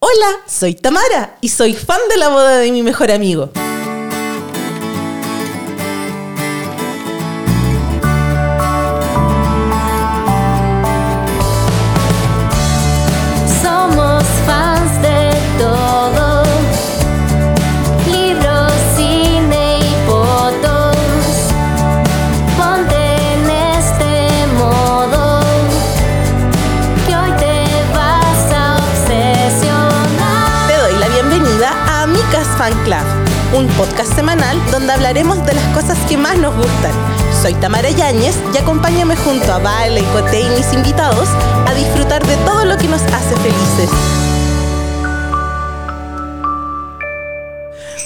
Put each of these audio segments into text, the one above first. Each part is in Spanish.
Hola, soy Tamara y soy fan de la boda de mi mejor amigo. Junto a Vale, Cote y mis invitados a disfrutar de todo lo que nos hace felices.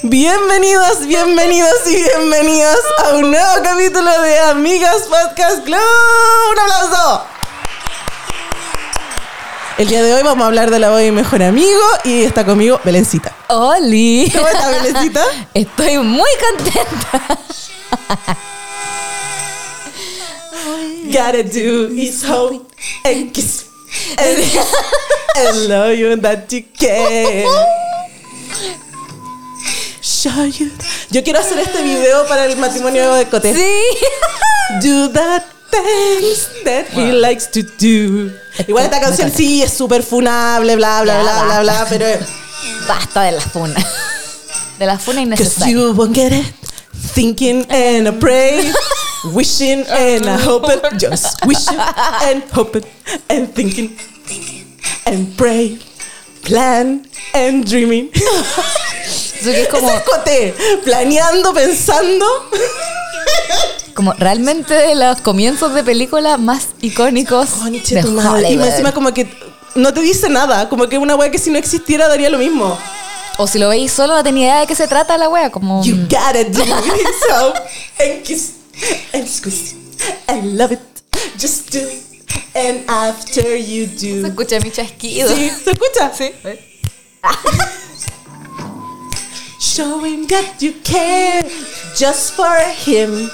Bienvenidos, bienvenidos y bienvenidas a un nuevo capítulo de Amigas Podcast Club. ¡Un aplauso! El día de hoy vamos a hablar de la voz de mi mejor amigo y está conmigo Belencita. ¡Oli! ¿Cómo estás, Belencita? Estoy muy contenta. Gotta do is hope and kiss and, and love you that you can. Show you. Yo quiero hacer este video para el matrimonio de Cote. Sí. Do that things that he likes to do. Igual esta canción sí es súper funable, bla, bla, Ya, bla, bla, bla, basta. pero. Basta de la funa. De la funa Cause innecesaria. you won't get it. Thinking and I pray, wishing and it. Just wishing and hoping and thinking and pray, plan and dreaming. Es como, es Coté, planeando, pensando. como realmente de los comienzos de películas más icónicos Conche de tu madre. Y Hollywood. encima como que no te dice nada, como que una wea que si no existiera daría lo mismo. O si lo veis solo no tenía idea de qué se trata la wea, como... You gotta do it so and kiss and squeeze and love it. Just do it. And after you Se do. escucha mi chasquido. Sí, ¿se escucha? Sí. Showing that you care just for him.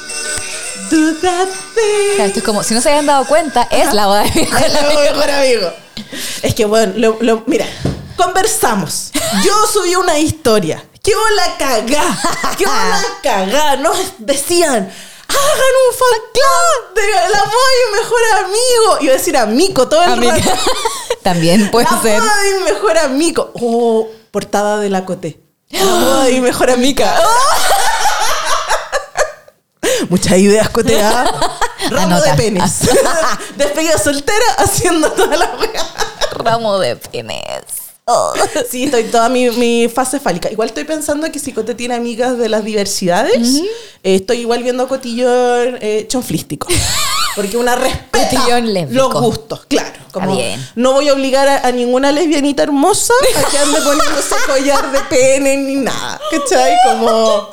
Do that thing. Claro, esto es como, si no se habían dado cuenta, es la boda de mi mejor Es mi amigo. mejor amigo. Es que bueno, lo- lo- mira, conversamos. Yo subí una historia. ¡Qué la cagá! ¡Qué la cagá! Nos decían, hagan un fan club de la boda de mi mejor amigo. Iba a decir amigo todo el Amiga. rato. También puede La ser. boda de mi mejor amigo. Oh, portada de la Coté. La de mi mejor amiga. Muchas ideas, Coté. ¿ah? Ramo Anota. de penes. Despedida soltera haciendo toda la wea. Ramo de penes. Sí, estoy toda mi, mi fase fálica. Igual estoy pensando que si Cote tiene amigas de las diversidades, eh, estoy igual viendo cotillón eh, chonflístico. Porque una respeta los gustos, claro. Como bien. no voy a obligar a, a ninguna lesbianita hermosa a que ande poniéndose collar de pene ni nada. ¿Cachai? Como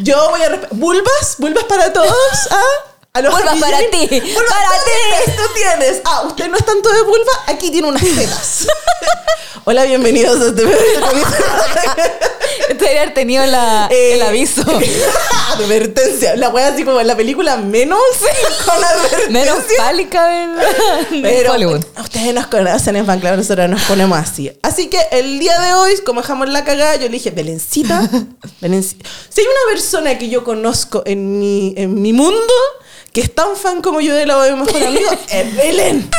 yo voy a vulvas, vulvas para todos, ¿ah? A los Vulvas para ti, Vulvas para ti. Tú tienes. Ah, usted no es tanto de vulva, aquí tiene unas tetas. Hola, bienvenidos a este. Debería haber tenido la, Eh, el aviso. advertencia. La wea así como en la película menos con advertencia. Menos pálica de Pero Hollywood. ustedes nos conocen en Fan Club, nosotros nos ponemos así. Así que el día de hoy, como dejamos la cagada, yo le dije, Belencita, Belencita. Si hay una persona que yo conozco en mi, en mi mundo que es tan fan como yo de la voz de mejor amigo, es Belén.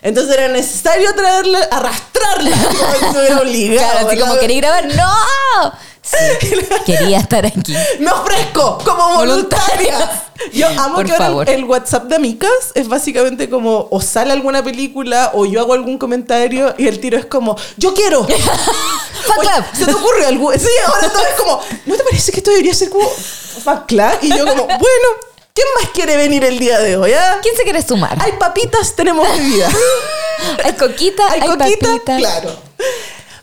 Entonces era necesario traerla, arrastrarla, como si obligado. Claro, así como quería grabar. ¡No! Sí, quería estar aquí. Me ofrezco como voluntaria. Yo amo Por que ahora favor. el WhatsApp de Amicas es básicamente como o sale alguna película o yo hago algún comentario y el tiro es como, yo quiero. Oye. ¿Se te ocurre algo? Sí, ahora todo es como, ¿no te parece que esto debería ser como fan club? Y yo como, bueno, ¿quién más quiere venir el día de hoy? ah? ¿Quién se quiere sumar? Hay papitas, tenemos bebida. Hay coquita, Hay hay, coquita, papita. claro.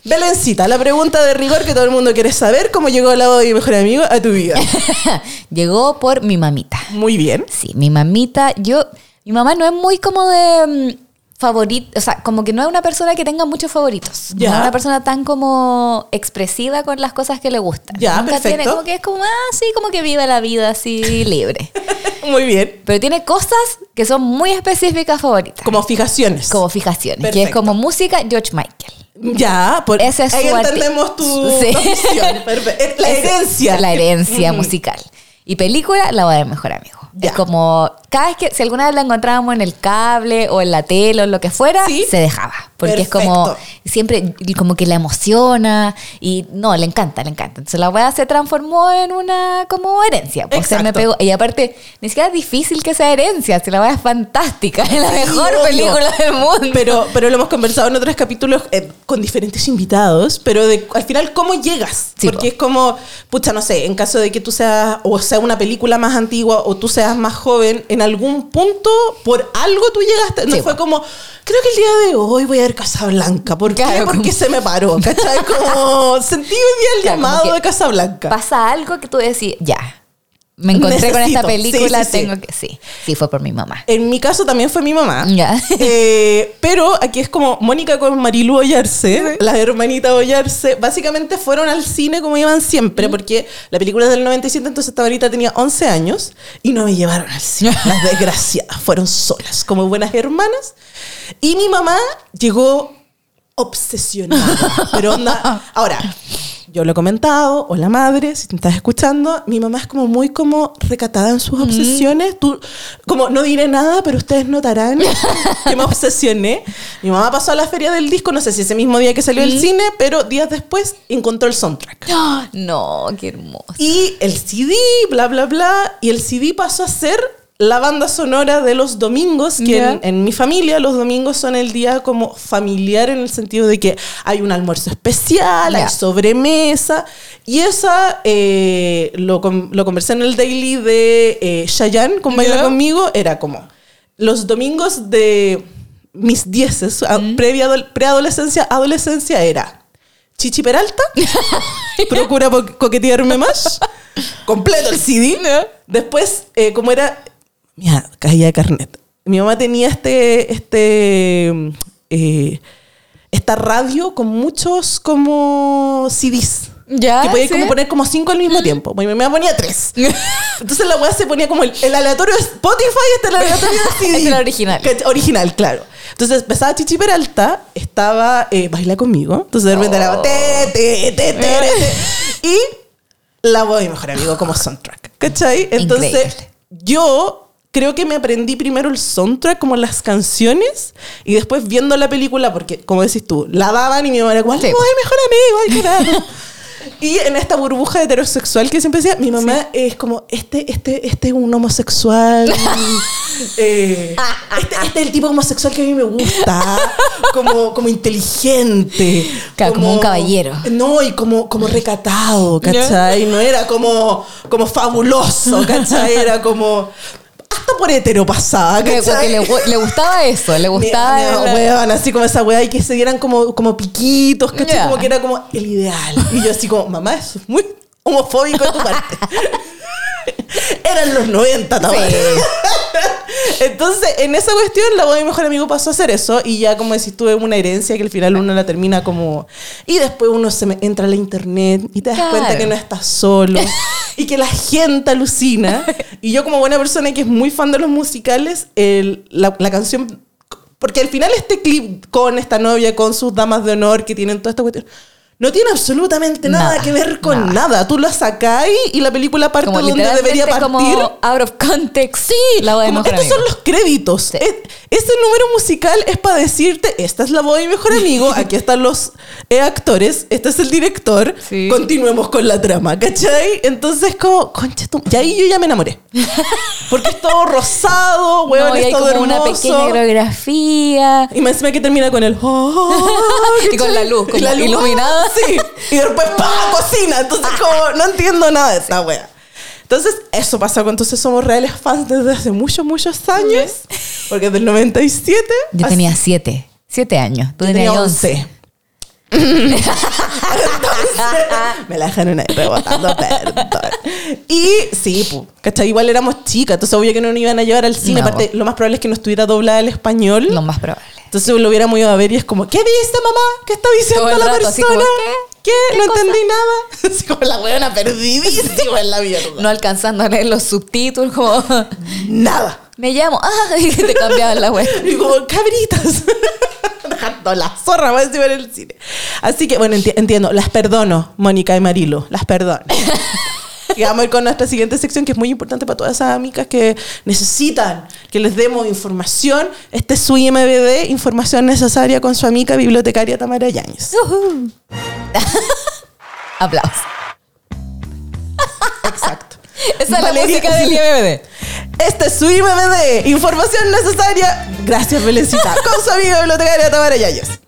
Belencita, la pregunta de rigor que todo el mundo quiere saber, ¿cómo llegó la voz de mi mejor amigo a tu vida? Llegó por mi mamita. Muy bien. Sí, mi mamita, yo, mi mamá no es muy como de mm, favorito, o sea, como que no es una persona que tenga muchos favoritos. Ya. No es una persona tan como expresiva con las cosas que le gustan. Ya, Nunca perfecto. tiene como que es como, ah, sí, como que vive la vida así libre. Muy bien. Pero tiene cosas que son muy específicas favoritas. Como fijaciones. Como fijaciones. Que es Perfecto. como música George Michael. Ya, por Ese es ahí su entendemos tu, Sí. tu. Perfecto. La herencia. La herencia musical. Y película, la voy a ver mejor amigo. Ya. Es como, cada vez que, si alguna vez la encontrábamos en el cable o en la tele o lo que fuera, Sí. se dejaba. Porque es como, siempre como que la emociona y no, le encanta, le encanta. Entonces la weá se transformó en una como herencia. Pues se me pegó. Y aparte, ni siquiera es difícil que sea herencia, si la weá es fantástica, es la Sí, mejor obvio. película del mundo. Pero, pero lo hemos conversado en otros capítulos eh, con diferentes invitados, pero de, al final, ¿cómo llegas? Sí, Porque po. es como, pucha, no sé, en caso de que tú seas, o sea, una película más antigua, o tú seas más joven, en algún punto, por algo tú llegaste. No Sí, fue como, creo que el día de hoy voy a ver Casablanca. ¿Por qué? Claro, Porque como- se me paró, ¿cachai? Como, sentí hoy día el Claro, llamado de Casablanca. pasa algo que tú decís, ya, me encontré con esta película, Sí, sí, sí. tengo que... Sí, sí, fue por mi mamá. En mi caso también fue mi mamá. Ya. Eh, pero aquí es como Mónica con Marilu Ollarse, las hermanitas Ollarse, básicamente fueron al cine como iban siempre, porque la película es del 97, entonces esta bonita tenía 11 años y no me llevaron al cine. Las desgraciadas fueron solas, como buenas hermanas. Y mi mamá llegó obsesionada. Pero onda, ahora, yo lo he comentado, o la madre, si te estás escuchando, mi mamá es como muy como recatada en sus obsesiones. Tú, como no diré nada, pero ustedes notarán que me obsesioné. Mi mamá pasó a la feria del disco, no sé si ese mismo día que salió el cine, pero días después encontró el soundtrack. No, qué hermoso. Y el CD, bla, bla, bla. Y el CD pasó a ser la banda sonora de los domingos, que en, en mi familia los domingos son el día como familiar en el sentido de que hay un almuerzo especial, Ya. hay sobremesa. Y esa eh, lo, lo conversé en el daily de eh, Chayanne con Baila. Conmigo. Era como los domingos de mis dieces, adol- preadolescencia, adolescencia era Chichi Peralta, procura coquetearme más, completo el CD. Después, eh, como era, mira, caía de carnet. Mi mamá tenía este, este, eh, esta radio con muchos como CDs. Ya, Que podía sí. como poner como cinco al mismo tiempo. Mi mamá ponía tres. Entonces la weá se ponía como el, el aleatorio de Spotify, este el aleatorio de CD. Este original. Original, claro. Entonces empezaba Chichi Peralta, estaba eh, Baila conmigo. Entonces de repente era te, te, te, te, te, te. Y la voz de mi mejor amigo como soundtrack. ¿Cachai? Entonces Increíble. yo creo que me aprendí primero el soundtrack, como las canciones, y después viendo la película, porque como decís tú, la daban y mi mamá era como, ¡ay, Sí. mejor amigo! ¡Ay, raro! Y en esta burbuja heterosexual que siempre decía, mi mamá es como, este, este, este es un homosexual. eh, este, este es el tipo homosexual que a mí me gusta. Como, como inteligente. Claro, como un caballero. No, y como, como recatado, ¿cachai? No era como, como fabuloso, ¿cachai? Era como... Hasta por hetero pasaba, Que-. Porque le, gu- le gustaba eso, le gustaba... Weón, así como esa weá y que se dieran como, como piquitos, ¿cachai? Como que era como el ideal. Y yo así como, mamá, eso es muy homofóbico de tu parte. Eran los 90 también. Entonces, en esa cuestión, la voz de mi mejor amigo pasó a hacer eso. Y ya, como decís, tuve una herencia que al final uno la termina como. Y después uno se entra a la internet y te das Claro. cuenta que no estás solo. y que la gente alucina. Y yo, como buena persona que es muy fan de los musicales, el- la, la canción. Porque al final, este clip con esta novia, con sus damas de honor que tienen toda esta cuestión. No tiene absolutamente nada, Nada, que ver con nada. nada. Tú la sacáis y la película parte Como donde debería partir. como out of context. Sí, la voz de mejor estos amigo. son los créditos. Sí. Es- Este número musical es para decirte, esta es la voz de mi mejor amigo, aquí están los eh, actores, este es el director, Sí. continuemos con la trama, ¿cachai? Entonces como, concha tu... Y ahí yo ya me enamoré. Porque es todo rosado, huevón, No, es todo como una pequeña coreografía. Y me encima que termina con el... oh, Y con la luz, como la luz, iluminada así. Y después, ¡pa! Cocina. Entonces, como, no entiendo nada de esta wea. Entonces, eso pasó. Entonces, somos reales fans desde hace muchos, muchos años. Porque desde el 97. Yo así. tenía 7. 7 años. Tú tenías 11. 11. Entonces, me la dejaron ahí rebotando, perdón. Y sí, pues, ¿cachai? Igual éramos chicas, entonces obvio que no nos iban a llevar al cine. No. Aparte, lo más probable es que no estuviera doblada al español. Lo más probable. Entonces lo hubiéramos ido a ver y es como, ¿qué dice mamá? ¿Qué está diciendo la rato, persona? Como, ¿Qué? ¿Qué? ¿Qué no cosa? entendí nada. Así como la weona perdidísima en la mierda. No alcanzando a leer los subtítulos, como. Nada. Me llamo. Ah, y te cambiaban la wea. Y como, cabritas. Dejando la zorra más encima en el cine. Así que, bueno, enti- entiendo. Las perdono, Mónica y Marilo. Las perdono. Y vamos a ir con nuestra siguiente sección, que es muy importante para todas esas amigas que necesitan que les demos información. Este es su IMBD, información necesaria con su amiga bibliotecaria Tamara Yáñez. Aplausos. Exacto. Esa es la música del IMBD. Este es su IMBD, información necesaria. Gracias, Belecita. Con su amiga bibliotecaria Tamara Yáñez.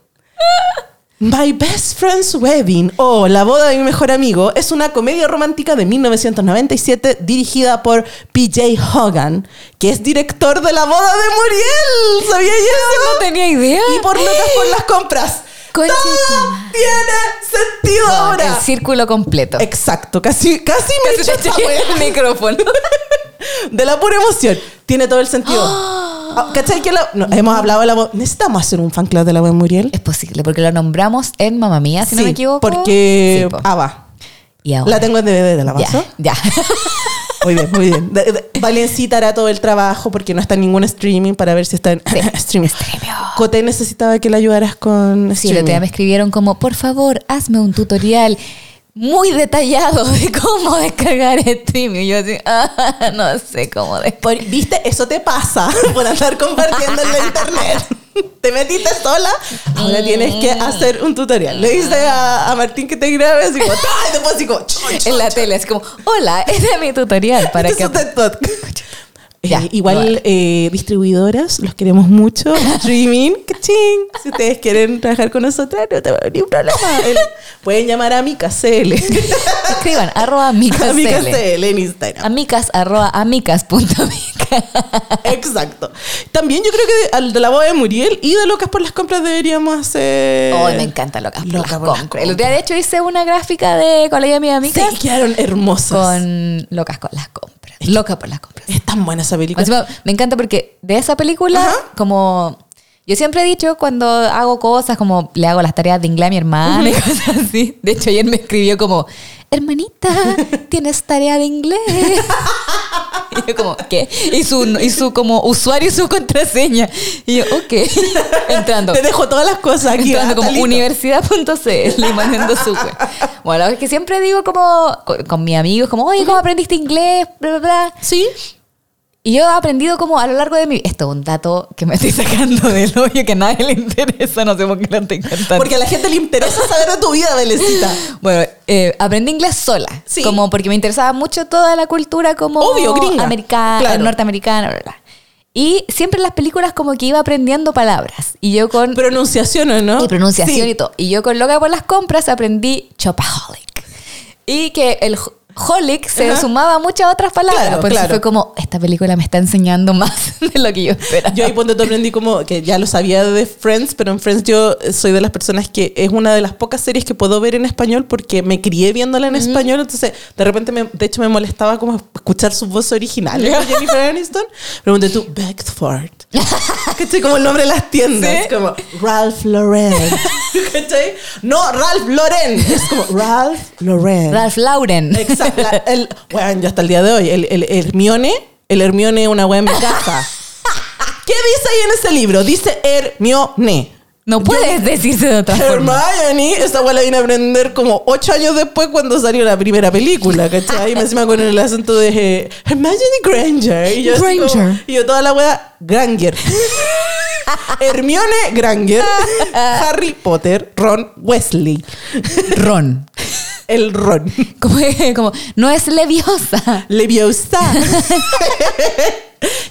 My Best Friend's Wedding o La boda de mi mejor amigo es una comedia romántica de 1997 dirigida por PJ Hogan, que es director de La boda de Muriel. ¿Sabía No eso? tenía idea. Y por Lucas por las compras. Todo tiene sentido No, ahora. El círculo completo. Exacto, casi, casi me Casi eché te el micrófono. De la pura emoción. Tiene todo el sentido. Ah, ¿Cachai que la- no, hemos hablado de la voz? Necesitamos hacer un fan club de la voz de Muriel. Es posible, porque lo nombramos en Mamma Mía, si no me equivoco. Porque. Sí, po. ah, va. y ahora. La tengo en DVD, ¿de la Ya, paso? ya. Muy bien, muy bien. Valencita hará todo el trabajo porque no está en ningún streaming para ver si está en streaming. Cote necesitaba que la ayudaras con Sí, streaming. me escribieron como, por favor, hazme un tutorial muy detallado de cómo descargar streaming. Y yo así, ah, no sé cómo descargar. ¿Viste? Eso te pasa por andar compartiendo en la internet. Te metiste sola, ahora tienes que hacer un tutorial. Le dice a, a Martín que te grabe así como, ¡ay! Después así como, En la tele, es como, hola, este es mi tutorial para Este que... es Eh, igual eh, distribuidoras, los queremos mucho. Streaming, cachín. Si ustedes quieren trabajar con nosotras, no te va a un problema. El- pueden llamar a Mica CL. Escriban, arroba a Mica amicas. CL en Instagram. Amicas, arroba amicas.amica. Exacto. También yo creo que al de la boda de Muriel y de Locas por las compras deberíamos hacer. Hoy me encanta Locas por Loca las por las compras. El otro día, de hecho, hice una gráfica de Colegio de mis amigas quedaron hermosas. con Locas con las compras. Loca por las compras. Es tan buena esa película. Encima, me encanta porque de esa película, Ajá. como yo siempre he dicho cuando hago cosas, como le hago las tareas de inglés a mi hermana y cosas así. De hecho, ayer me escribió como, hermanita, ¿tienes tarea de inglés? Y yo como, ¿qué? Y su, y su como usuario y su contraseña. Y yo, ok. Entrando. Te dejo todas las cosas aquí. Entrando como Natalito. universidad.cl y mandando su web. Bueno, es que siempre digo como con, con mis amigos, como, oye, ¿cómo aprendiste inglés? Bla, bla, bla. Sí. Y yo he aprendido como a lo largo de mi Esto es un dato que me estoy sacando del hoyo que a nadie le interesa, no sé por qué lo estoy contando. Porque a la gente le interesa saber de tu vida, Belecita. Bueno, eh, aprendí inglés sola. Sí. Como porque me interesaba mucho toda la cultura como Obvio, gringa. americana, Claro. norteamericana, bla, bla. Y siempre en las películas como que iba aprendiendo palabras. Y yo con... Pronunciación o no. y pronunciación Sí. y todo. Y yo con Loca por las compras aprendí chopaholic. Y que el holic se Ajá. sumaba a muchas otras palabras. Claro, Por eso claro. fue como, esta película me está enseñando más de lo que yo esperaba. Yo ahí tú aprendí como que ya lo sabía de Friends, pero en Friends yo soy de las personas que es una de las pocas series que puedo ver en español porque me crié viéndola en español, entonces de repente me, de hecho me molestaba como escuchar su voz original de Jennifer Aniston. Ponte tú Beckford. ¿Cachai? Como el nombre de las tiendas, Sí. como Ralph Lauren. ¿Cachai? No, Ralph Lauren, es como Ralph Lauren. Ralph Lauren. Exacto. la- el, bueno, yo hasta el día de hoy, el, el Hermione, el Hermione una wea en mi casa. ¿Qué dice ahí en ese libro? Dice Hermione. No puedes decirse de otra forma. Hermione, esta wea la vine a aprender como ocho años después cuando salió la primera película, ¿cachai? Y me encima con el acento de eh, Hermione Granger. Y yo, así como- Granger. y yo toda la wea, Granger. Hermione Granger, Harry Potter, Ron Wesley. Ron. El Ron. Como, como, no es leviosa. Leviosa.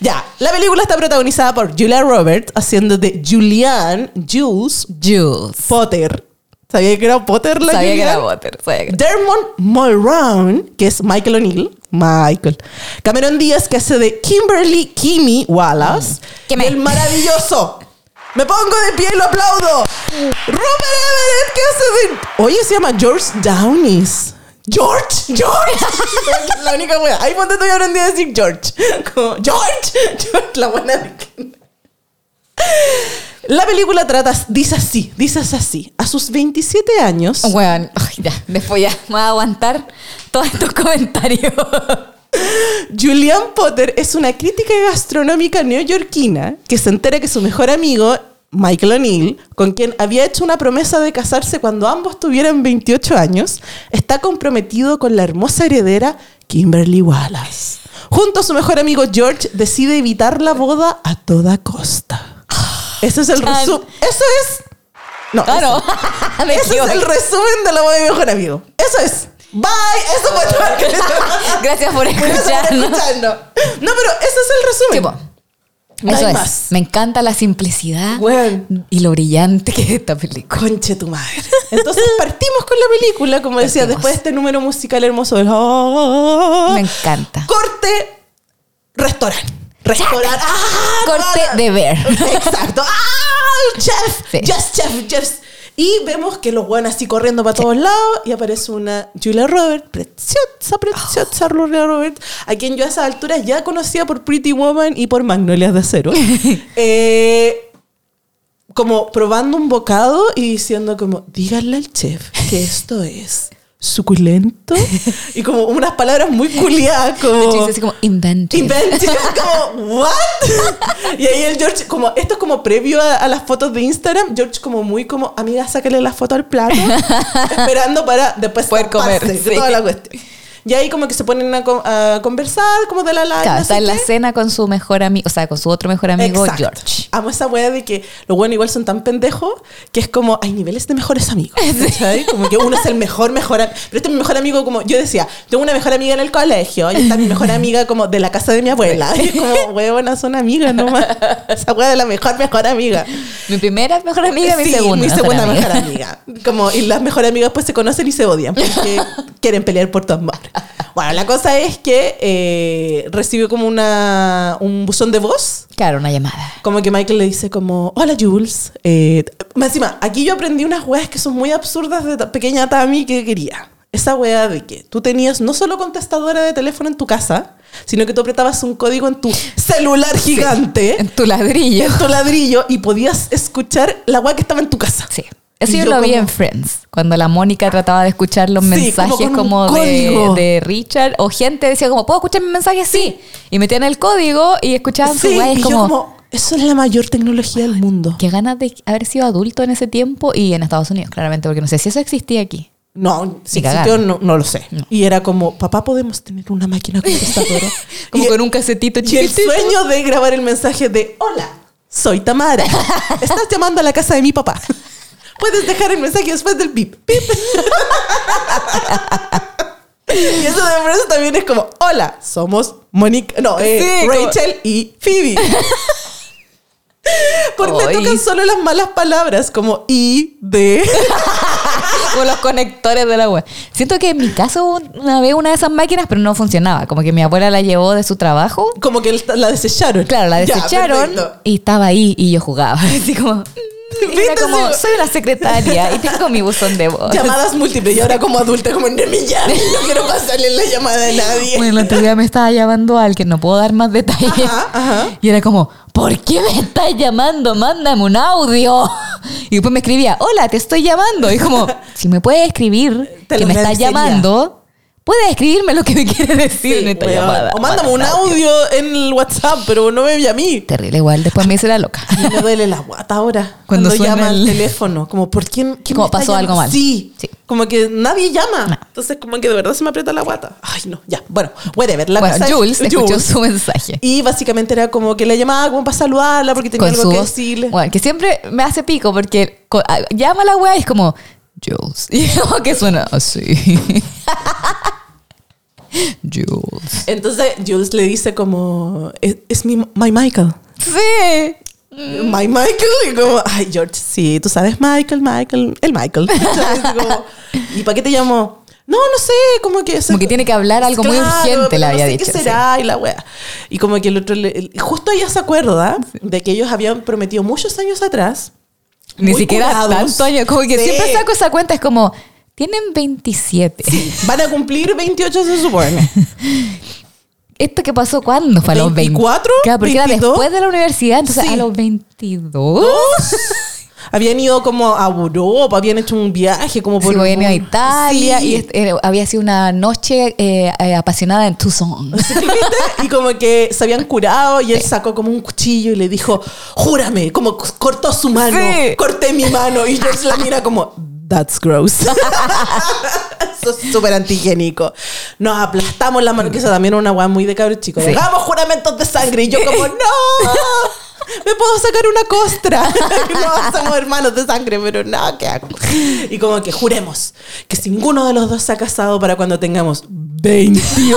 ya, la película está protagonizada por Julia Roberts haciendo de Julianne Jules Jules. Potter. ¿Sabía que era Potter la Sabía que era Potter. Sabía que Dermot Mulroney, que es Michael O'Neill. Michael. Cameron Díaz, que hace de Kimberly Kimmy Wallace. Y el maravilloso Me pongo de pie y lo aplaudo. Rupert Everett, ¿qué hace de...? Oye, se llama George Downies. George, George. la única wea. Ahí ponte tú y aprendí a decir George. Como, George, George, la buena de que- La película trata, dice así, dice así. A sus 27 años, Weón, ay, ya, después ya me voy a aguantar todos estos comentarios. Julian Potter es una crítica gastronómica neoyorquina que se entera que su mejor amigo, Michael O'Neill, con quien había hecho una promesa de casarse cuando ambos tuvieran 28 años, está comprometido con la hermosa heredera Kimberly Wallace. Junto a su mejor amigo George, decide evitar la boda a toda costa. Ese es el resumen. Eso es. No, Claro, eso- ese es el resumen de la boda de mi mejor amigo. Eso es. Bye. Eso fue todo Gracias por escucharnos. escucharnos. No, pero ese es el resumen. Tipo, No eso es. más. Me encanta la simplicidad Weón. y lo brillante que es esta película. Conche tu madre. Entonces partimos con la película, como decía, después de este número musical hermoso del... ¡Ah! Me encanta. Corte, restaurante. Restaurante. ¡Ah! Corte no, no. de ver. Exacto. ¡Ah! Chef. Sí. Yes, chef, yes. Y vemos que los buenos así corriendo para todos lados y aparece una Julia Roberts, preciosa, preciosa Julia Roberts, a quien yo a esas alturas ya conocía por Pretty Woman y por Magnolias de Acero. Eh, como probando un bocado y diciendo como, díganle al chef que esto es suculento y como unas palabras muy culiadas hecho, como... así como inventive. Inventive, como, ¿what? Y ahí el George, como, esto es como previo a, a las fotos de Instagram, George como muy como, amiga, sácale la foto al plato, esperando para después Poder comer, sí. toda la cuestión. Y ahí como que se ponen a, a conversar, como de la la Claro, no está en la qué. cena con su mejor amigo, o sea, con su otro mejor amigo, Exacto. George. Amo esa wea de que los buenos igual son tan pendejos que es como hay niveles de mejores amigos. ¿cachai? Como que uno es el mejor, mejor. Pero este es mi mejor amigo, como yo decía, tengo una mejor amiga en el colegio y está mi mejor amiga como de la casa de mi abuela. Y es como, huevona, son amigas nomás. Esa wea de la mejor, mejor amiga. Mi primera mejor amiga, mi Sí, segunda. Mi mejor segunda amiga. mejor amiga. Como, y las mejores amigas pues se conocen y se odian porque quieren pelear por tu amor. Bueno, la cosa es que eh, recibe como una, un buzón de voz Claro, una llamada. como que Michael le dice como, hola Jules. Eh, encima, aquí yo aprendí unas weas que son muy absurdas de ta- pequeña Tammy que quería. Esa wea de que tú tenías no solo contestadora de teléfono en tu casa, sino que tú apretabas un código en tu celular gigante, En tu ladrillo. en tu ladrillo, y podías escuchar la wea que estaba en tu casa. Sí. Eso yo, yo lo vi como- en Friends, cuando la Mónica trataba de escuchar los Sí, mensajes como de, Richard, o gente decía como, ¿puedo escuchar mi mensaje? Sí. Y metían el código y escuchaban su Sí, weá, y y yo como, como, eso es la mayor tecnología del mundo. qué ganas de haber sido adulto en ese tiempo y en Estados Unidos, claramente, porque no sé si eso existía aquí. No, si existió, no, no lo sé. Y era como, papá, ¿podemos tener una máquina contestadora? Como Y- con un casetito Y el chiquitito. sueño de grabar el mensaje de Hola, soy Tamara. Estás llamando a la casa de mi papá. Puedes dejar el mensaje después del pip. Pip. Y eso de verdad también es como, hola, somos Mónica, no, eh, Sí, como- Rachel y Phoebe. Porque Ay. tocan solo las malas palabras como y, de. Como los conectores de la web. Siento que en mi caso una vez una de esas máquinas, pero no funcionaba. Como que mi abuela la llevó de su trabajo. Como que la desecharon. Claro, la Ya, desecharon perfecto. y estaba ahí y yo jugaba. Así como. Era como, soy una secretaria y tengo mi buzón de voz. Llamadas múltiples y ahora como adulta, como en mi llame, no quiero pasarle la llamada a nadie. Bueno, el otro día me estaba llamando alguien, no puedo dar más detalles. Ajá, ajá. Y era como, ¿por qué me estás llamando? Mándame un audio. Y después me escribía, hola, te estoy llamando. Y como, si me puedes escribir Te que lo me estás llamando, puedes escribirme lo que me quieres decir en esta llamada. O mándame un audio en el WhatsApp, pero no me envía a mí. Terrible igual, después me hice la loca. Y me duele la guata ahora. Cuando Cuando, suena llama el- al teléfono. Como, ¿por quién? quién Como pasó algo mal. Sí. Sí. Como que nadie llama. No. Entonces, como que de verdad se me aprieta la guata. Ay, no, ya. Bueno, whatever. La bueno, Jules escuchó su mensaje. Y básicamente era como que la llamaba como para saludarla porque tenía Con algo su que decirle. Bueno, que siempre me hace pico porque llama a la weá y es como, Jules. Y como que suena así. Jules. Entonces Jules le dice como, es, es mi my Michael. Sí. My Michael. Y como, ay, George, sí, tú sabes Michael, Michael, el Michael. ¿Sabes? Como, ¿Y para qué te llamo? No, no sé, como que... Como que tiene que hablar algo muy urgente, le había no sé dicho, ¿Qué será? Y la wea. Y como que el otro... le- justo ella se acuerda de que ellos habían prometido muchos años atrás. Ni muy siquiera curados. tanto años. Como que Sí. siempre saco esa cuenta, es como, tienen 27. Van a cumplir 28, se supone. ¿Esto qué pasó cuándo? ¿Fue a los 20? 24, Claro, porque era 22. después de la universidad, entonces Sí. a los 22. habían ido como a Europa, habían hecho un viaje como por... Sí, a Italia Sí. y este, eh, había sido una noche eh, eh, apasionada en Tucson. Y como que se habían curado y él sacó como un cuchillo y le dijo, júrame, como cortó su mano, corté mi mano y George la mira como, that's gross. Eso es súper antigénico. Nos aplastamos la mano, que eso también era una weá muy de cabros chicos. Sí. Hagamos juramentos de sangre y yo como, no. Me puedo sacar una costra. no somos hermanos de sangre, pero no, ¿qué hago? Y como que juremos que si ninguno de los dos se ha casado para cuando tengamos 28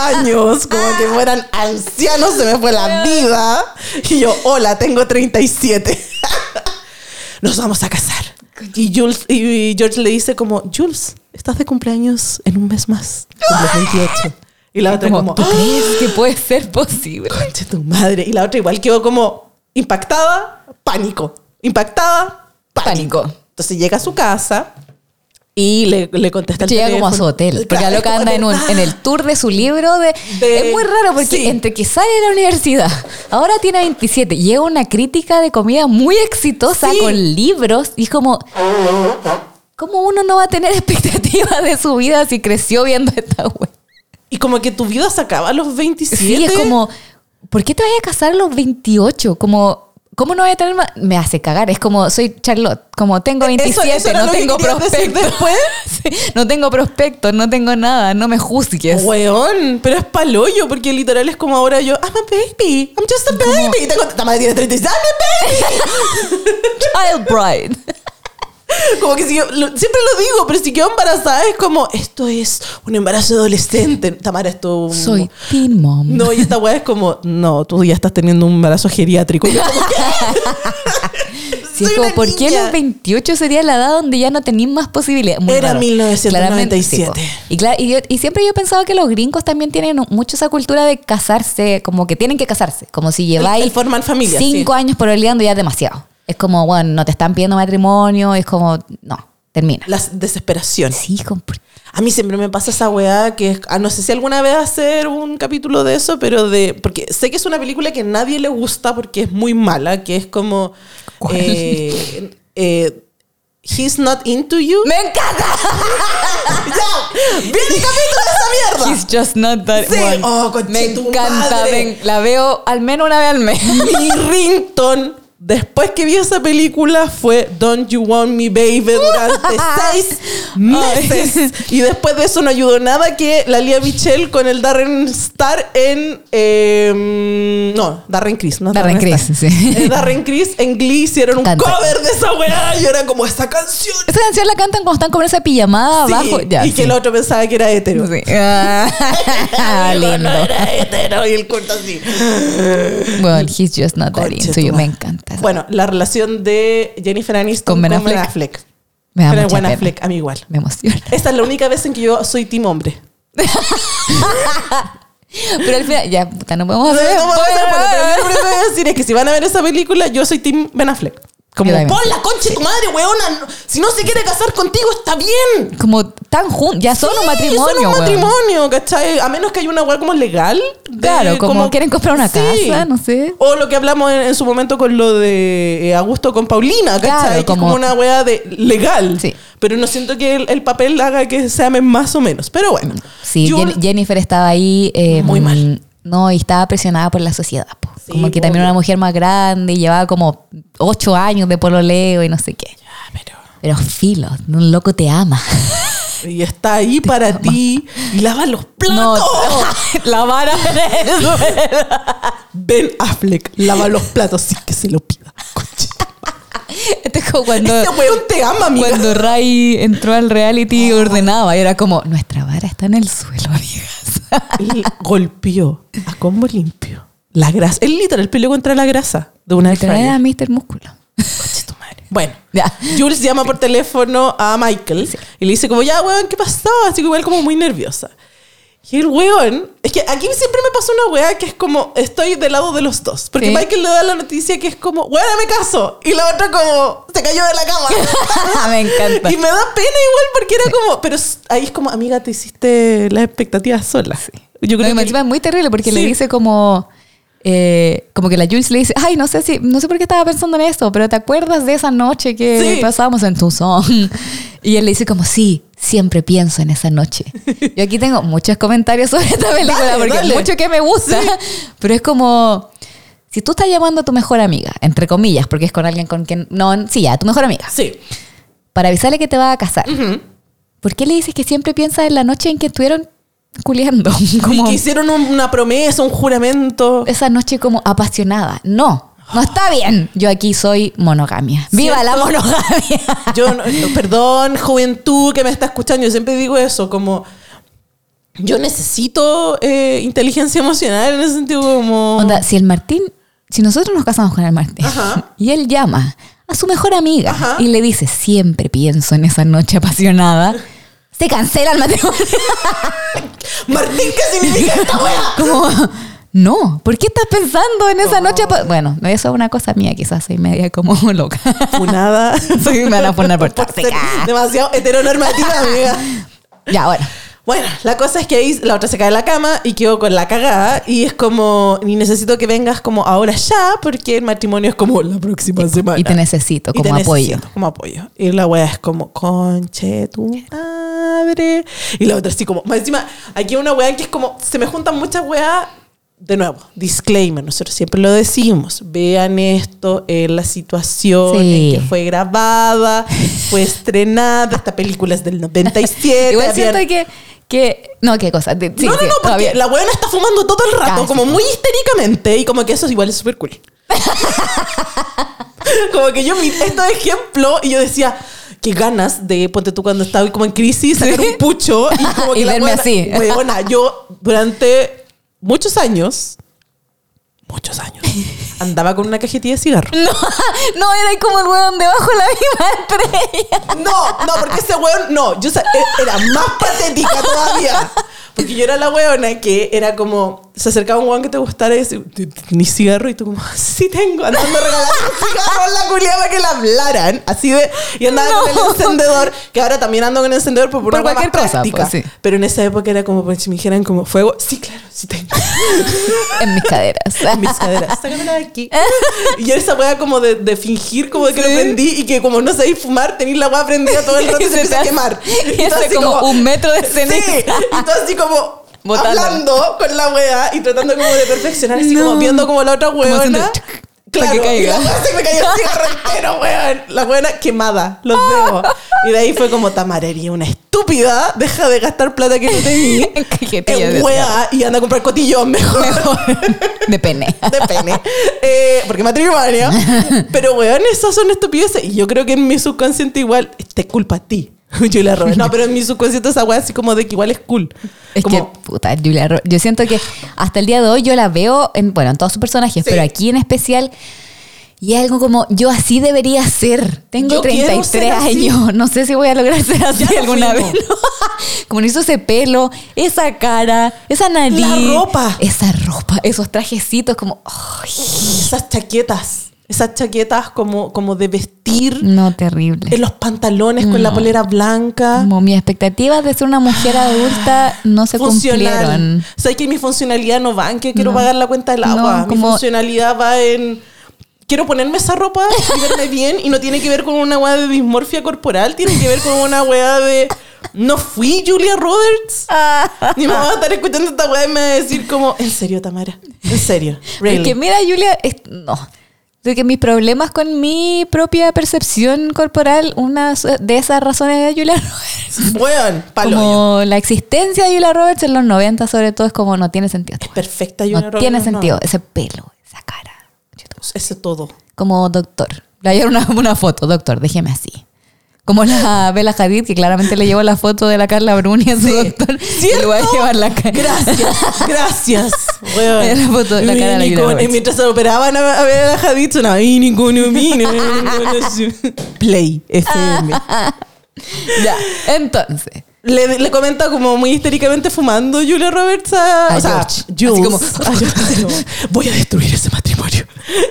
años, como que fueran ancianos, se me fue la vida. Y yo, hola, tengo 37. Nos vamos a casar. Y, Jules, y George le dice como, Jules, estás de cumpleaños en un mes más. Cumples 28. Y la otra Como, ¿Tú crees que puede ser posible? Concha tu madre. Y la otra igual quedó como impactada, pánico. Impactada, pánico. Pánico. Entonces llega a su casa y le, le contesta el Llega como a su hotel. Porque Claro, la loca anda en, un- de- en el tour de su libro. De, De- es muy raro porque sí. entre que sale de la universidad, ahora tiene 27, llega una crítica de comida muy exitosa Sí. con libros y es como... ¿Cómo uno no va a tener expectativas de su vida si creció viendo esta web? Y como que tu vida se acaba a los 27. Sí, es como, ¿por qué te vas a casar a los 28? Como, ¿cómo no voy a tener más? Me hace cagar. Es como, soy Charlotte, como tengo Eso- 27, eso era no tengo después. Sí, no tengo prospectos, no tengo nada, no me juzgues. Weón, pero es palollo porque literal es como ahora yo, I'm a baby, I'm just a baby. Y tengo, madre tiene 36, I'm a baby. Child bride. Como que si yo, lo- siempre lo digo, pero si quedo embarazada es como, esto es un embarazo adolescente. Tamara, esto... Soy teen mom. No, y esta weá es como, no, tú ya estás teniendo un embarazo geriátrico. Y yo como, ¿qué? Sí, es como, una ¿por qué los 28 sería la edad donde ya no tenéis más posibilidades? Muy Era raro. 1997. Claramente, sí, po. y, claro, y, yo- y siempre yo he pensado que los gringos también tienen mucho esa cultura de casarse, como que tienen que casarse. Como si lleváis el formar familia, cinco sí. años por oleando ya es demasiado. Es como, bueno, no te están pidiendo matrimonio, es como, no, termina. La desesperación. Sí, como, ¿por A mí siempre me pasa esa weá que es- ah, no sé si alguna vez hacer un capítulo de eso, pero de. Porque sé que es una película que a nadie le gusta porque es muy mala, que es como. Eh, eh, He's not into you. ¡Me encanta! ¡Ya! ¡Viene el capítulo de esa mierda! He's just not that Sí. one. Oh, Me encanta, ven, la veo al menos una vez al mes. Mi rington después que vi esa película fue Don't You Want Me Baby durante seis meses. Y después de eso no ayudó nada que la Lía Michelle con el Darren Star en... eh, no, Darren Criss, ¿no? Darren Star. Criss, sí. Eh, Darren Criss en Glee hicieron un Canta. cover de esa weá y era como esa canción. Esa canción la cantan cuando están con esa pijamada Sí, abajo. Ya, y que el otro pensaba que era hetero. Sí. Ah, lindo. No era hetero y el corto así. Well, he's just not that into you. Me madre. Bueno, la relación de Jennifer Aniston Con con Ben Ben Affleck. Affleck. me da Pero mucha Ben pena. Affleck, a mí igual. Me emociona. Esta es la única vez en que yo soy team hombre. Pero al final, ya, puta, no podemos No, hacer. no hacer, bueno, pero lo primero que voy a decir es que si van a ver esa película, yo soy team Ben Affleck. Como, pon la concha de tu madre, weona. Si no se quiere casar contigo, está bien. Como tan juntos, ya son Sí, un matrimonio. Son un weón. matrimonio, ¿cachai? A menos que haya una weá como legal. de Claro, como quieren comprar una casa, no sé. O lo que hablamos en, en su momento con lo de eh, Augusto con Paulina, ¿cachai? Claro, que es como- como una weá de legal. Sí. Pero no siento que el, el papel haga que se amen más o menos. Pero bueno. Sí, Jennifer estaba ahí. eh, Muy mal. No, y estaba presionada por la sociedad. po. Sí, como que también era obvio. una mujer más grande y llevaba como ocho años de pololeo y no sé qué. Ah, pero- Pero filo, un loco te ama. Y está ahí para ti y lava los platos. la vara Ben Affleck lava los platos sin que se lo pida. Este es como cuando, Este weón te ama, amiga. cuando Ray entró al reality y ordenaba. Y era como, nuestra vara está en el suelo, amigas. Él golpeó a combo limpio la grasa. Él literal peleó contra la grasa de una era fryer. Mr. Músculo. Tu madre. Bueno, Ya. Jules llama por teléfono a Michael y le dice como, ya, weón, ¿qué pasó? Así que igual como muy nerviosa. Y el weón, es que aquí siempre me pasa una weá que es como, estoy del lado de los dos. Porque Sí. Michael le da la noticia que es como, weón, me caso. Y la otra como, se cayó de la cama. Me encanta. Y me da pena igual porque era como, pero ahí es como, amiga, te hiciste las expectativas sola. Yo No, creo y que es muy terrible porque le Sí. dice como. eh, como que la Jules le dice, ay, no sé si, no sé por qué estaba pensando en esto, pero ¿te acuerdas de esa noche que Sí. pasábamos en Tucson? Y él le dice como, sí, siempre pienso en esa noche. Yo aquí tengo muchos comentarios sobre esta película Dale, porque dale. mucho que me gusta, pero es como, si tú estás llamando a tu mejor amiga, entre comillas, porque es con alguien con quien, no, sí, ya, tu mejor amiga, sí. para avisarle que te va a casar, ¿por qué le dices que siempre piensas en la noche en que estuvieron culiando? Y Como que hicieron un- una promesa, un juramento. esa noche como apasionada. No, no está bien. Yo aquí soy monogamia. ¡Viva la monogamia! Yo, no- perdón, juventud que me está escuchando, yo siempre digo eso, como yo necesito eh, inteligencia emocional en ese sentido, como... Onda, si el Martín, si nosotros nos casamos con el Martín Ajá. y él llama a su mejor amiga Ajá. y le dice, siempre pienso en esa noche apasionada, se cancela el matrimonio. Martín, ¿qué significa esta wea? Como, no, ¿por qué estás pensando en esa noche? apa-?" Bueno, eso es una cosa mía, quizás soy media como loca. Funada. Soy- me van a poner por tóxica. demasiado heteronormativa, amiga. Ya, bueno. Bueno, la cosa es que ahí la otra se cae de la cama y quedó con la cagada y es como, y necesito que vengas como ahora ya porque el matrimonio es como la próxima semana. Y te necesito Y te como apoyo. necesito como apoyo. Y la wea es como, conche tu madre. Y la otra así como, más encima, aquí hay una wea que es como, se me juntan muchas weas. De nuevo, disclaimer, nosotros siempre lo decimos. Vean esto en la situación Sí. en que fue grabada, fue estrenada. Esta película es del 97. Igual habían- siento que, que... No, qué cosa. De- sí, no, no, no, porque todavía. la weona está fumando todo el rato, Casi. como muy histéricamente, y como que eso igual es súper cool. como que yo vi estos ejemplos y yo decía, qué ganas de, ponte tú cuando estaba como en crisis, sacar un pucho y como que Y verme así. weona, yo durante muchos años, muchos años, andaba con una cajetilla de cigarros. No, no, era como el weón debajo de la misma estrella. No, no, porque ese weón, no, yo e- era más patética todavía. Porque yo era la weona que era como, se acercaba un weón que te gustara y decía, "¿T- t- ¿ni cigarro? Y tú como, sí tengo, andando regalando cigarros la culia para que la hablaran. Así de, y andaba con el encendedor, que ahora también ando con el encendedor por, Por una cualquier cosa, práctica. pues, sí. Pero en esa época era como, pues, si me dijeran como fuego, sí, claro, sí tengo. En mis caderas. En mis caderas, sácamela de aquí. Y esa weá como de, de fingir como de que lo prendí y que como no sabéis fumar, tenéis la weá prendida todo el rato y se empieza a quemar. y tú hace como un metro de ceniza. Sí, y tú así como Hablando con la weá y tratando como de perfeccionar, así No. como viendo como la otra weona. Claro, que caiga. y la weá se me cayó el cigarro entero, weón. La weona quemada, los dedos. Y de ahí fue como, Tamarería, una estúpida, deja de gastar plata que no tenía En weá y anda a comprar cotillón mejor De pene. de pene. Eh, porque matrimonio. Pero, weón, esas son estupideces. Y yo creo que en mi subconsciente igual te culpa a ti. La robé. No, pero en mi subconsciente esa weá así como de que igual es cool. Es como, que, puta, Julia Ro- Yo siento que hasta el día de hoy yo la veo, en, bueno, en todos sus personajes, Sí. pero aquí en especial. Y algo como, yo así debería ser. Tengo Yo quiero 33 ser así. años. No sé si voy a lograr ser así Ya alguna vez. ¿no? como no hizo ese pelo, esa cara, esa nariz. La ropa. Esa ropa, esos trajecitos como... ay, esas chaquetas. Esas chaquetas como, como de vestir. no, terrible. En los pantalones con la polera blanca. Como mis expectativas de ser una mujer adulta no se Funcional. cumplieron. Sabes que mi funcionalidad no va en que quiero No. pagar la cuenta del No, agua. Mi como- funcionalidad va en. Quiero ponerme esa ropa y verme bien y no tiene que ver con una weá de dismorfia corporal, tiene que ver con una weá de. No fui Julia Roberts. Ni me va a estar escuchando esta weá y me va a decir como, en serio, Tamara, en serio. Really. Porque mira, Julia, es- no. De que mis problemas con mi propia percepción corporal, una de esas razones de Julia Roberts. Weón, palo. Como la existencia de Julia Roberts en los 90 sobre todo es como no tiene sentido. Es perfecta Julia No Roberts. tiene no. sentido. Ese pelo, esa cara. Ese todo. Como doctor. Le una, una foto, doctor, déjeme así. Como la Bella Hadid, que claramente le llevó la foto de la Carla Bruni a su doctor. Y le voy a ¿Cierto? llevar la cara. Gracias, gracias. la foto de la cara de la ni Julia con- Roberts. y mientras se operaban a, a ver a la Hadid sonaba. Play FM. Ya, entonces. Le, le comenta como muy histéricamente fumando Julia Roberts a, A o sea. Jules. Así como- A George, así como, voy a destruir ese matrimonio.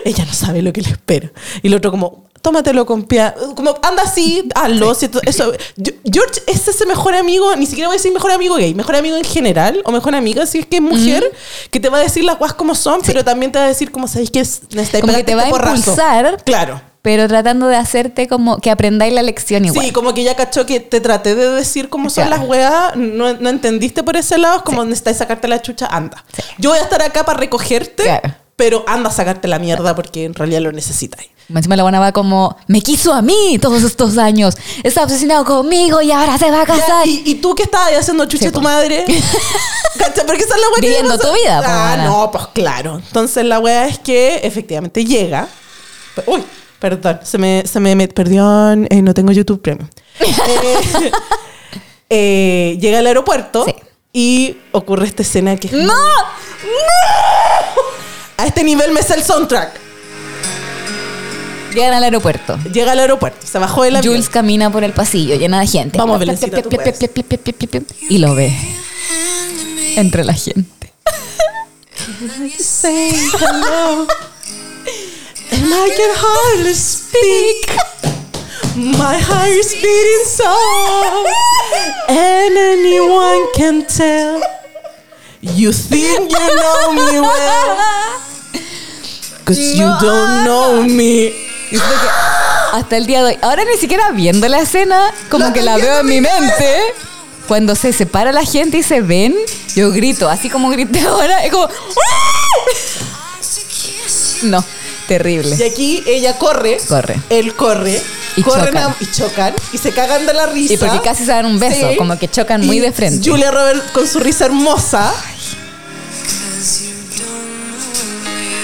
Ella no sabe lo que le espera. Y el otro como, tómatelo con. Como, anda así, hazlo. si esto- eso. George es ese mejor amigo, ni siquiera voy a decir mejor amigo gay, mejor amigo en general, o mejor amiga si es que es mujer, que te va a decir las cosas como son, pero también te va a decir como, ¿sabéis que es? necesitáis Como que te va a este porrazo". impulsar. Claro. Pero tratando de hacerte como que aprendáis la lección igual. Sí, como que ya cachó que te traté de decir cómo son Claro. las weas, no, no entendiste por ese lado, es como necesitas sacarte la chucha, anda. Sí. Yo voy a estar acá para recogerte, Claro. Pero anda a sacarte la mierda porque en realidad lo necesitas. Encima la buena va como, me quiso a mí todos estos años. Está obsesionado conmigo y ahora se va a Ya, casar. ¿y, y tú qué estabas haciendo chucha Sí, a tu madre? Porque esa es la wea que Viviendo no tu vida, Ah, no, pues claro. Entonces la wea es que efectivamente llega. Uy, perdón, se me, se me perdón, eh, no tengo YouTube Premium. Eh, eh, llega al aeropuerto Sí. y ocurre esta escena que es ¡No! A este nivel me sé el soundtrack. Llegan al aeropuerto. Llega al aeropuerto, se bajó del avión. Jules camina por el pasillo llena de gente. Vamos, Belencita, tú puedes. Y lo ve. Entre la gente. say hello. And I can hardly speak. My heart is beating so. And anyone can tell. You think you know me well. Cause you don't know me. Que hasta el día de hoy, ahora ni siquiera viendo la escena, como que la veo en mi mente. Cuando se separa la gente y se ven, yo grito, así como grité ahora, es como. ¡Ah! No, terrible. Y aquí ella corre. Corre. Él corre. Y corren chocan. a- y chocan. Y se cagan de la risa. Y porque casi se dan un beso, como que chocan muy de frente. Julia Roberts con su risa hermosa.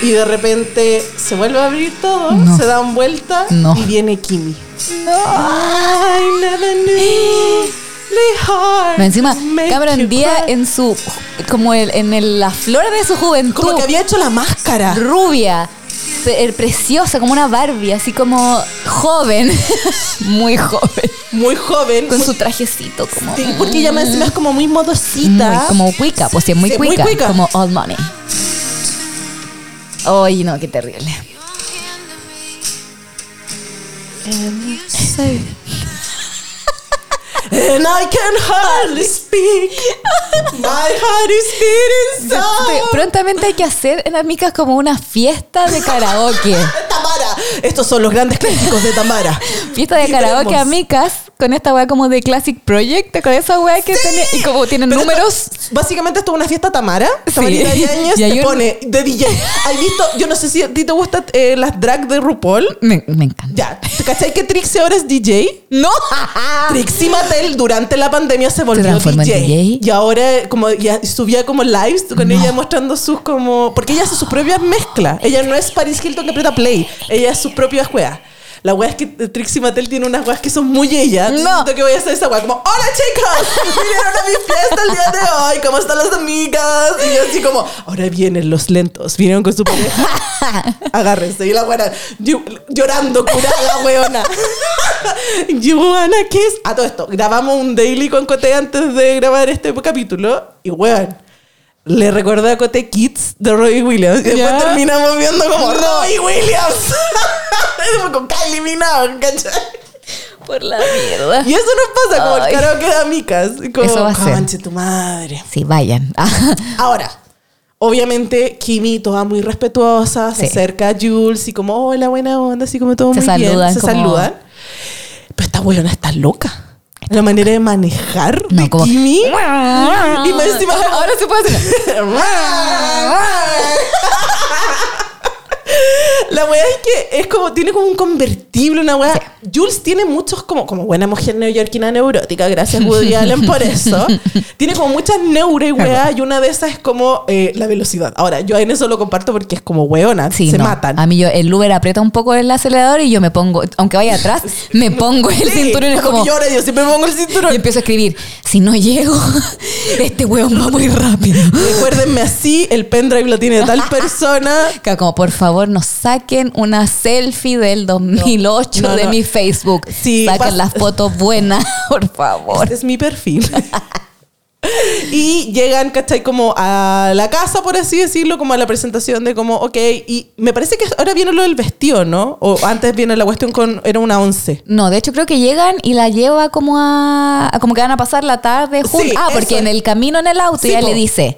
Y de repente se vuelve a abrir todo, No. se dan vuelta No. y viene Kimi. I never knew No, encima, Cameron Díaz en su. como el- en el- la flor de su juventud. Como que había hecho la máscara. rubia, pe- preciosa, como una Barbie, así como joven, muy joven, Muy joven. con muy- su trajecito como... Sí, porque ella más encima es como muy modosita. muy- como cuica, pues sí, muy Sí, muy cuica, cuica. como old money. Ay, no, qué terrible. And I can hardly speak. My heart is beating so. Prontamente hay que hacer en Amicas como una fiesta de karaoke. Tamara. Estos son los grandes clásicos de Tamara. Fiesta de karaoke Amicas con esta weá como de Classic Project, ¿te acuerdas de esa weá que tiene? Y como tienen Pero números. esto- básicamente esto es una fiesta Tamara. Sí. Tamarita Yáñez Y hay te un- pone de DJ. ¿Has visto? Yo no sé si a ti te gustan eh, las drag de RuPaul. Me, me encanta. Ya, ¿te cachai que Trixie ahora es DJ? ¡No! Trixie Mattel durante la pandemia se volvió en DJ. DJ? Y ahora como ya subía como lives con ella mostrando sus como... Porque ella hace sus propias mezclas. Ella no es Paris Hilton que aprieta play. Ella es sus propias weas. La wea es que Trixie Mattel tiene unas weas que son muy ella. No. siento que voy a hacer esa wea como ¡Hola chicos! Vinieron a mi fiesta el día de hoy. ¿Cómo están las amigas? Y yo así como... Ahora vienen los lentos. Vinieron con su pareja. Agárrense. Y la buena llorando, curada, weona. You wanna kiss. A todo esto, grabamos un daily con Cote antes de grabar este capítulo. Y weón, le recordé a Cote Kids de Robbie Williams. Y después terminamos viendo como Robbie Williams. con Kylie Minogue, ¿cachai? Por la mierda. Y eso nos pasa como Ay. el karaoke de amicas. Como, Eso va a ser. "Conche tu madre. Sí, vayan. Ahora, obviamente, Kimi, toda muy respetuosa, se acerca a Jules y como, hola, buena onda, así como todo Se muy saludan bien. Se como- saludan. Pero esta weona está loca. La manera de manejar No, de como- Kimi. Y más encima... Ahora se puede hacer. La weá es que es como, tiene como un convertible, una weá. Jules tiene muchos, como, como buena mujer neoyorquina neurótica, gracias Woody Allen por eso. Tiene como muchas neuro y weá, y una de esas es como eh, la velocidad. Ahora, yo en eso lo comparto porque es como weona, Sí, se no. matan. A mí yo, el Uber aprieta un poco el acelerador y yo me pongo, aunque vaya atrás, me pongo el Sí, cinturón y es como que yo ahora yo siempre pongo el cinturón. Y empiezo a escribir, si no llego, este weón va muy rápido. Recuérdenme así, el pendrive lo tiene tal persona. Claro, Como por favor nos saquen una selfie del 2008 No, no, de no. mi Facebook. Sí, Saquen las fotos buenas, por favor. Este es mi perfil. y llegan, ¿cachai? Como a la casa, por así decirlo, como a la presentación de como, ok, y me parece que ahora viene lo del vestido, ¿no? O antes viene la cuestión con, era una once. No, de hecho creo que llegan y la lleva como a, a como que van a pasar la tarde juntos. Sí, ah, porque eso. en el camino en el auto Sí, po. le dice,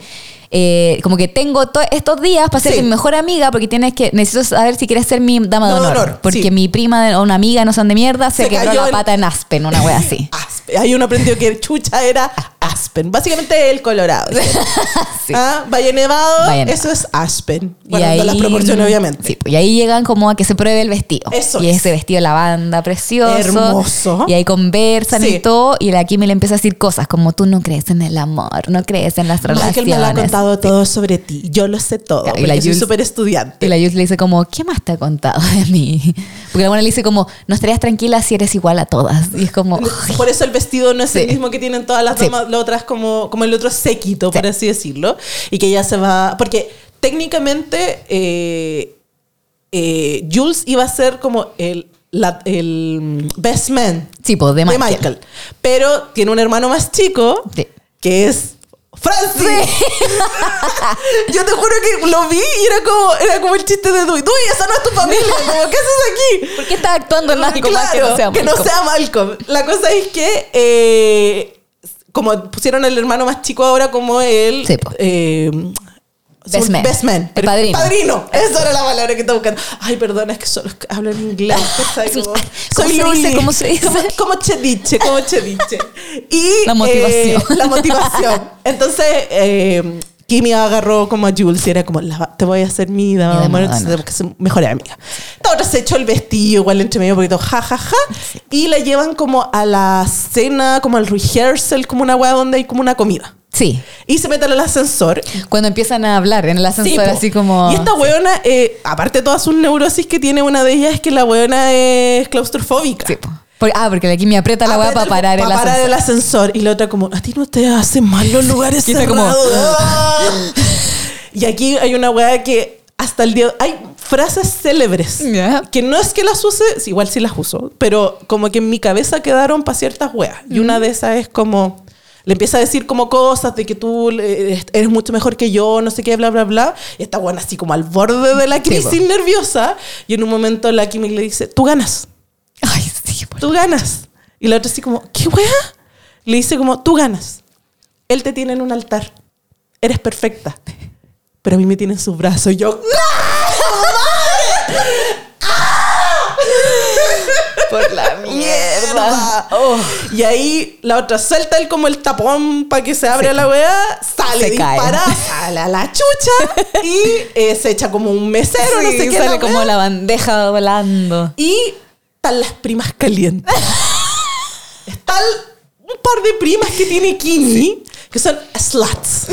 eh, como que tengo to- estos días para ser Sí. mi mejor amiga porque tienes que necesito saber si quieres ser mi dama de honor, honor, porque sí. mi prima o una amiga no son de mierda se, Se quebró la en- pata en Aspen, una wea así. Aspen. Hay uno aprendió que chucha era Aspen. Básicamente el Colorado. Sí. Ah, Valle Nevado, Valle Nevado. eso es Aspen. Y Bueno, las proporciones, obviamente. Sí, pues, y ahí llegan como a que se pruebe el vestido. Eso y es. ese vestido de lavanda precioso. Hermoso. Y ahí conversan Sí. y todo. Y la Kimi le empieza a decir cosas como tú no crees en el amor, no crees en las relaciones. Michael me lo ha contado todo sobre ti. Yo lo sé todo. Y la soy Jules- súper estudiante. Y la Jules le dice como, ¿qué más te ha contado de mí? Porque la buena le dice como, no estarías tranquila si eres igual a todas. Y es como, Por eso el vestido no es el Sí. mismo que tienen todas las Sí. damas, las otras como, como el otro séquito, Sí. por así decirlo. Y que ya se va. Porque técnicamente eh, eh, Jules iba a ser como el, la- el best man sí, pues, de de Michael. Michael. Pero tiene un hermano más chico Sí. que es. Francis. Yo te juro que lo vi y era como, era como el chiste de Dewey. Dewey, esa no es tu familia. Como, ¿qué haces aquí? ¿Por qué estás actuando en algo más que Claro, no sea que no Malcolm? sea Malcolm. La cosa es que, eh, como pusieron al hermano más chico ahora como el... Sí, eh, Best man. Best man. El padrino. Padrino. Esa era la palabra que estaba buscando. Ay, perdona, es que solo hablo en inglés. ¿Cómo soy se Luli. dice? ¿Cómo se dice? Como, como chediche, como chediche. Y, La motivación. eh, la motivación. Entonces, eh, Kimi agarró como a Jules y era como, la- te voy a hacer mi dama honor. tenemos que ser mejores amigas. Esta otra se echó el vestido igual entre medio poquito ja, ja, ja. Y la llevan como a la cena, como al rehearsal, como una weá donde hay como una comida. Sí. Y se meten al ascensor. Cuando empiezan a hablar en el ascensor, Sí, así como. Y esta weona, eh, aparte de todas sus neurosis que tiene, una de ellas es que la weona es claustrofóbica. Sí, po. Por- ah, porque la Kimi aprieta la weá para parar el pa' parar el ascensor. Y la otra como, a ti no te hacen mal los lugares está como, cerrados. ¡Ah! y aquí hay una weá que hasta el día... Hay frases célebres. Que no es que las use, igual sí las uso, pero como que en mi cabeza quedaron para ciertas weas. Y una de esas es como... Le empieza a decir como cosas de que tú eh, eres mucho mejor que yo, no sé qué, bla, bla, bla. Y está buena así como al borde de la crisis nerviosa. Y en un momento la Kimi le dice, tú ganas Ay, sí, por- tú ganas. Y la otra así como, ¿qué wea? Le dice como, tú ganas. Él te tiene en un altar. Eres perfecta. Pero a mí me tiene en sus brazos. Y yo, ¡No! por la ¡Mierda! Y ahí la otra suelta él como el tapón para que se abra la wea, sale, Se cae. dispara, sale a la chucha y eh, se echa como un mesero, no Sí, sé qué. sale la como la bandeja volando. Y están las primas calientes. Están un par de primas que tiene Kimi, que son sluts.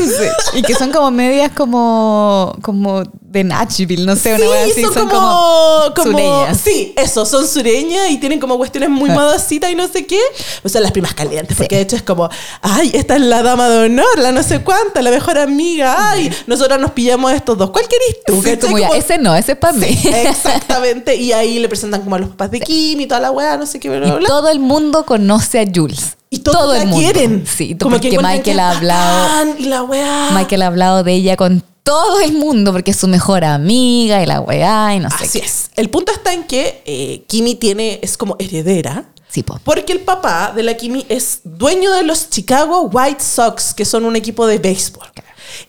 Y que son como medias como, como de Nashville, no sé, una wea así. son, Son, como, como sureñas. Sí, eso, son sureñas y tienen como cuestiones muy Ah. modositas y no sé qué. O sea, las primas calientes, porque de hecho es como, ay, esta es la dama de honor, la no sé cuánta, la mejor amiga, ay, nosotros nos pillamos a estos dos. ¿Cuál querís tú? Sí, como ese no, ese es para mí. Exactamente. Y ahí le presentan como a los papás de Kim y toda la weá, no sé qué, bla, bla, Y todo el mundo conoce a Jules. Y todos todo la el mundo. quieren. Sí, Como porque que Michael ha hablado. Y la weá. Michael ha hablado de ella con todo el mundo porque es su mejor amiga y la weá y no sé Así qué. es. El punto está en que eh, Kimi tiene, es como heredera. Sí, po. Porque el papá de la Kimi es dueño de los Chicago White Sox, que son un equipo de béisbol.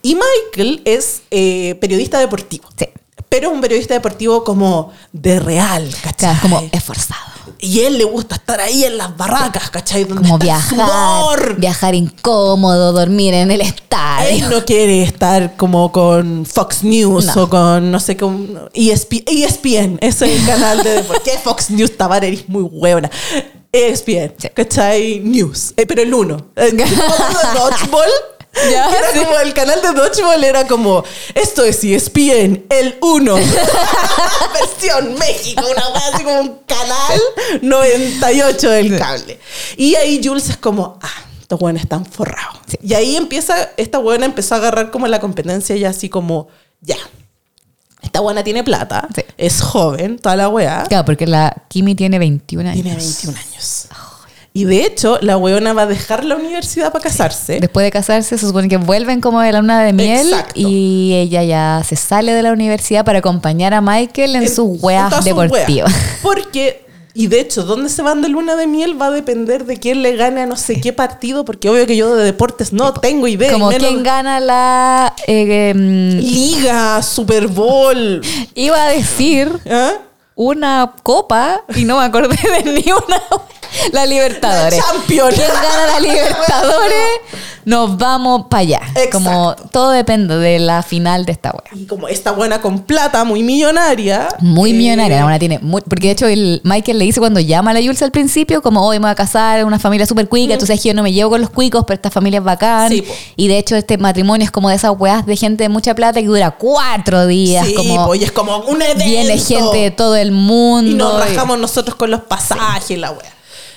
Y Michael es eh, periodista deportivo. Sí. Pero un periodista deportivo como de real, ¿cachai? es como esforzado. Y él le gusta estar ahí en las barracas, ¿cachai? Donde Como viajar, viajar incómodo, dormir en el Él estadio. no quiere estar como con Fox News No. o con, no sé, con ESP, ESPN. Ese es el canal de deporte. ¿Qué Fox News, Tabar? Eres muy huevona. ESPN, Sí. ¿cachai? News. Eh, pero el uno. Eh, ¿te acuerdas de Dodgeball? Ya, era sí. como el canal de Dodgeball era como esto es ESPN, el 1 versión México, una wea así como un canal 98 del cable. Y ahí Jules es como, ah, estos buenos están forrados. Sí. Y ahí empieza, esta buena empezó a agarrar como la competencia ya así como, ya. Esta buena tiene plata, Sí. es joven, toda la wea. Claro, porque la Kimi tiene 21 años. Tiene 21 años. Y de hecho, la weona va a dejar la universidad para casarse. Después de casarse, se supone que vuelven como de la luna de miel Exacto. y ella ya se sale de la universidad para acompañar a Michael en, sus weas deportivas. weas. Porque, y de hecho, dónde se van de luna de miel va a depender de quién le gane a no sé qué partido, porque obvio que yo de deportes no tengo idea. Como menos quien gana la... eh, em, Liga, Super Bowl. iba a decir ¿ah? una copa y no me acordé de ni una. La Libertadores. La Champions. ¿Quién gana la Libertadores? Nos vamos para allá. Exacto. Como todo depende de la final de esta wea. Y como esta buena con plata, muy millonaria. Muy eh, millonaria, la buena tiene muy- porque de hecho el Michael le dice cuando llama a la Jules al principio como hoy me voy a casar, una familia súper cuica, entonces yo no me llevo con los cuicos, pero esta familia es bacán. Sí, po. y de hecho este matrimonio es como de esas weas de gente de mucha plata que dura cuatro días, Sí, como pues, y es como un evento. viene gente de todo el mundo. Y nos y- rajamos nosotros con los pasajes, la wea.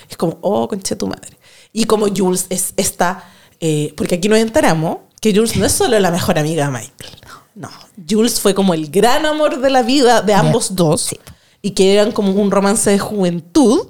Es como, oh, conche tu madre. Y como Jules es esta, eh, porque aquí nos enteramos que Jules no es solo la mejor amiga de Michael. No, Jules fue como el gran amor de la vida de ambos dos. Sí. Y que eran como un romance de juventud.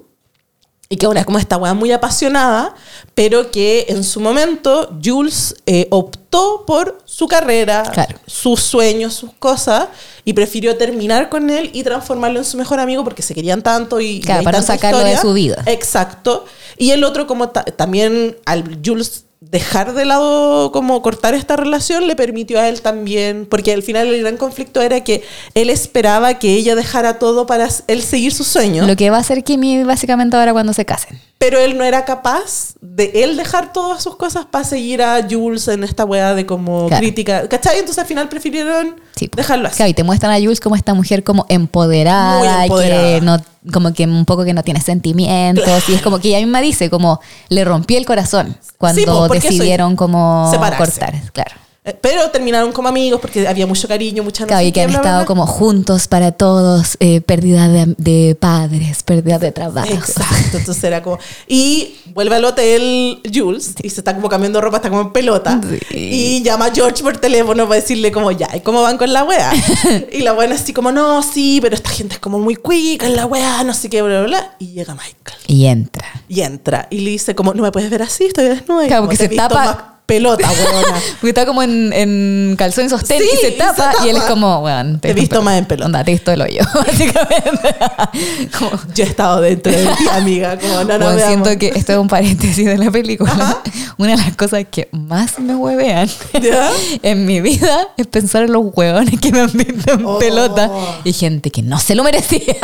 Y que ahora es como esta weá muy apasionada, pero que en su momento Jules eh, optó por su carrera, Claro. sus sueños, sus cosas, y prefirió terminar con él y transformarlo en su mejor amigo porque se querían tanto y, Claro, y para no sacarlo de su vida. Exacto. Y el otro, como ta- también al Jules dejar de lado, como cortar esta relación, le permitió a él también, porque al final el gran conflicto era que él esperaba que ella dejara todo para él seguir sus sueños, Lo que va a hacer Kimi básicamente ahora cuando se casen. pero él no era capaz de él dejar todas sus cosas para seguir a Jules en esta weá de como Claro. crítica. ¿Cachai? Entonces al final prefirieron Sí, dejarlo así. Claro, y te muestran a Jules como esta mujer como empoderada, empoderada. que no, como que un poco que no tiene sentimientos. Y es como que ella misma dice, como le rompió el corazón cuando Sí, decidieron como separarse. cortar. Claro. Eh, Pero terminaron como amigos porque había mucho cariño, mucha Claro, y que han estado como juntos para todos, eh, pérdida de, de padres, pérdida de trabajo. Exacto, entonces era como. Y vuelve al hotel Jules y se está como cambiando ropa, está como en pelota. Sí. Y llama a George por teléfono para decirle, como, ya, ¿y cómo van con la wea? y la buena así, como, no, sí, pero esta gente es como muy quick en la wea, no sé qué, bla, bla, bla. Y llega Michael. Y entra. Y entra y le dice, como, no me puedes ver así, estoy desnuda. Claro, como, porque "Te he se tapa- pelota, weona. Porque está como en, en calzón y sostén Sí, y se tapa, y él es como, bueno, Te he visto más en pelota. Onda, te he visto el hoyo, básicamente. Como- Yo he estado dentro de ti, amiga, como, no, no, Bueno, siento que esto es un paréntesis de la película. Una de las cosas que más me huevean ¿Ya? en mi vida es pensar en los huevones que me han visto en Oh. pelota y gente que no se lo merecía.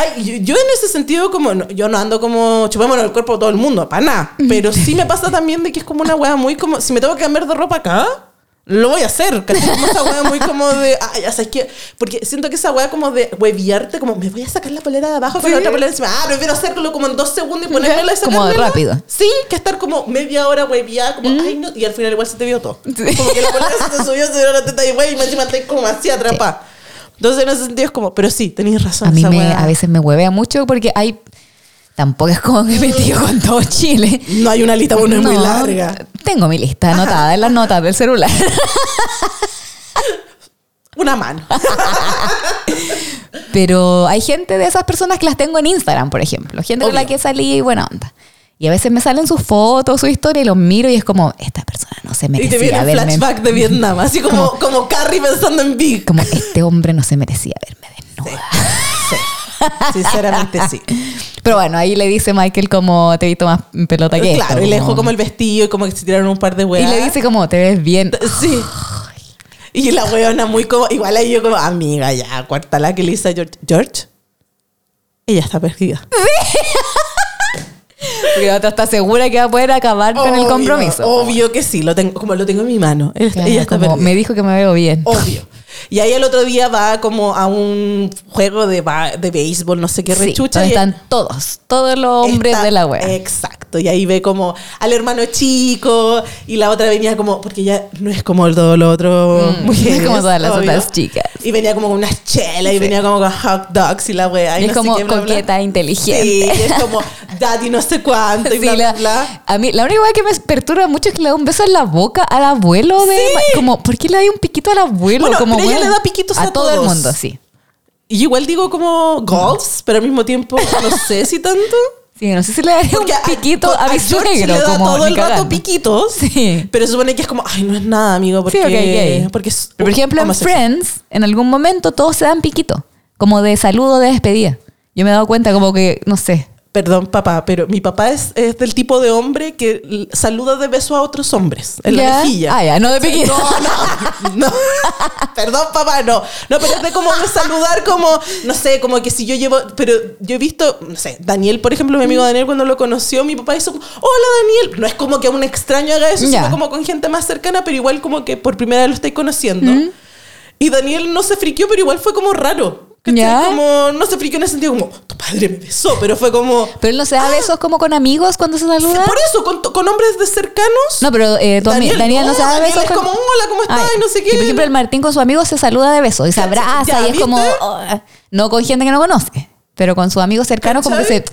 Ay, yo, yo en ese sentido, como no- yo no ando como chupémonos el cuerpo de todo el mundo, para nada. Pero sí me pasa también de que es como una wea muy como, si me tengo que cambiar de ropa acá, lo voy a hacer. ¿cachai? Como esa wea muy como de, ay, ya sabes que, porque siento que esa wea como de hueviarte, como me voy a sacar la polera de abajo con la Sí. otra polera encima. Ah, prefiero hacerlo como en dos segundos y ponérmela y Como sacármela. rápido. Sí, que estar como media hora hueviada, como, ay, no, y al final igual se te vio todo. Como que la polera se te subió, se vio la teta y güey, y encima estáis como así atrapada. Entonces en ese sentido es como, pero sí, tenéis razón. A mí esa me, a veces me huevea mucho porque hay... Tampoco es como que me metido con todo Chile. No hay una lista, bueno, es muy No, larga. Tengo mi lista anotada en las notas del celular. Una mano. Pero hay gente de esas personas que las tengo en Instagram, por ejemplo. Gente con la que salí y buena onda. Y a veces me salen sus fotos, su historia y los miro y es como, esta persona no se Y te merecía viene el verme. flashback de Vietnam, así como, como Carrie pensando en Big. Como, este hombre no se merecía verme desnuda. Sí, sinceramente sí. Pero bueno, ahí le dice Michael como, te he visto más pelota que Claro, esto", y le dejó como- el vestido y como que se tiraron un par de Y weas. le dice como, te ves bien. Sí. Y la weona muy como, igual ahí yo como, amiga, ya, cuarta la que le dice a George, George. ella está perdida. Porque la otra está segura que va a poder acabar con el Obvio, compromiso. Obvio que sí, lo tengo, como lo tengo en mi mano. Claro, ella está como, me dijo que me veo bien. Obvio. Y ahí el otro día va como a un juego de, de béisbol, no sé qué Sí, rechucha. y están todos, todos los hombres está- de la wea. Exacto. Y ahí ve como al hermano chico y la otra venía como, porque ya no es como todo lo otro Mm, mujeres, como todas las obvio. otras chicas. Y venía como con unas chelas y Sí. venía como con hot dogs y la wea. y es no sé como qué, bla, bla. coqueta, inteligente. Sí, y es como daddy no sé cuánto y Sí, bla, bla, la, bla. A mí, la única cosa que me perturba mucho es que le da un beso en la boca al abuelo de. Sí. Como, ¿por qué le da un piquito al abuelo? Bueno, como, ella le da piquitos a todo el todos. mundo, sí. Y igual digo como golfs, pero al mismo tiempo no sé si tanto. Sí, no sé si le daría un Porque a- piquito a, mi suegro. le da como, todo el rato piquitos. Sí. Pero se supone que es como, ay, no es nada, amigo, porque, Sí, ok, ok. porque es por ejemplo, en. Friends, en algún momento todos se dan piquito. Como de saludo de despedida. Yo me he dado cuenta como que, no sé. Perdón, papá, pero mi papá es, es del tipo de hombre que saluda de beso a otros hombres en ¿Ya? la mejilla. Ah, ya, no de piquito. No, no, no. Perdón, papá, no. No, pero es de como de saludar como, no sé, como que si yo llevo, pero yo he visto, no sé, Daniel, por ejemplo, mi amigo Daniel cuando lo conoció, mi papá hizo hola Daniel. No es como que a un extraño haga eso, Ya. sino como con gente más cercana, pero igual como que por primera vez lo estáis conociendo. Y Daniel no se friqueó, pero igual fue como raro. Ya. Como, no se friqueó en el sentido como, tu padre me besó, pero fue como... Pero él no se da besos como con amigos cuando se saluda. Por eso, con, con hombres de cercanos. No, pero eh, Daniel, no, se da Daniel besos es con... como, hola, ¿cómo estás? Ay, Y no sé qué. y por ejemplo, el Martín con su amigo se saluda de besos y se abraza Ya, y es como... oh, no con gente que no conoce, pero con sus amigos cercanos como que se...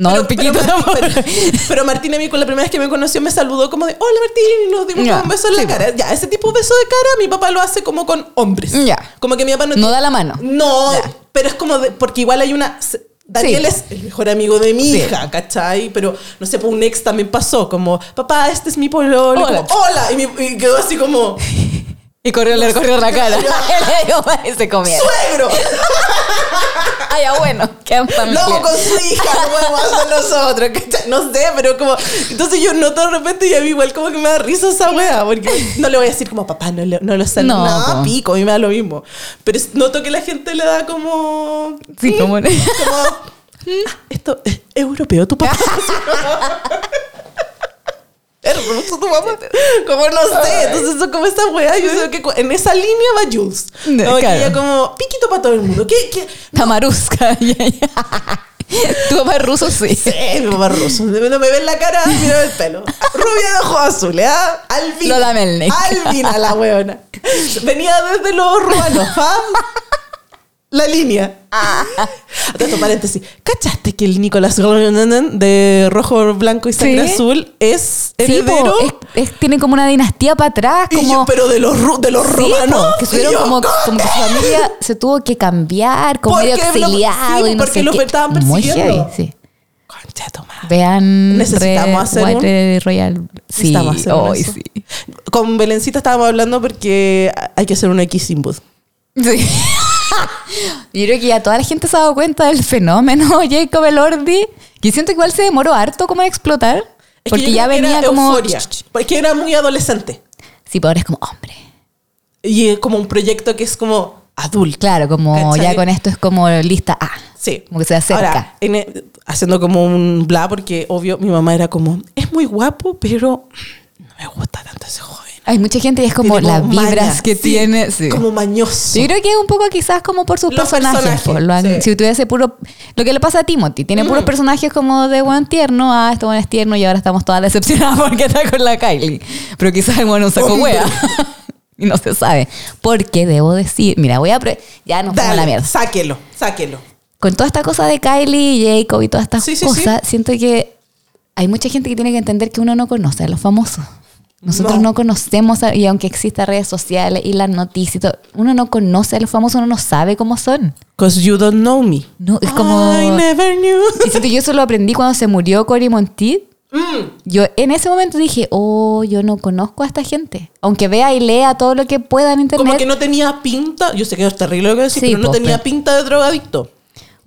No, pero, el piquito pero, tampoco. pero, pero Martín a mí con la primera vez que me conoció me saludó como de hola Martín y nos dimos como un beso en sí, la cara. Ya, ese tipo de beso de cara mi papá lo hace como con hombres. Ya. Como que mi papá no No da la mano. No, pero es como de, porque igual hay una Daniel Sí. es el mejor amigo de mi Sí. hija, ¿cachai? Pero no sé, pues un ex también pasó, como, papá, este es mi pololo. Hola. como, Hola. Y, mi- y quedó así como, Y corrió, le corrió la cara. y se comieron. ¡suegro! Ah, ya bueno, familia. Loco con su hija, no podemos hacer nosotros. No sé, pero como. Entonces yo noto de repente y a mí igual como que me da risa esa wea, porque no le voy a decir como papá, no, le- no lo sé, No, no, po. pico, a mí me da lo mismo. Pero noto que la gente le da como. Sí, como... como "Ah, esto es europeo, tu papá. Es ruso tu papá. Como no sé. Entonces, como esa weá. Yo sé que en esa línea va Jules. Como que claro. ella como piquito para todo el mundo. ¿Qué? qué? Tamarusca. Ya, ya. tu papá es ruso, sí. Sí, mi papá es ruso. No me ven la cara, mira el pelo. Rubia de ojos azules, ¿ah? Albina. Lola Melnick. Albina la weona. Venía desde los rumanos, ¿ah? La línea. Ah. Esto paréntesis. ¿Cachaste que el Nicolás de rojo, blanco y sangre Sí. azul es Sí, heredero? es, es- tiene como una dinastía para atrás, Y yo, como... pero de los, de los Sí, romanos. po, que yo, como, como que su familia se tuvo que cambiar, como medio lo- exiliado sí, y no porque qué. estaban Muy persiguiendo. heavy, sí. Concha de tu madre. Vean Necesitamos Red- hacer White eh, Royal. Sí, hoy sí. Con Belencita estábamos hablando porque hay que hacer un X booth. Sí. Yo creo que ya toda la gente se ha dado cuenta del fenómeno Jacob Elordi. Que siento que igual se demoró harto como en explotar. Es que porque ya venía como. euforia, porque era muy adolescente. Sí, pero ahora es como hombre. Y es como un proyecto que es como adulto. Claro, como ¿Cachai? ya con esto es como lista A. Sí. Como que se acerca. Ahora, en e- haciendo como un bla, porque obvio mi mamá era como, es muy guapo, pero no me gusta tanto ese joven. Hay mucha gente y es como las vibras maña, que sí, tiene. Sí. Como mañoso. Yo creo que es un poco quizás como por sus Los personajes. personajes, po, lo sí. Si tuviese puro... Lo que le pasa a Timothy. Tiene puros personajes como de buen tierno. Ah, este buen es tierno y ahora estamos todas decepcionadas porque está con la Kylie. Pero quizás el bueno sacó wea. y no se sabe. Porque debo decir... Mira, voy a... pre- Ya nos fuimos a la mierda. sáquelo, sáquelo. Con toda esta cosa de Kylie y Jacob y todas estas cosas, siento que hay mucha gente que tiene que entender que uno no conoce a los famosos. Nosotros No. no, conocemos, y aunque existan redes sociales y las noticias y todo, uno no conoce a los famosos, uno no sabe cómo son. Cause you don't know me. No, es como... I never knew. Y siento que yo eso lo aprendí cuando se murió Cory Monteith. Mm. Yo en ese momento dije, oh, yo no conozco a esta gente. Aunque vea y lea todo lo que pueda en internet. Como que no tenía pinta, yo sé que es terrible lo que decir, Sí, pero no tenía pinta de drogadicto.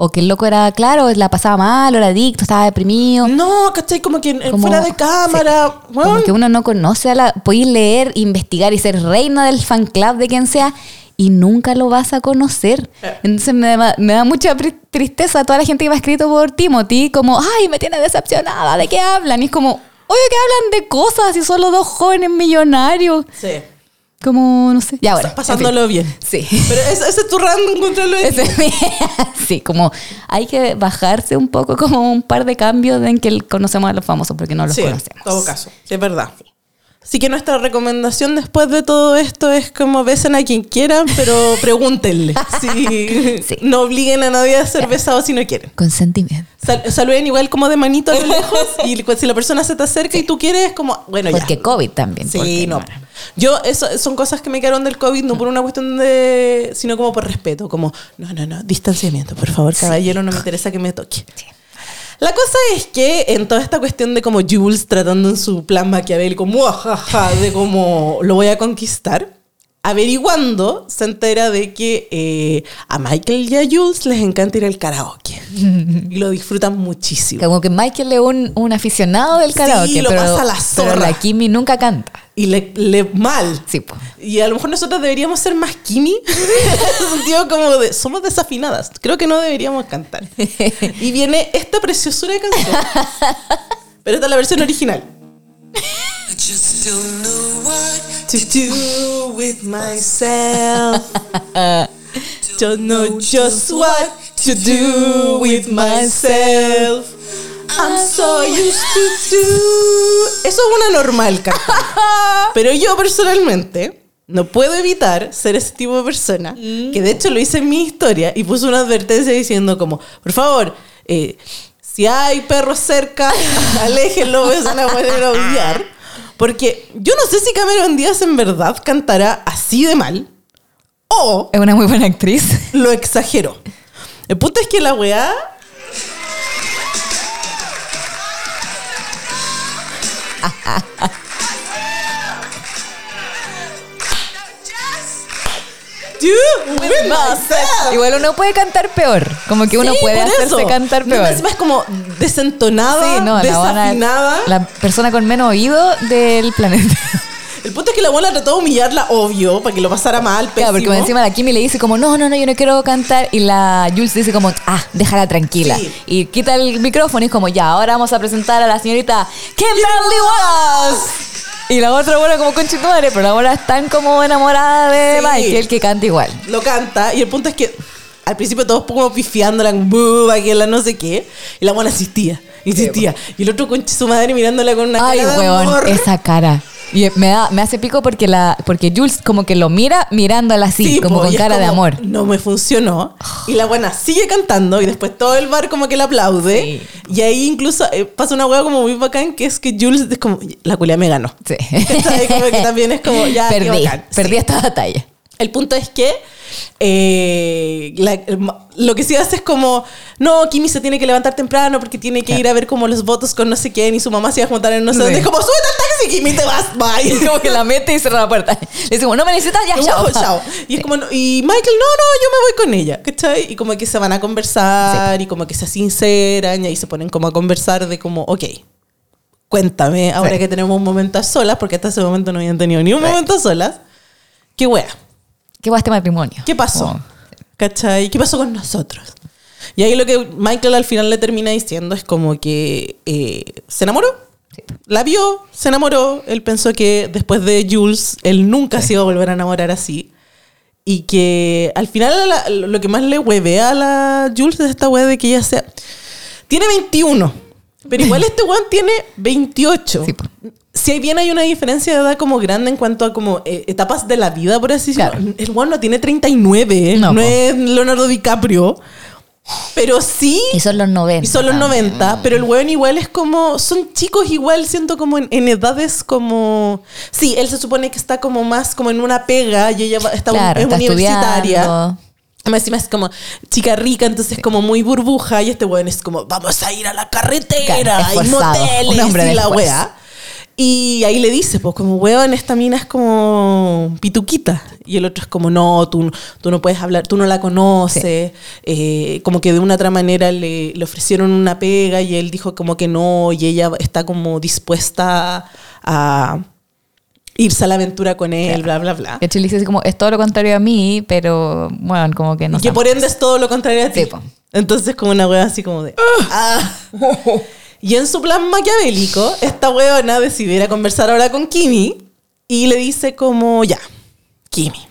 O que el loco era, claro, la pasaba mal, o era adicto, estaba deprimido. No, ¿cachai? Como que Como- fuera de cámara. Como weón. que uno no conoce a la. Podéis leer, investigar y ser reina del fan club de quien sea y nunca lo vas a conocer. Eh. Entonces me da, me da mucha tristeza a toda la gente que va escrito por Timothy, como, ay, me tiene decepcionada, ¿de qué hablan? Y es como, obvio que hablan de cosas y son los dos jóvenes millonarios. Sí. Como, no sé. Ya ahora. Pasándolo bien. Sí. Pero ese, ese es tu random contra lo sí, como hay que bajarse un poco, como un par de cambios en que conocemos a los famosos, porque no los Sí, en conocemos. todo caso, sí, es verdad. Así que nuestra recomendación después de todo esto es como besen a quien quieran, pero pregúntenle. Sí. Sí. No obliguen a nadie a ser besado si no quieren. Consentimiento. Sal- saluden igual como de manito a lo lejos y si la persona se te acerca y tú quieres, es como, bueno, ya. Porque COVID también. Sí, no. Yo, eso son cosas que me quedaron del COVID, no por una cuestión de. sino como por respeto. Como, no, no, no, distanciamiento, por favor, caballero, no me interesa que me toque. Sí. La cosa es que en toda esta cuestión de como Jules tratando en su plan maquiavélico, de cómo lo voy a conquistar, averiguando se entera de que eh, a Michael y a Jules les encanta ir al karaoke. y lo disfrutan muchísimo. Como que Michael es un, un aficionado del Sí, karaoke, lo pero, pasa la pero zorra. la Kimi nunca canta. Y le, le mal. Sí, po. Y a lo mejor nosotros deberíamos ser más Kimi. en sentido como de. Somos desafinadas. Creo que no deberíamos cantar. Y viene esta preciosura de canción. Pero esta es la versión original. I just don't know what To do with myself. Don't know just what to do with myself. I'm so used to do. Eso es una normal cantar. Pero yo personalmente no puedo evitar ser ese tipo de persona que de hecho lo hice en mi historia y puse una advertencia diciendo como, por favor, eh, si hay perros cerca, aléjenlo, es una manera de odiar. Porque yo no sé si Cameron Díaz en verdad cantará así de mal o Es una muy buena actriz. lo exageró. El punto es que la weá. Do with myself. Igual uno puede cantar peor. Como que uno Sí, puede hacerse eso. cantar No, peor. encima es como desentonada, Sí, no, la desafinada. La persona con menos oído del planeta. El punto es que la abuela trató de humillarla, obvio, para que lo pasara mal, Claro, porque pésimo. encima la Kimi le dice como, no, no, no, yo no quiero cantar. Y la Jules dice como, ah, déjala tranquila. Sí. Y quita el micrófono y es como, ya, ahora vamos a presentar a la señorita Kimberly Wallace. Y la otra buena como conchetumare, pero ahora están como enamorada de Sí. Michael que canta igual. lo canta y el punto es que al principio todos como pifiándola, buh, la no sé qué, y la buena insistía, insistía. Y el otro con su madre mirándola con una Ay, cara de weón, amor. esa cara. Y me, da, me hace pico porque la porque Jules como que lo mira mirándola así, Sí, como po, con cara de amor. No me funcionó. Y la buena sigue cantando y después todo el bar como que la aplaude. Sí. Y ahí incluso eh, pasa una hueá como muy bacán que es que Jules es como, la culia me ganó. Sí. ¿Cachai? Como que también es como, ya, perdí, bacán. perdí Sí. esta batalla. El punto es que eh, la- lo que sí hace es como, no, Kimi se tiene que levantar temprano porque tiene que ir a ver como los votos con no sé quién y su mamá se va a juntar en no sé Sí. dónde. Es como, súbete al taxi, Kimi, te vas, bye. como que la mete y cierra la puerta. Le dice como, no me necesitas, ya, Y chao. chao, chao. Y es como, y Michael, no, no, yo me voy con ella, ¿cachai? Y como que se van a conversar y como que se sinceran y ahí se ponen como a conversar de como, ok, cuéntame, ahora Sí. que tenemos un momento a solas, porque hasta ese momento no habían tenido ni un momento a solas, qué wea, ¿Qué va este matrimonio? ¿qué pasó? Como, ¿Cachai? ¿Qué pasó con nosotros? Y ahí lo que Michael al final le termina diciendo es como que eh, se enamoró. La vio, se enamoró. Él pensó que después de Jules, él nunca se iba a volver a enamorar así. Y que al final la- lo que más le huevea a la Jules es esta wea de que ella sea. Tiene 21. Pero igual este weón tiene 28. Sí. Si bien hay una diferencia de edad como grande en cuanto a como eh, etapas de la vida, por así decirlo. Claro. El weón no tiene 39, No, no, es Leonardo DiCaprio. Pero sí. Y son los 90. Y son los también. 90, pero el weón igual es como. Son chicos igual, siento como en, en edades como. Sí, él se supone que está como más como en una pega y ella está, Claro, es está universitaria. estudiando. Además, encima es como chica rica, entonces como muy burbuja. Y este weón es como, vamos a ir a la carretera, Claro, esforzado, moteles un y la esfuerzo. Y ahí le dice, pues como weón, esta mina es como pituquita. Y el otro es como, no, tú, tú no puedes hablar, tú no la conoces. Eh, como que de una otra manera le, le ofrecieron una pega y él dijo como que no. Y ella está como dispuesta a, irse a la aventura con él, bla, bla, bla. De hecho, le dice así como, es todo lo contrario a mí, pero bueno, como que no y que por ende es todo lo contrario a ti. Sí. Entonces, como una wea así como de. "Ah". Y en su plan maquiavélico, esta weona decide ir a conversar ahora con Kimi y le dice como, ya, Kimi,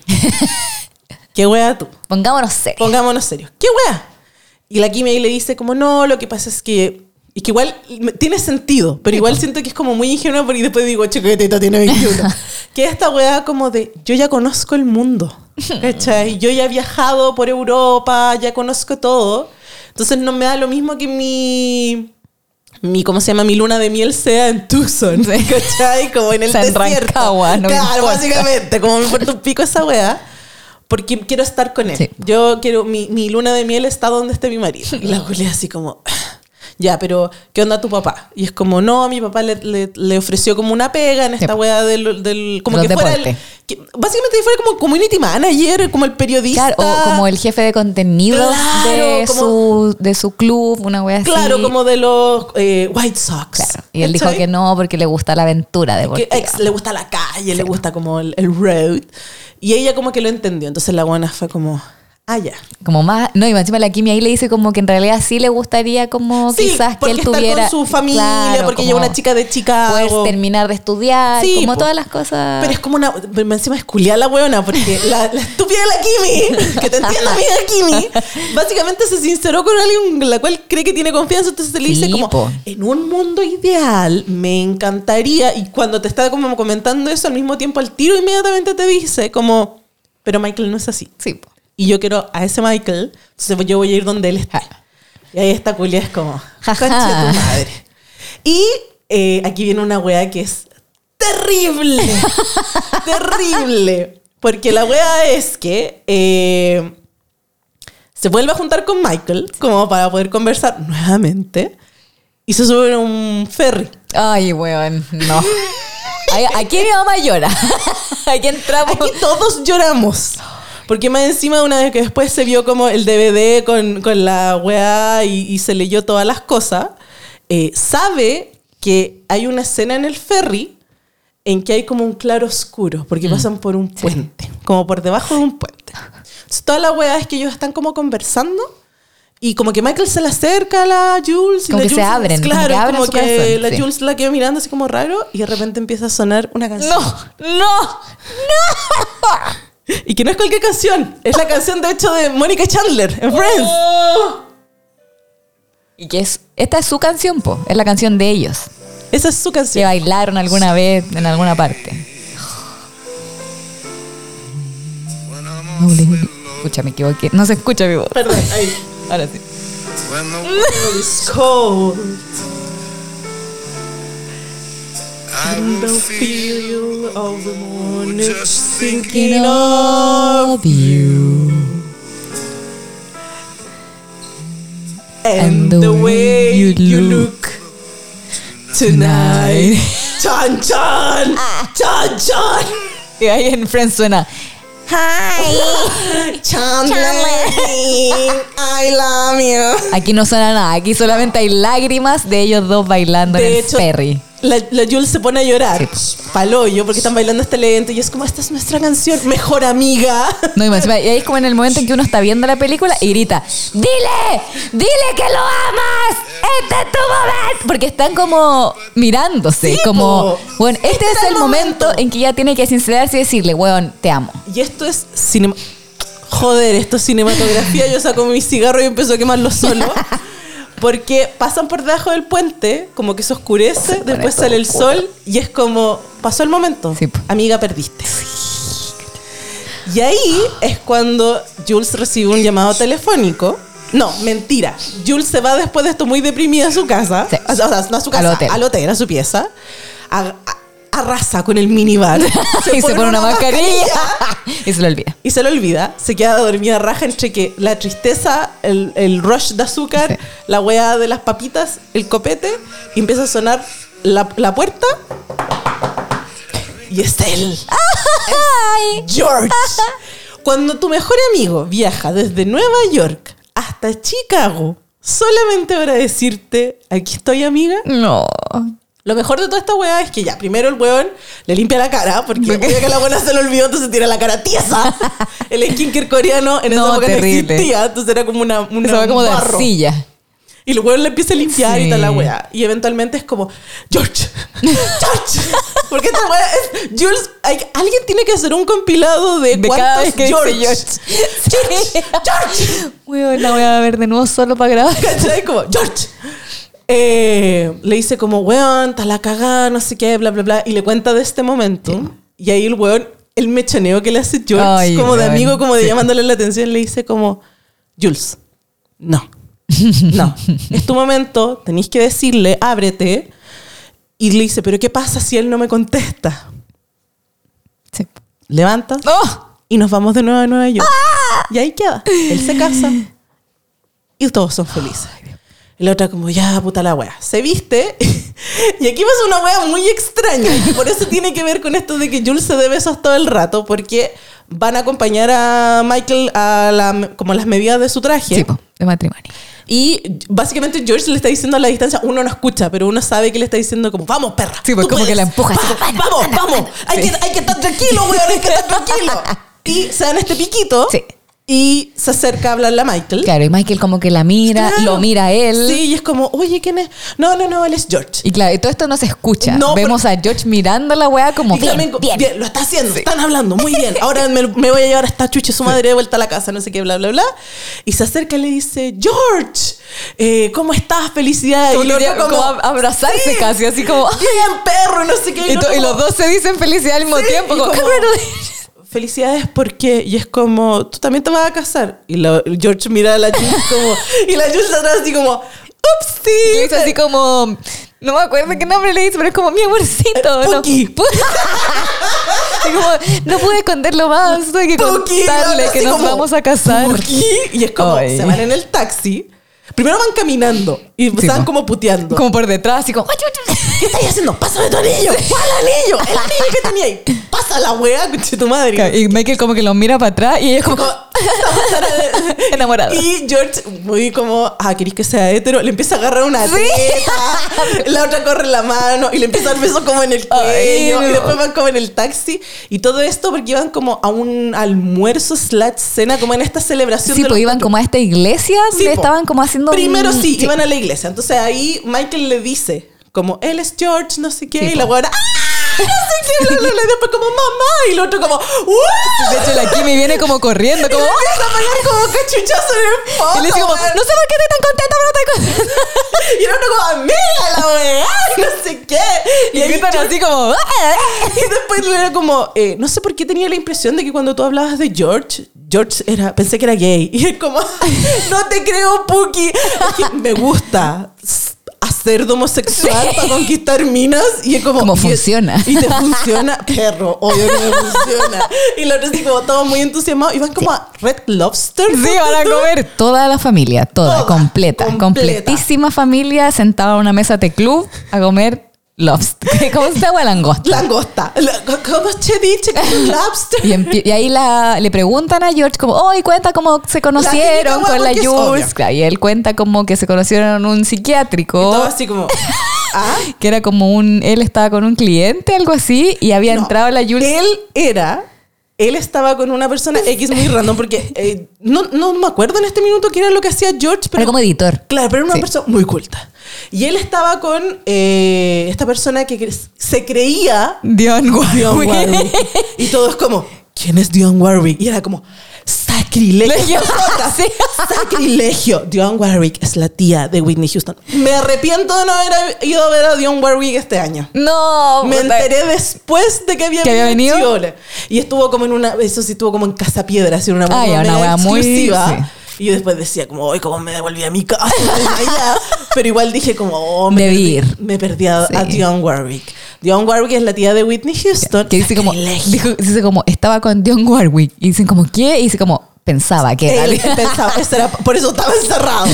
¿qué wea tú? Pongámonos serios. Pongámonos serios. ¿Qué wea? Y la Kimi ahí le dice como, no, lo que pasa es que... Y que igual tiene sentido, pero igual siento que es como muy ingenua porque después digo, chiquitita tiene 21. que esta wea como de, yo ya conozco el mundo, ¿cachai? Yo ya he viajado por Europa, ya conozco todo. Entonces no me da lo mismo que mi... Mi, ¿cómo se llama? Mi luna de miel sea en Tucson, ¿cachai? Como en el O sea, en desierto. Rancagua, no claro, básicamente, como me importa un pico esa wea. Porque quiero estar con él. Sí. Yo quiero, mi, mi luna de miel está donde esté mi marido. Y la Julia así como, ya, pero ¿qué onda tu papá? Y es como, no, mi papá le, le- le ofreció como una pega en esta wea del, del como Los que fuera el, que básicamente fuera como community manager, como el periodista. Claro, o como el jefe de contenidos Claro, de, como- su, de su club, una wea así. Claro, como de los eh, White Sox. Claro. Y él dijo que no porque le gusta la aventura que deportiva. ex, le gusta la calle, le gusta como el, el road. Y ella como que lo entendió. Entonces la buena fue como, ah, ya. Como más, no, y encima la Kimi ahí le dice como que en realidad sí le gustaría como Sí, quizás que él tuviera con su familia, Claro, porque ella una chica de Chicago. Puedes terminar de estudiar, Sí, como po. todas las cosas. Pero es como una. pero Encima es culiar la hueona, porque la, la estúpida de la Kimi, que te entienda, amiga Kimi, básicamente se sinceró con alguien con la cual cree que tiene confianza. Entonces se le dice Sí, como: po. En un mundo ideal, me encantaría. Y cuando te está como comentando eso, al mismo tiempo, al tiro, inmediatamente te dice, como: Pero Michael no es así. sí, po. Y yo quiero a ese Michael, entonces yo voy a ir donde él está. Y ahí esta culia es como, Jaja. tu madre. Y eh, aquí viene una wea que es terrible. terrible. Porque la wea es que eh, se vuelve a juntar con Michael, como para poder conversar nuevamente. Y se sube a un ferry. Ay, weón, no. Aquí mi mamá llora. Aquí entramos. Aquí todos lloramos. Porque más encima, una vez que después se vio como el DVD con, con la weá y, y se leyó todas las cosas, eh, sabe que hay una escena en el ferry en que hay como un claro oscuro, porque pasan por un puente, como por debajo de un puente. Entonces, toda la weá es que ellos están como conversando y como que Michael se le acerca a la Jules. y Como la que se Jules- abren, como Claro, que abren como que corazón, la sí. Jules la queda mirando así como raro y de repente empieza a sonar una canción. No, no, Y que no es cualquier canción, es la canción de hecho de Mónica Chandler en Friends. Y que es, esta es su canción, po. Es la canción de ellos. Esa es su Que canción. bailaron alguna vez en alguna parte. Escucha, me equivoqué. No se escucha mi voz. Perdón, ahí. Ahora sí. I and will the feel of the morning just thinking of you. and the way you look tonight. Chan chan, chan chan. Y ahí en Friends suena. Chandler, I love you. Aquí no suena nada. Aquí solamente hay lágrimas de ellos dos bailando en De el hecho, ferry. La, la Jules se pone a llorar. Paloyo, porque están bailando este lento. Y es como, esta es nuestra canción. Mejor amiga. No, y más y ahí es como en el momento en que uno está viendo la película y grita, ¡Dile! ¡Dile que lo amas! ¡Este es tu momento! Porque están como mirándose, Sí, como, po. bueno, este, Este es el momento. en que ya tiene que sincerarse y decirle, weón, te amo. Y esto es cinema. Joder, esto es cinematografía. Yo saco mi cigarro y empiezo a quemarlo solo. Porque pasan por debajo del puente, como que se oscurece, después sale el sol y es como, pasó el momento. Sí. Amiga, perdiste. Y ahí es cuando Jules recibe un llamado telefónico. No, mentira. Jules se va después de esto muy deprimida a su casa. Sí. O sea, no a su casa, Al hotel. al hotel, a su pieza. A- a- arrasa con el minibar. y se pone una mascarilla y se lo olvida. y se le olvida, se queda dormida raja entre que la tristeza, el, el rush de azúcar, Sí. la hueá de las papitas, el copete, y empieza a sonar la, la puerta. Y es él, ¡Ay! George. Cuando tu mejor amigo viaja desde Nueva York hasta Chicago, solamente para decirte, aquí estoy amiga, No. Lo mejor de toda esta weá es que ya, primero el weón le limpia la cara, porque obvio que la buena se le olvidó, entonces tira la cara tiesa. El skincare coreano en esa No, época terrible. no existía, entonces era como una, una como de barro. arcilla. Y el weón le empieza a limpiar y Sí. tal la weá. Y eventualmente es como, George, George. Porque esta weá es, Jules, hay- alguien tiene que hacer un compilado de, De cuántos que George. George. Sí. George. Weón, la voy a ver de nuevo solo para grabar. ¿Cachai? Como, George. Eh, le dice como, weón, está la cagada, no sé qué, bla, bla, bla. Y le cuenta de este momento. Y ahí el weón, el mechaneo que le hace George, Ay, como de amigo, como de sí. llamándole la atención, le dice como, Jules, no. No. es tu momento, tenéis que decirle, ábrete. Y le dice, pero ¿qué pasa si él no me contesta? Sí. Levanta ¡Oh! y nos vamos de nuevo a Nueva York. Y ahí queda. Él se casa y todos son felices. Y la otra como, ya, puta la wea. Se viste y aquí pasa una wea muy extraña y por eso tiene que ver con esto de que Jules se dé besos todo el rato porque van a acompañar a Michael a la, como las medidas de su traje. Sí, de matrimonio. Y básicamente George le está diciendo a la distancia, uno no escucha, pero uno sabe que le está diciendo como, vamos, perra. Sí, pues como que puedes. la empuja, así Va, como, "Bueno, vamos, vamos. bueno". Hay, que, hay que estar tranquilo, weón, hay que estar tranquilo. Y se dan este piquito Sí. Y se acerca a hablarle a Michael. Claro, y Michael como que la mira, Claro. lo mira a él. Sí, y es como, oye, ¿quién es? No, no, no, él es George. Y claro, y todo esto no se escucha. No, Vemos a George mirando la weá como Y bien, como, bien. bien, lo está haciendo, están hablando, muy bien. Ahora me, me voy a llevar a esta chucha su madre de vuelta a la casa, no sé qué, bla, bla, bla. Y se acerca y le dice, George, eh, ¿cómo estás? Felicidades. Como, y quería otro como ab- abrazarse "Sí, casi, así como... Bien, perro, y no sé qué. Y, y los como, dos se dicen felicidad al mismo Sí, tiempo. y Como, como-. Felicidades porque y es como tú también te vas a casar y la- George mira a la Jules como y la Jules atrás así como Y le upsi dice así como... No me acuerdo qué nombre le dice, pero es como mi amorcito. ¿no? Puki. Pu- Y como, no pude esconderlo más, tuve que Puki, contarle así que nos como, vamos a casar. Puki. y es como Ay. se van en el taxi primero van caminando y Sí, estaban po. como puteando Como por detrás, así como... ¿qué estás haciendo? pásame tu anillo ¿cuál anillo? el anillo que tenía ahí pasa la wea conche tu madre Y Michael como que lo mira para atrás y ella como... Como- Enamorada. Y George, muy como, ah, ¿querés que sea hetero? Le empieza a agarrar una Sí. teta, la otra corre la mano y le empieza a dar besos como en el cuello. Ay. Y después van como en el taxi. Y todo esto porque iban como a un almuerzo slash cena, como en esta celebración. Sí, de pues iban cuatro. como a esta iglesia Sí, estaban como haciendo Primero un- sí, iban a la iglesia. Entonces ahí Michael le dice, como, él es George, no sé qué. Sí, y la buena, ¡ah! Sé qué, bla, bla, bla. Y después como, mamá. Y el otro como, ¡uh! De hecho, la Kimi viene como corriendo, Y como... le empieza a pegar como cachuchazo en el poto. Y le dice como, no sé por qué estoy tan contenta, pero estoy contenta. Y el otro como, mira la weá, no sé qué. Y ahí gritan así como... "Ah". Y después era como, eh, no sé por qué tenía la impresión de que cuando tú hablabas de George, George era, pensé que era gay. Y es como, no te creo, Puki. Me gusta hacer de homosexual para conquistar minas. Y es como, Como funciona. Y te funciona, perro, obvio que me funciona. Y otros así como todos muy entusiasmados. Y van como a Red Lobster. Sí, van a comer toda la familia, toda, Toda, completa, completa. completísima familia sentada en una mesa de club a comer lobster. ¿Cómo se llama? Langosta. Langosta. La- ¿Cómo te dice que es lobster? Y, y ahí la, le preguntan a George como, oh, y cuenta cómo se conocieron típica con la Jules. Y él cuenta como que se conocieron en un psiquiátrico. Todo así como, ¿ah? Que era como un, él estaba con un cliente, algo así, y había No. entrado la Jules. Él era, él estaba con una persona X muy random, porque eh, no, no me acuerdo en este minuto qué era lo que hacía George, pero Era como editor. Claro, pero era una Sí. persona muy culta. Y él estaba con eh, esta persona que cre- se creía Dion Warwick. Warwick. Y todo es como, ¿quién es Dionne Warwick? Y era como, sacrilegio. Legio. Sí. Sacrilegio. Dionne Warwick es la tía de Whitney Houston. Me arrepiento de no haber ido a ver a Dionne Warwick este año. No, Me enteré después de que había, ¿Que había venido? Y estuvo como en una, eso sí, estuvo como en Casa Piedra, así una, Ah, ya, una wea muy- exclusiva. sí. Y yo después decía como, hoy cómo me devolví a mi casa. Pero igual dije como, oh, me perdí, me perdí a, Sí. a Dionne Warwick. Dionne Warwick es la tía de Whitney Houston. Que dice como, dijo, dice como, estaba con Dion Warwick. Y dicen como, ¿qué? Y dice como, pensaba que era. Él pensaba, eso era- por eso estaba encerrado.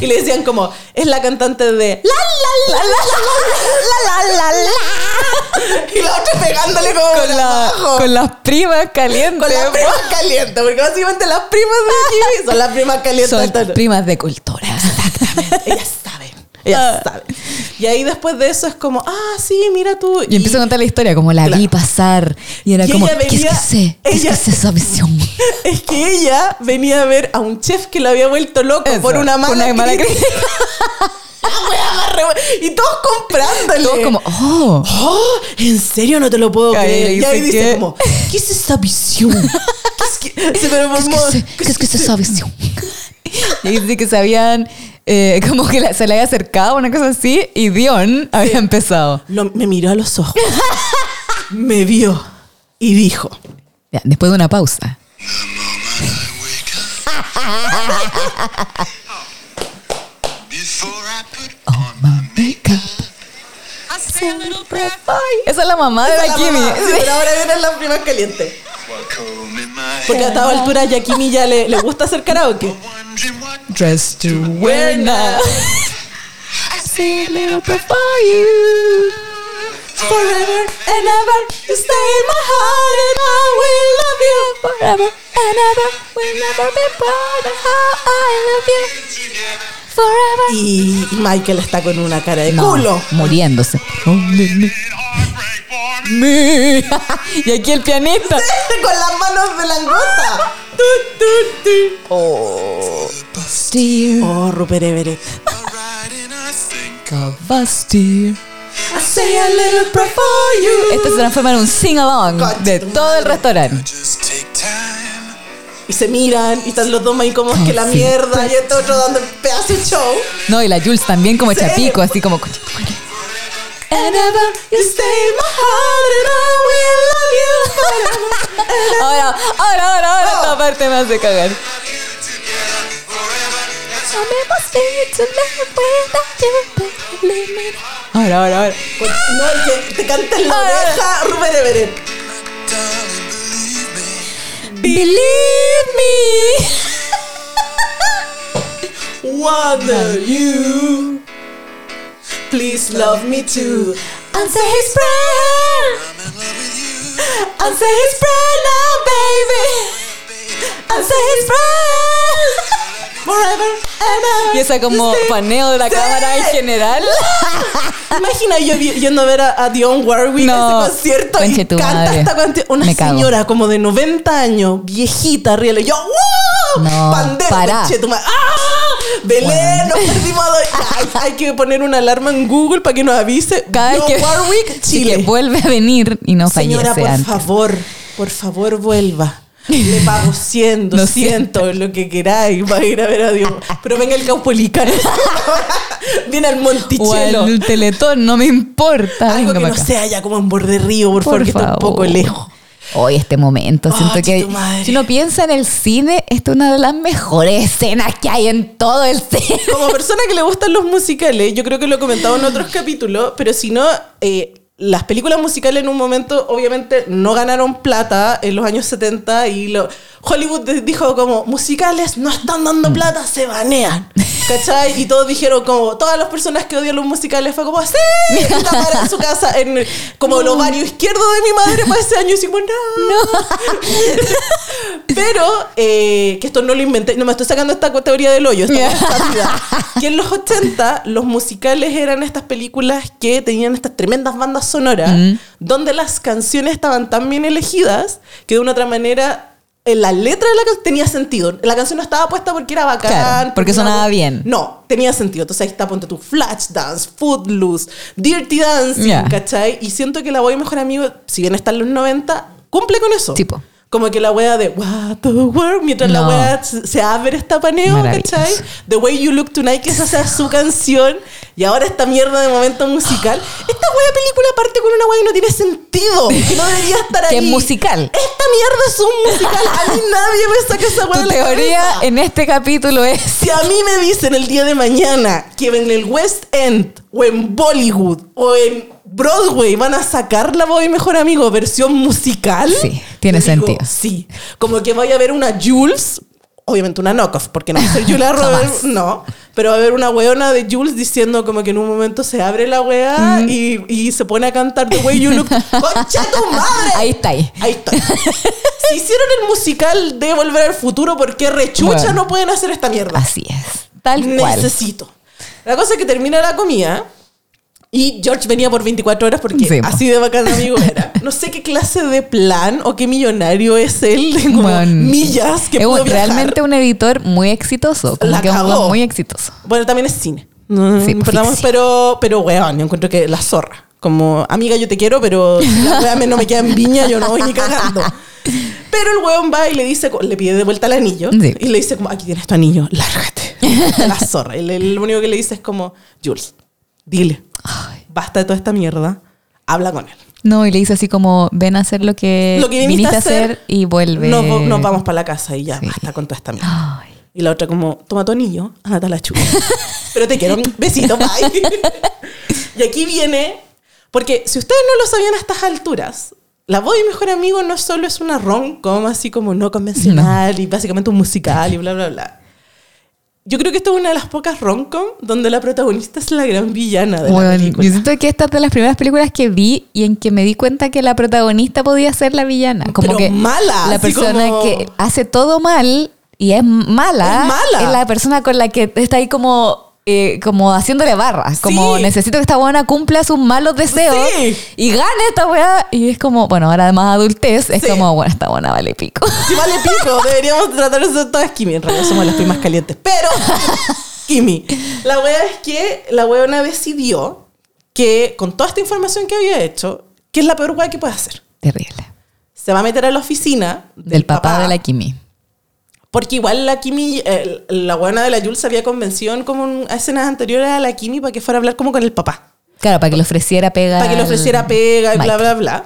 Y le decían como, es la cantante de la la la la la la la la la. Y la otra pegándole como con, la- con las primas calientes. Con las primas calientes, porque básicamente las primas de Kiwi son las primas calientes. Son primas de cultura. ellas saben. Ella sabe. Y ahí después de eso es como, ah, sí, mira tú. Y empiezo a contar la historia, como la Claro. vi pasar. Y era Y como, ¿qué es que sé? ¿Qué es ella- que sé esa visión? Es que ella venía a ver a un chef que lo había vuelto loco Eso, por una mala, una mala crítica. Y todos comprándole. Todos como, oh. Oh, ¿en serio no te lo puedo creer? Y ahí dice que- como, ¿qué es esta visión? ¿Qué es que, se pero ¿Qué es que? ¿Qué es que sé esa visión? Y dice que sabían, eh, como que la- se le había acercado, una cosa así, y Dion había empezado. Lo- me miró a los ojos, me vio y dijo, Ya, después de una pausa. Before I put on my Makeup. I say a little prayer for Esa es la mamá de "Esa la Kimi. mamá". Sí, pero ahora vienen las primas calientes. Porque a esta altura ya a Kimi ya le, le gusta hacer karaoke. Dress to wear now. I say a little for you. Forever and ever, you stay in my heart and I will love you. Forever and ever, we'll never be apart. How I love you. Forever. Y Michael está con una cara de No, culo. muriéndose. Y aquí el pianista. con las manos de langota. Tu, tu, tu. Oh, Dear oh, Rupert Everett. Alright, and I think of us, dear. I say a little prayer for you. Este se transforma en un sing-along de todo el restaurante. Y se miran y están los dos ahí como que la sí. mierda y este otro dando pedazo de show. No, y la Jules también como Sí. chapico, así como... And ever you stay in my heart and I will love you forever. Ahora, ahora, ahora, ahora, Oh. esta parte me hace cagar. Ahora, ahora, ahora. No, que te canta en la Ahora, oreja Rupert Everett. Believe me. Believe me. Wonder you. Please love me too. Answer his prayer. I'm in love with you. Answer his prayer now, baby. Answer his prayer. Forever ever. Y esa como stay- paneo de la Sí. cámara en general. Imagina yo yendo a ver a, a Dionne Warwick No, ese concierto y conche tu canta madre. esta canción. Una Me cago. señora como de 90 años, viejita, riel. Y yo, ¡wow! No, Pandero, pará. conche tu madre. ¡Ah! Belén, nos perdimos. Hay, hay que poner una alarma en Google para que nos avise. Cada vez que, Warwick, sí, Chile. que vuelve a venir y no Señora, fallece por antes. favor, por favor, vuelva. Le pago 100, Lo 200, lo que queráis para ir a ver a Dios. Pero venga el Caupolicán. Viene al O Monticello. al Teletón, no me importa. Algo venga que no acá. sea ya como en borde río, por, Por favor, que está un poco lejos. Hoy este momento, Oh, siento que madre. si uno piensa en el cine, esta es una de las mejores escenas que hay en todo el cine. Como persona que le gustan los musicales, yo creo que lo he comentado en otros capítulos, pero si no, eh, las películas musicales en un momento obviamente no ganaron plata en los años 70 y lo, Hollywood dijo como musicales no están dando plata, se banean. ¿Cachai? Y todos dijeron como, todas las personas que odian los musicales fue como, sí, en su casa, en como el ovario izquierdo de mi madre para ese año y decimos, no. Pero, eh, que esto no lo inventé, no me estoy sacando esta teoría del hoyo, esta que en los 80 los musicales eran estas películas que tenían estas tremendas bandas sonoras, Mm. donde las canciones estaban tan bien elegidas que de una otra manera en la letra de la canción tenía sentido. La canción no estaba puesta porque era bacán. Claro, porque sonaba bien. No, tenía sentido. Entonces ahí está, ponte tu Flashdance, Footloose, Dirty Dancing, Ya. ¿cachai? Y siento que la voy mejor amigo, si bien está en los 90, cumple con eso. Tipo. Como que la wea de What the world, mientras la wea se abre esta paneo. ¿cachai? The Way You Look Tonight, que esa sea su canción, y ahora esta mierda de momento musical. Esta wea película parte con una wea y no tiene sentido, que no debería estar ahí. Que es musical. Esta mierda es un musical. A mí nadie me saca esa wea Tu de la teoría cabeza. en este capítulo es Si a mí me dicen el día de mañana que en el West End o en Bollywood o en Broadway van a sacar la voz de mejor amigo versión musical, Sí, tiene digo, sentido. Sí, como que vaya a haber una Jules, obviamente una knockoff, porque no va a ser Julia Roberts, no, pero va a haber una weona de Jules diciendo como que en un momento se abre la wea y, y se pone a cantar The Way You Look. ¡Concha tu madre! Ahí está ahí. Ahí. Si hicieron el musical de Volver al Futuro, ¿por qué rechucha Bueno. no pueden hacer esta mierda? Así es. Tal cual. Necesito. La cosa es que termina la comida y George venía por 24 horas porque Sí, así de bacán amigo era. No sé qué clase de plan o qué millonario es él de como Man. millas que es pudo un- viajar. realmente un editor muy exitoso. Como La que un cagó. weón muy exitoso. Bueno, también es cine. No, Sí, pues, perdamos, ficción. pero, pero weón, yo encuentro que la zorra. Como, amiga, yo te quiero, pero si la no me queda en viña, yo no voy ni cagando. Pero el weón va y le dice, le pide de vuelta el anillo. Sí. Y le dice como, aquí tienes tu anillo, lárgate. La zorra. Y le- lo único que le dice es como, Jules, dile, basta de toda esta mierda, habla con él. No, y le dice así como, ven a hacer lo que, Lo que viniste, a hacer, y vuelve. Nos, nos vamos para la casa y ya, Sí. basta con toda esta mierda. Ay. Y la otra como, toma tu anillo, ándate a la chupa. Pero te quiero, un besito, bye. y aquí viene, porque si ustedes no lo sabían a estas alturas, La voz de mi mejor amigo no solo es una rom-com así como no convencional y básicamente un musical y bla, bla, bla. Yo creo que esta es una de las pocas rom-com donde la protagonista es la gran villana de la Bueno, película. yo siento que esta es de las primeras películas que vi y en que me di cuenta que la protagonista podía ser la villana. Como Pero que mala, La persona como- que hace todo mal y es mala. Es mala. Es la persona con la que está ahí como. Eh, como haciéndole barras, como Sí. necesito que esta buena cumpla sus malos deseos Sí. y gane esta weá. Y es como, bueno, ahora además adultez, es Sí. como, bueno, esta buena vale pico. Si vale pico, deberíamos tratar de ser todas Kimi. En realidad somos las primas calientes. Pero, Kimi, la wea es que la weona decidió que con toda esta información que había hecho, que es la peor wea que puede hacer. Terrible. Se va a meter a la oficina Del, papá, de la Kimi. Porque igual la Kimi, eh, la buena de la Jules había convencido en como en escenas anteriores a la Kimi para que fuera a hablar como con el papá. Claro, para que le ofreciera pega. Para que le ofreciera pega y bla, bla, bla.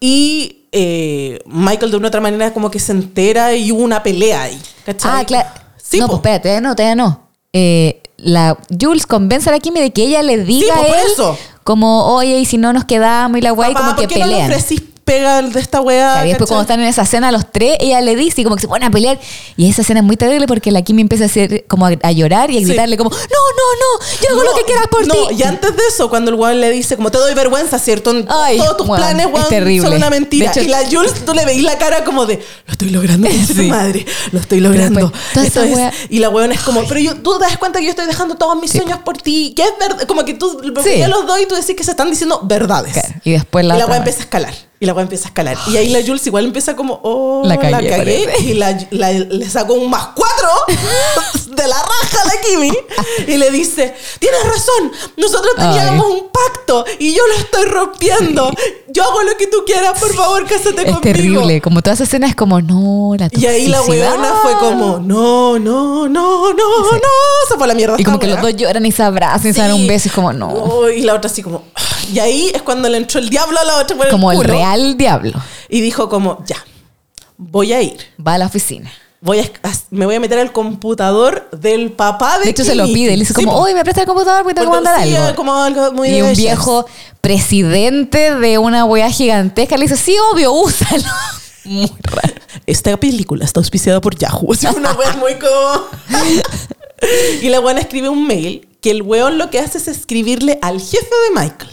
Y eh, Michael de una otra manera como que se entera y hubo una pelea ahí. ¿cachai? Ah, claro. Sí, no, po. pues espérate, no, todavía no. Eh, la Jules convence a la Kimi de que ella le diga po, a él eso. como, oye, y si no nos quedamos y la guay, Papá, como que ¿por qué no le pelean. ofrecís pega de esta weá? Y después cuando están en esa escena los tres, ella le dice y como que se ponen a pelear. Y esa escena es muy terrible porque la Kimi empieza a hacer como a, a llorar y a Sí. gritarle como, no, no, no, yo hago lo que quieras por no, ti. y antes de eso, cuando el weón le dice, como te doy vergüenza, ¿cierto? Ay, Todos tus weón, planes, es weón, son una mentira. Hecho- y la Jules, tú le veís la cara como de, lo estoy logrando, Sí. madre, lo estoy logrando. después, Esto es- wea- Y la weón es como, pero yo, tú te das cuenta que yo estoy dejando todos mis Sí. sueños por ti, que es verdad, como que tú, yo los doy y tú decís que se están diciendo verdades. Claro, y después la y la vez. empieza a escalar. Y la weá empieza a escalar. Y ahí la Jules igual empieza como, oh, La la cagué, cagué. parece. Y la, la- le sacó un más cuatro de la raja a la Kimi. Y le dice, tienes razón, nosotros teníamos Ay. un pacto y yo lo estoy rompiendo. Yo hago lo que tú quieras, por favor, cásate Es conmigo. terrible. Como toda esa escena es como, no, la Y ahí la toxicidad. weona fue como, no, no, no, no, no. Se fue a la mierda. Y como que los dos lloran y se abrazan y se dan Sí. un beso. y Es como, no. Oh, y la otra así como... Y ahí es cuando le entró el diablo a la otra por como el culo. real diablo. Y dijo como, ya, voy a ir. Va a la oficina. Voy a, me voy a meter al computador del papá de De hecho, se lo pide. Le dice como, oye, me presta el computador porque tengo que mandar sí, algo. como algo muy y un viejo presidente de una wea gigantesca le dice, sí, obvio, úsalo. Muy raro. Esta película está auspiciada por Yahoo. Así una wea muy como... y la buena escribe un mail que el weón lo que hace es escribirle al jefe de Michael.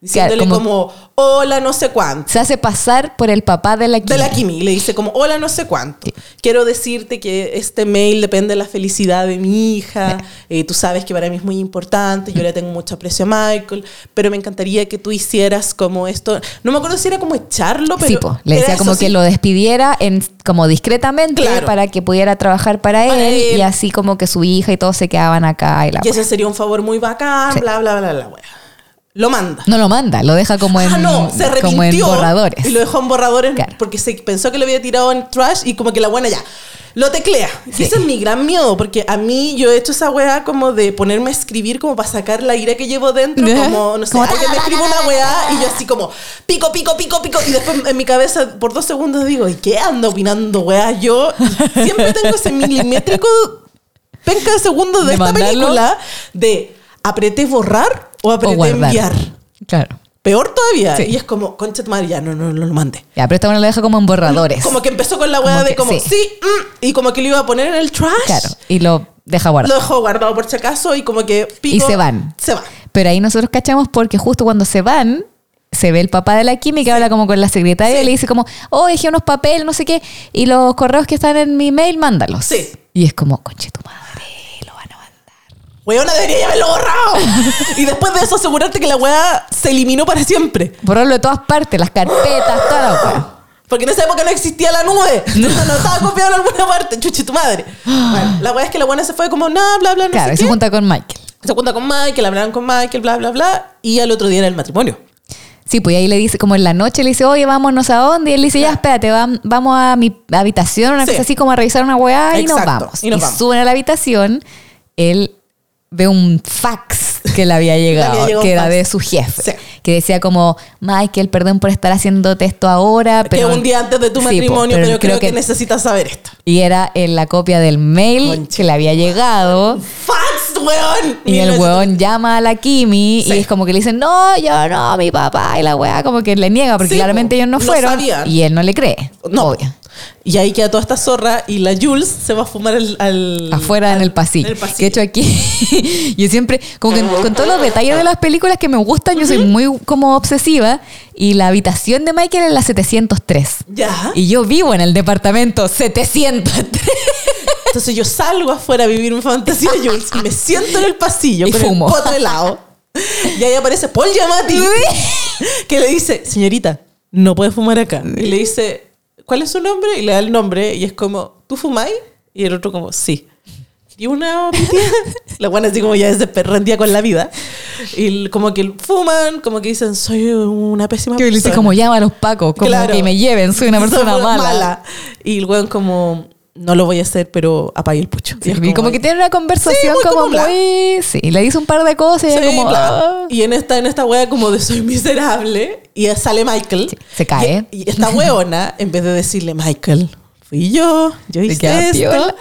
Diciéndole Claro, como, hola no sé cuánto. Se hace pasar por el papá de la Kimi. De la Kimi. Le dice como, hola no sé cuánto. Sí. Quiero decirte que este mail depende de la felicidad de mi hija. Eh, tú sabes que para mí es muy importante. Yo le tengo mucho aprecio a Michael. Pero me encantaría que tú hicieras como esto. No me acuerdo si era como echarlo, pero... Sí, po. le decía eso, como que sí. lo despidiera en, como discretamente Claro. para que pudiera trabajar para él, Para él. y así como que su hija y todos se quedaban acá y la wea. ese sería un favor muy bacán, Sí. bla, bla, bla, bla. Lo manda. No lo manda, lo deja como en, ah, no, se como en borradores. Y lo dejó en borradores Claro. porque se pensó que lo había tirado en trash y como que la buena ya. Lo teclea. Y Sí. ese es mi gran miedo, porque a mí yo he hecho esa weá como de ponerme a escribir como para sacar la ira que llevo dentro, Ya. como, no sé, Como alguien me escribe una weá y yo así como pico, pico, pico, pico, y después en mi cabeza por dos segundos digo, ¿y qué ando opinando weá? Yo siempre tengo ese milimétrico penca de segundos de, De esta mandarlo. película de apreté borrar o apreté enviar. Claro. Peor todavía. Sí. Y es como, concha tu madre, ya no, no, no lo mande. Ya, pero esta una lo deja como en borradores. Como que empezó con la Como de como, sí, sí. mm, y como que lo iba a poner en el trash. Claro. Y lo deja Lo guardado. dejó guardado por si acaso y como que pico, Y se van. Se van. Pero ahí nosotros cachamos porque justo cuando se van, se ve el papá de la Kimi que habla como con la secretaria Sí. y le dice como, oh, dejé unos papeles, no sé qué, y los correos que están en mi mail, mándalos. Sí. Y es como, conche tu madre, lo van a mandar. Weona, debería haberlo borrado. y después de eso asegurarte que la weá se eliminó para siempre. Borrarlo de todas partes, las carpetas, toda la. Porque en esa época no existía la nube. No, no estaba copiado en alguna parte. Chuchi, tu madre. Bueno, la weá es que la buena se fue como, no, bla, bla, no Claro, sé y se qué. junta con Michael. Se junta con Michael, hablaron con Michael, bla, bla, bla. Y al otro día era el matrimonio. Sí, pues ahí le dice, como en la noche le dice, oye, vámonos a dónde. Y él dice, ya, espérate, vam- vamos a mi habitación, una Sí. cosa así como a revisar una weá y nos Exacto, vamos. y nos vamos. suben a la habitación, él ve un fax que le había llegado, había llegado que era fax. de su jefe, Sí. que decía como, Michael, perdón por estar haciéndote esto ahora, pero... que un día antes de tu Sí, matrimonio, pero pero, creo, que, necesitas saber esto. Y era en la copia del mail Concha. que le había llegado. ¡Fax, weón! Y el 1900. weón llama a la Kimi Sí. y es como que le dicen, no, yo no, mi papá. Y la weá como que le niega porque claramente po. ellos no fueron. y él no le cree. No. Obvio. Y ahí queda toda esta zorra y la Jules se va a fumar al, al- Afuera en el pasillo. en el pasillo. De hecho aquí, yo siempre, como que con todos los detalles de las películas que me gustan, yo soy muy como obsesiva. Y la habitación de Michael es la 703. Ya. Y yo vivo en el departamento 703. Entonces yo salgo afuera a vivir mi fantasía Jules y me siento en el pasillo Y con fumo. el pote helado. Y ahí aparece Paul Giamatti que le dice, señorita, no puede fumar acá. Y le dice, ¿cuál es su nombre? Y le da el nombre y es como, ¿tú fumáis? Y el otro como, sí. Y una la buena así como ya rendía con la vida. Y como que fuman, como que dicen, soy una pésima Que le dice persona. como llama a los pacos, como Claro. que me lleven, soy una persona Soy mala. Y el weón como, no lo voy a hacer, pero apague el pucho. Sí, y como, que tiene una conversación Sí, muy como como muy... Sí, le dice un par de cosas y Sí, como... "Ah". Y en esta, en esta wea como de soy miserable, y sale Michael. Se cae. Y, y esta weona, en vez de decirle, Michael, fui yo, yo hice esto.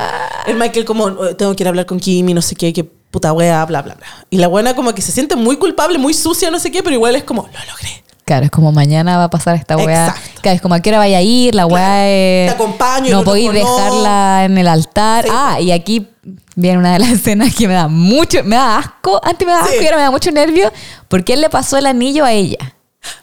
El Michael como, "Oh, tengo que ir a hablar con Kimi, no sé qué, qué puta wea, bla, bla, bla. Y la buena como que se siente muy culpable, muy sucia, no sé qué, pero igual es como, lo logré. Claro, es como mañana va a pasar esta weá. Claro, es como a qué hora vaya a ir, la weá Claro. es... Te acompaño No podéis dejarla en el altar. Sí. Ah, y aquí viene una de las escenas que me da mucho... Me da asco. Antes me da asco Sí. y ahora me da mucho nervio. Porque él le pasó el anillo a ella.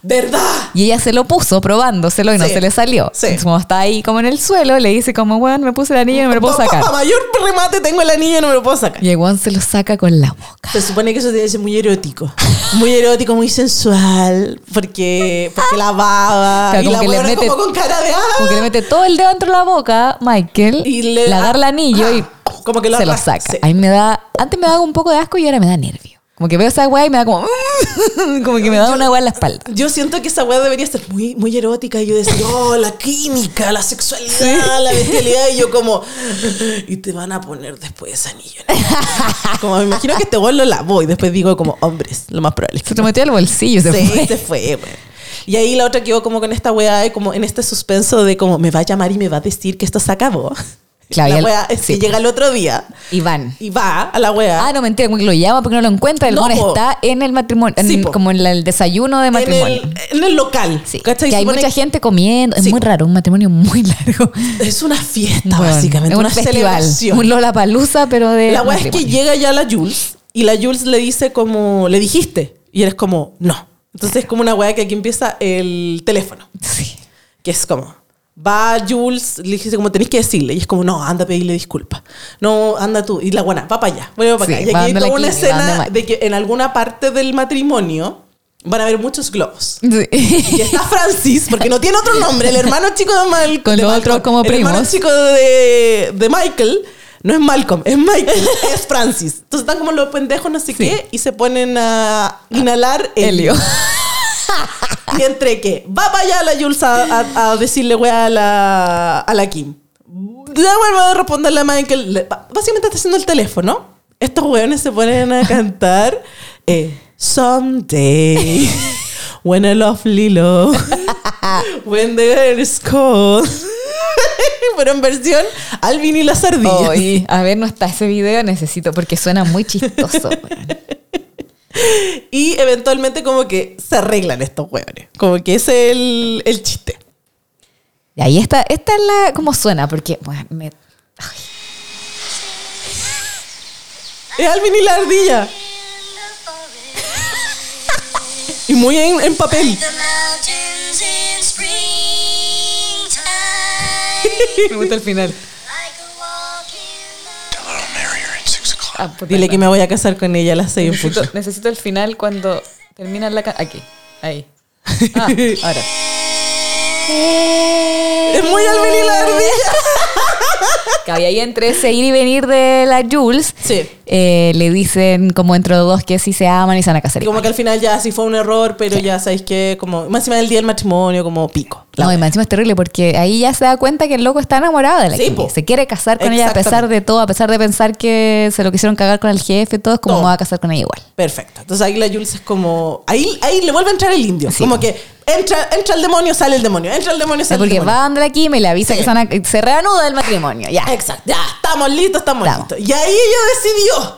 ¿Verdad? Y ella se lo puso probándoselo y no Sí. se le salió. Sí. Entonces, como está ahí como en el suelo, le dice como, weón, me puse el anillo y no me lo puedo sacar. Para mayor remate tengo el anillo y no me lo puedo sacar. Y el weón se lo saca con la boca. Se supone que eso tiene que ser muy erótico. Muy erótico, muy sensual. Porque, porque la baba. Claro, y como la que le mete- como con cara de ah. Como que le mete todo el dedo dentro de la boca, Michael, Y le le agarra el anillo y como que lo se lo arrastra, saca. sí. Ahí me da, antes me daba un poco de asco y ahora me da nervio. Como que veo esa weá y me da como, como que me da una weá en la espalda. Yo siento que esa weá debería ser muy, muy erótica. Y yo decir, oh, la química, la sexualidad, la bestialidad. Y yo como, y te van a poner después ese anillo. Como me imagino que este weón lo lavó. Y después digo como, hombres, lo más probable es que Se lo metió al bolsillo se sí, fue. se fue, weón. Y ahí la otra quedó como con esta weá, como en este suspenso de como me va a llamar y me va a decir que esto se acabó. Claro, y la weá es sí. llega el otro día Iván. y va a la weá. Ah, no, mentira, como que lo llama porque no lo encuentra. El No, está en el matrimonio, en- Sí, como en la- el desayuno de en, matrimonio. el, en el local. Sí, ¿cachai? que hay mucha que gente comiendo. Es muy raro, un matrimonio muy largo. Es una fiesta, Bueno, básicamente. es un una festival. celebración. Un Lollapalooza, pero de La weá es que llega ya la Jules y la Jules le dice como, le dijiste. Y eres como, no. Entonces es como una weá que aquí empieza el teléfono. Sí. Que es como, va Jules, le dice como tenéis que decirle. Y es como, no, anda a pedirle disculpas. No, anda tú. Y la buena, va para allá. Bueno, para Sí, acá. Y aquí hay toda una escena de que en alguna parte del matrimonio van a haber muchos globos. Sí. Y está Francis, porque no tiene otro nombre, el hermano chico de Malcolm. Con de Malcolm. como El hermano chico de, de Michael no es Malcolm, es Michael, es Francis. Entonces están como los pendejos, no sé qué, y se ponen a inhalar helio. Helio. Y entre que va para allá la Jules a, a- a decirle weá a la, a la Kim. Ya vuelvo a responderle a Michael. Básicamente está haciendo el teléfono. Estos weones se ponen a cantar eh, Someday When lovely love When the girl is cold Pero en versión Alvin y las ardillas a ver, no está ese video, necesito, porque suena muy chistoso. weón. Y eventualmente como que se arreglan estos weones Como que ese es el, el chiste. Y ahí está, esta es la, cómo suena, porque, bueno, me, Es Alvin y la ardilla. Y muy en, en papel. Me gusta el final. Ah, puta, Dile no. que me voy a casar con ella a las seis en Necesito, punto. necesito el final cuando termina la canción. Aquí, ahí. Ah, ahora. Es muy al venir la ardilla. Que había ahí entre ese ir y venir de la Jules. Sí. eh, le dicen como entre los dos que sí se aman y se van a casar. Y como que al final ya sí fue un error, pero ya sabéis que como más encima del día del matrimonio, como pico. No, y más encima es terrible porque ahí ya se da cuenta que el loco está enamorado de la Sí, po. Se quiere casar con ella a pesar de todo, a pesar de pensar que se lo quisieron cagar con el jefe todo, es como me va a casar con ella igual. Perfecto. Entonces ahí la Jules es como. Ahí, ahí le vuelve a entrar el indio. Sí. Como que entra, entra el demonio, sale el demonio. Entra el demonio, sale el porque demonio. va donde la Kimi y le avisa que se, a- reanuda el matrimonio. Ya. Exacto. Ya, estamos listos, estamos listos. Y ahí ella decidió.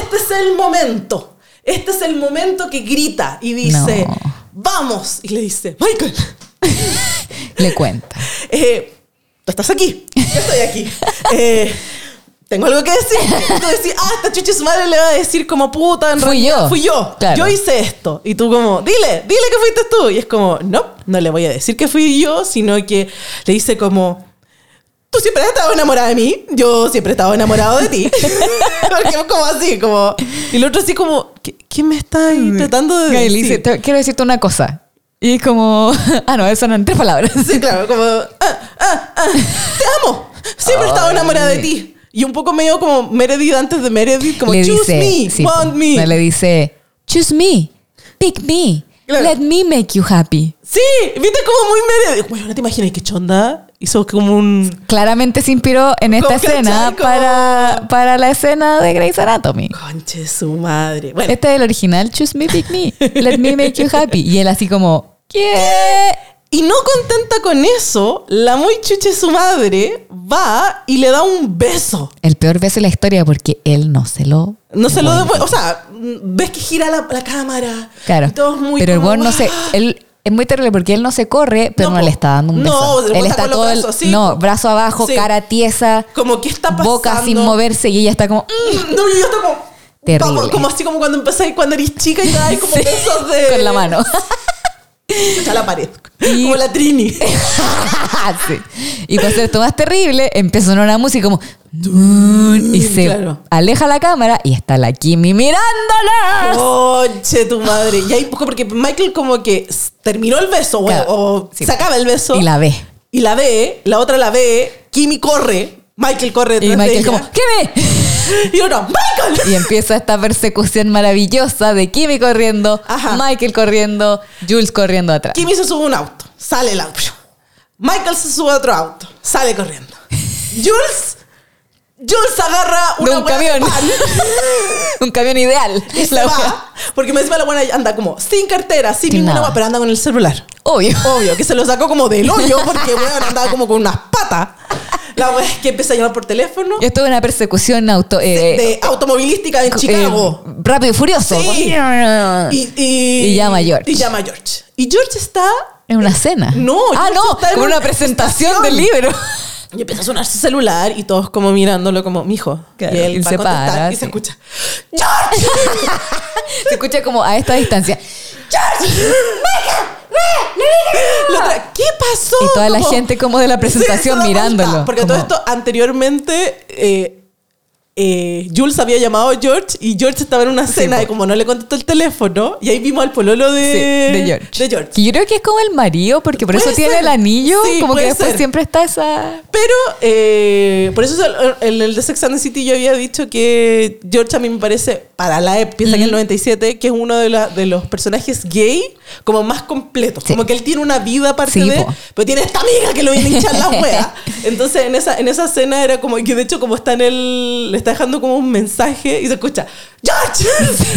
Este es el momento. Este es el momento que grita y dice, No. vamos. Y le dice, Michael, Le cuenta. eh, tú estás aquí. Yo estoy aquí. Eh, tengo algo que decir. Y tú decís, ah, esta chucha su madre le va a decir como puta. En Fui realidad yo. Fui yo. Claro. Yo hice esto. Y tú como, dile, dile que fuiste tú. Y es como, no, no le voy a decir que fui yo, sino que le dice como, tú siempre has estado enamorada de mí. Yo siempre he estado enamorado de ti. Porque como así, como... Y el otro así como, ¿qué, qué me está ahí tratando de Y decir? "Te- quiero decirte una cosa. Y como, ah, no, eso no en tres palabras. Sí, claro, como, ah, ah, ah, te amo. Siempre he estado enamorada de ti. Y un poco medio como Meredith antes de Meredith, como le choose dice, me, sí, want me. Le dice, choose me, pick me, Claro. let me make you happy. Sí, viste como muy Meredith. Bueno, no te imaginas qué chonda. Hizo como un. Claramente se inspiró en esta escena para, para la escena de Grey's Anatomy. Conche su madre. Bueno, Este es el original, choose me, pick me, let me make you happy. Y él así como, ¿qué? y no contenta con eso, la muy chuche su madre va y le da un beso. El peor beso de la historia porque él no se lo... No se lo. O sea, ves que gira la, la cámara. Claro. Y todo es muy pero el weón no se. ¡ah! Él, es muy terrible porque él no se corre, pero No, no, le está dando un No, beso. weón él está todo. el- no, brazo abajo, Sí. cara tiesa, Como que está pasando. boca sin moverse y ella está como. Mm, No, y yo como. Terrible. Como, como así como cuando empecé cuando eres chica y te das como Sí, besos de. Con la mano. A la pared. Y- Como la Trini. Sí. Y para hacer esto más terrible, empezó a sonar una música como. Y se Claro. aleja la cámara y está la Kimi mirándola. Conche tu madre. Y ahí, porque Michael como que terminó el beso, o- Claro. o Sí. se acaba el beso. Y la ve. Y la ve, la otra la ve, Kimi corre, Michael corre Y detrás de Michael ella. como, ¿qué ve? Y uno, ¡Michael! Y empieza esta persecución maravillosa de Kimi corriendo, Ajá. Michael corriendo, Jules corriendo atrás. Kimi se sube a un auto, sale el auto. Michael se sube a otro auto, sale corriendo. Jules, Jules agarra De una un de camión. pan Un camión ideal. y se La va. Porque me encima la buena anda como sin cartera, sin Sin ninguna pero anda con el celular. Obvio. Obvio, que se lo sacó como del hoyo porque weón andaba como con unas patas. La wea es que empieza a llamar por teléfono esto es una persecución auto, eh, de automovilística en eh, Chicago. rápido y furioso. Sí. Y, y, Y llama a George. Y llama a George. Y George está. En una cena. No, Ah, George no, como una una presentación estación. del libro. Y empieza a sonar su celular y todos como mirándolo como, mijo. Claro, y él y va se para, y se escucha. ¡George! Se escucha como a esta distancia. La otra, ¿Qué pasó? Y toda la Como- gente como de la Sí, presentación mirándolo. Porque como- todo esto anteriormente eh, eh, Jules había llamado a George y George estaba en una cena po. y como no le contestó el teléfono y ahí vimos al pololo de, Sí, de George. de George. Que yo creo que es como el marido, porque por eso tiene el anillo. Sí, como que después ser. siempre está esa. Pero eh, por eso en el de Sex and the City yo había dicho que George a mí me parece, para la época, piensa que en el 97, que es uno de, la- de los personajes gay como más completos. Sí. Como que él tiene una vida aparte Sí, de... po. Pero tiene esta amiga que lo viene a hinchar la wea. Entonces en esa, en esa escena era como que de hecho como está en el... Le está dejando como un mensaje y se escucha ¡George!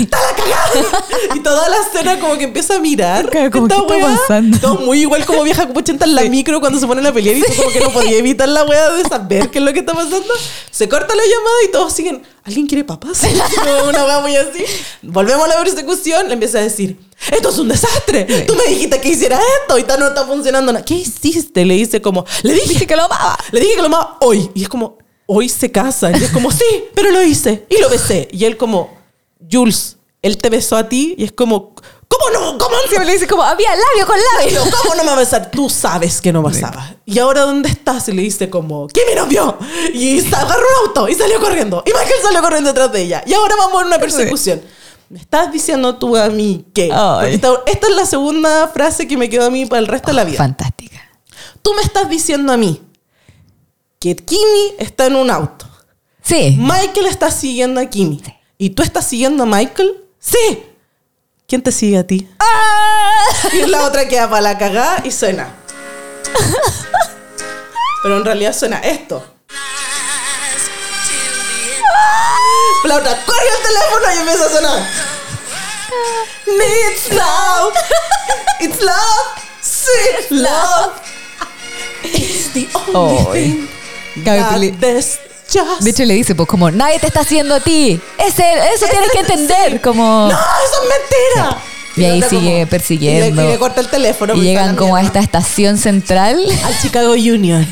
¡Está la cagada! Y toda la escena como que empieza a mirar ¿qué está pasando? Todo muy igual como vieja 80 en la micro cuando se ponen a pelear y tú como que no podía evitar la wea de saber qué es lo que está pasando. Se corta la llamada y todos siguen, ¿alguien quiere papas? Una wea muy así. Volvemos a la persecución, le empieza a decir, esto es un desastre. Tú me dijiste que hiciera esto y tal no está funcionando nada. ¿Qué hiciste? Le dice como, le dije Dije que lo amaba. le dije que lo amaba hoy. Y es como, hoy se casan. Y es como, sí, pero lo hice. Y lo besé. Y él como, Jules, él te besó a ti. Y es como, ¿Cómo no? ¿Cómo no? Siempre le dice como, había labio con labio. ¿Cómo no me va a besar? Tú sabes que no pasaba. ¿Y ahora dónde estás? Y le dice como, ¿qué me nos vio? Y agarró un auto y salió corriendo. Y Michael salió corriendo detrás de ella. Y ahora vamos en una persecución. ¿Me estás diciendo tú a mí. Porque Esta, esta es la segunda frase que me quedó a mí para el resto de la vida. Fantástica. Tú me estás diciendo a mí que Kimi está en un auto. Sí. Michael está siguiendo a Kimi. Sí. ¿Y tú estás siguiendo a Michael? Sí. ¿Quién te sigue a ti? Y la otra queda para la cagada y suena. Pero en realidad suena esto. La otra corre el teléfono y empieza a sonar. It's love. It's love. Sweet love. It's the only Ay. thing Gaby, just De hecho, le dice, pues como, nadie te está haciendo a ti. Ese, eso tienes que entender. Como... ¡No, eso es mentira! Y ahí sigue como- persiguiendo. Y le, y le corta el teléfono. Y llegan como a esta estación central Al Chicago Union.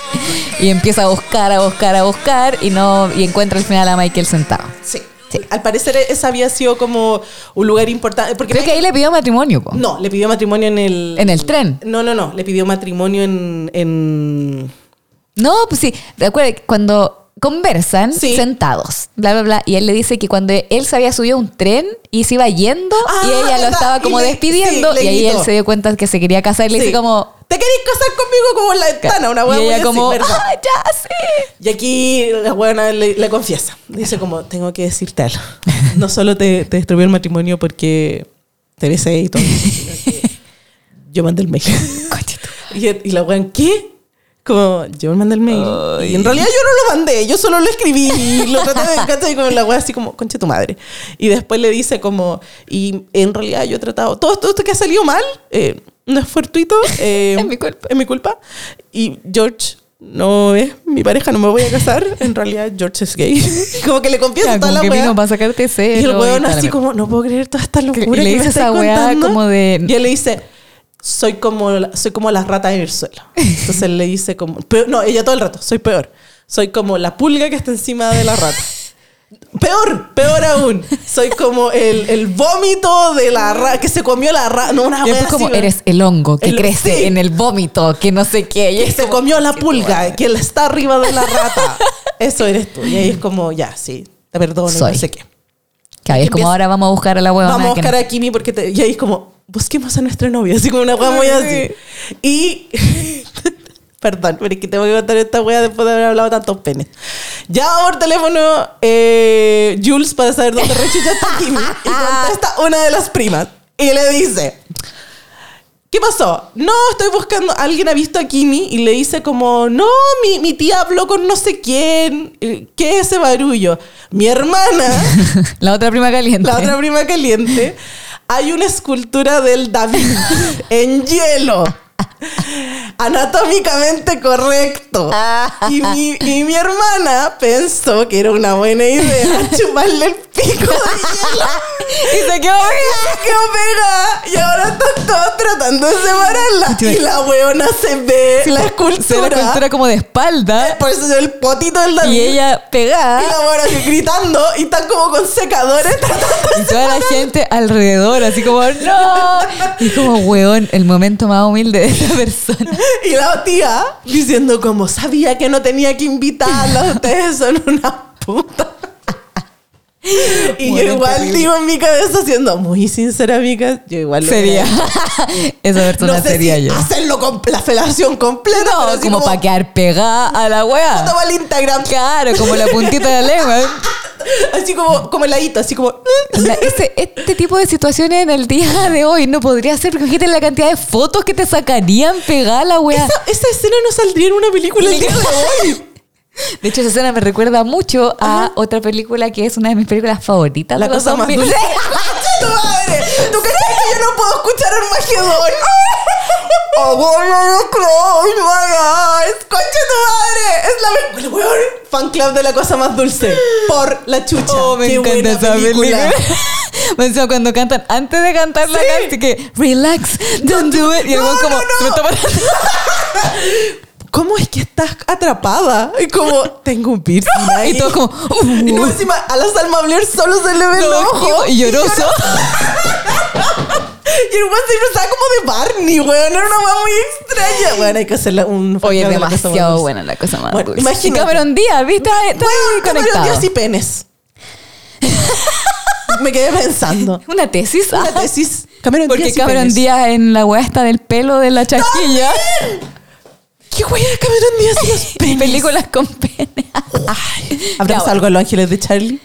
y empieza a buscar, a buscar, a buscar y no y encuentra al final a Michael sentado. sí. Al parecer esa había sido como un lugar importante. Porque Creo que ahí le pidió matrimonio. po. No, le pidió matrimonio en el... ¿En el tren? No, no, no. Le pidió matrimonio en... en No, pues sí. Recuerda cuando conversan Sí. sentados, bla, bla, bla, y él le dice que cuando él se había subido a un tren y se iba yendo Ah, y ella lo estaba Y como le- despidiendo sí, y ahí él se dio cuenta que se quería casar y le Sí. dice como... ¿Te querés casar conmigo como en la ventana? Una y hueá muy ella como. ¡ah, ya, sí! Y aquí la buena le, le confiesa. Dice como, tengo que decirte algo. No solo te, te destruyó el matrimonio porque te besé y todo. Yo mandé el mail. Y, y la weón, ¿qué? Como, yo mandé el mail. Y en realidad yo no lo mandé, yo solo lo escribí y lo traté de ¿cachai? como la weá así como, concha tu madre. Y después le dice como, y en realidad yo he tratado, todo esto, esto que ha salido mal, eh, no es fortuito. eh, Es mi culpa. Es mi culpa. Y George no es mi pareja, no me voy a casar. En realidad George es gay. como que le confiesa Ya, toda la weá. para sacarte cero. Y el weón así como, no puedo creer toda esta locura Y le dice esa weá como de- Y él le dice, soy como, la- soy como las ratas en el suelo. Entonces él le dice como, peor- no, ella todo el rato, soy peor. Soy como la pulga que está encima de la rata. Peor, peor aún. Soy como el, el vómito de la rata que se comió la rata. No, una después como así, eres el hongo que El- crece sí. en el vómito, que no sé qué. Y que es se como, comió la pulga, que él está arriba de la rata. Eso eres tú. Y ahí es como, ya, sí, te perdono, Soy. no sé qué. Que ahí es como ahora vamos a buscar a la huevona. Vamos a buscar no- a Kimi porque te- y ahí es como, busquemos a nuestra novia, así como una hueá muy así. Y, perdón, pero es que tengo que contar esta hueá después de haber hablado tantos penes. Llama por teléfono eh, Jules para saber dónde rechucha está Kimi y contesta una de las primas y le dice, ¿Qué pasó? No, estoy buscando. Alguien ha visto a Kimi y le dice como, no, mi, mi tía habló con no sé quién. Eh, ¿Qué es ese barullo? Mi hermana la otra prima caliente. la otra prima caliente, hay una escultura del David en hielo. Anatómicamente correcto. Y mi, y mi hermana pensó que era una buena idea chuparle el pico de hielo. y se quedó Se quedó pegada. Y ahora están todos tratando de separarla. Y la weona se ve la Se ve la escultura. escultura como de espalda Por eso es el potito del David. y ella pegada. Y la weona así gritando. Y están como con secadores tratando de Y toda la gente alrededor, así como, ¡no! Y como, weón, el momento más humilde de esa persona. Y la tía diciendo como sabía que no tenía que invitarla, ustedes son una puta. Y Bueno, yo igual terrible. digo en mi cabeza siendo muy sincera amiga, yo igual lo Sería. Esa persona no sé sería si yo. hacerlo con la felación completa, No, así como, para quedar pegada a la wea. toma el Instagram, Claro, como la puntita de la lengua. así como como heladito, así como ese- este tipo de situaciones en el día de hoy no podría ser, porque imagínate la cantidad de fotos que te sacarían pegada a la wea. esa, esa escena no saldría en una película el día de hoy. De hecho, esa escena me recuerda mucho a otra película que es una de mis películas favoritas. La de cosa más 2000. dulce. ¡Tu madre! ¿Tú crees que yo no puedo escuchar Armagedón? ¡Oh, bueno, close my eyes! ¡Concha tu madre! Es la película, weón. Fan club de la cosa más dulce. Por la chucha. Oh, me Qué encanta esa película. Me encima cuando cantan, antes de cantar la canción, que relax, don't do it. Y weón como, no, no. está. ¿Cómo es que estás atrapada? Y como, tengo un piercing ahí. Y todo como, Y no, uh, encima, a la Salma Blair solo se le ve el todo ojo. y lloroso. Y el weón se disfrazaba como de Barney, weón. Era una weá muy extraña. Bueno, hay que hacerle un Oye, es demasiado buena la cosa más Bueno, imagínate. Y Cameron Díaz, ¿viste? Está ahí Cameron. Díaz y penes. Me quedé pensando. Una tesis. Una tesis. Cameron Porque Díaz Cameron. Díaz en la weá esta del pelo de la chasquilla. ¿Qué de Cameron Díaz y los penes? Películas con pene. ¿Habrás Ya, algo de los ángeles de Charlie?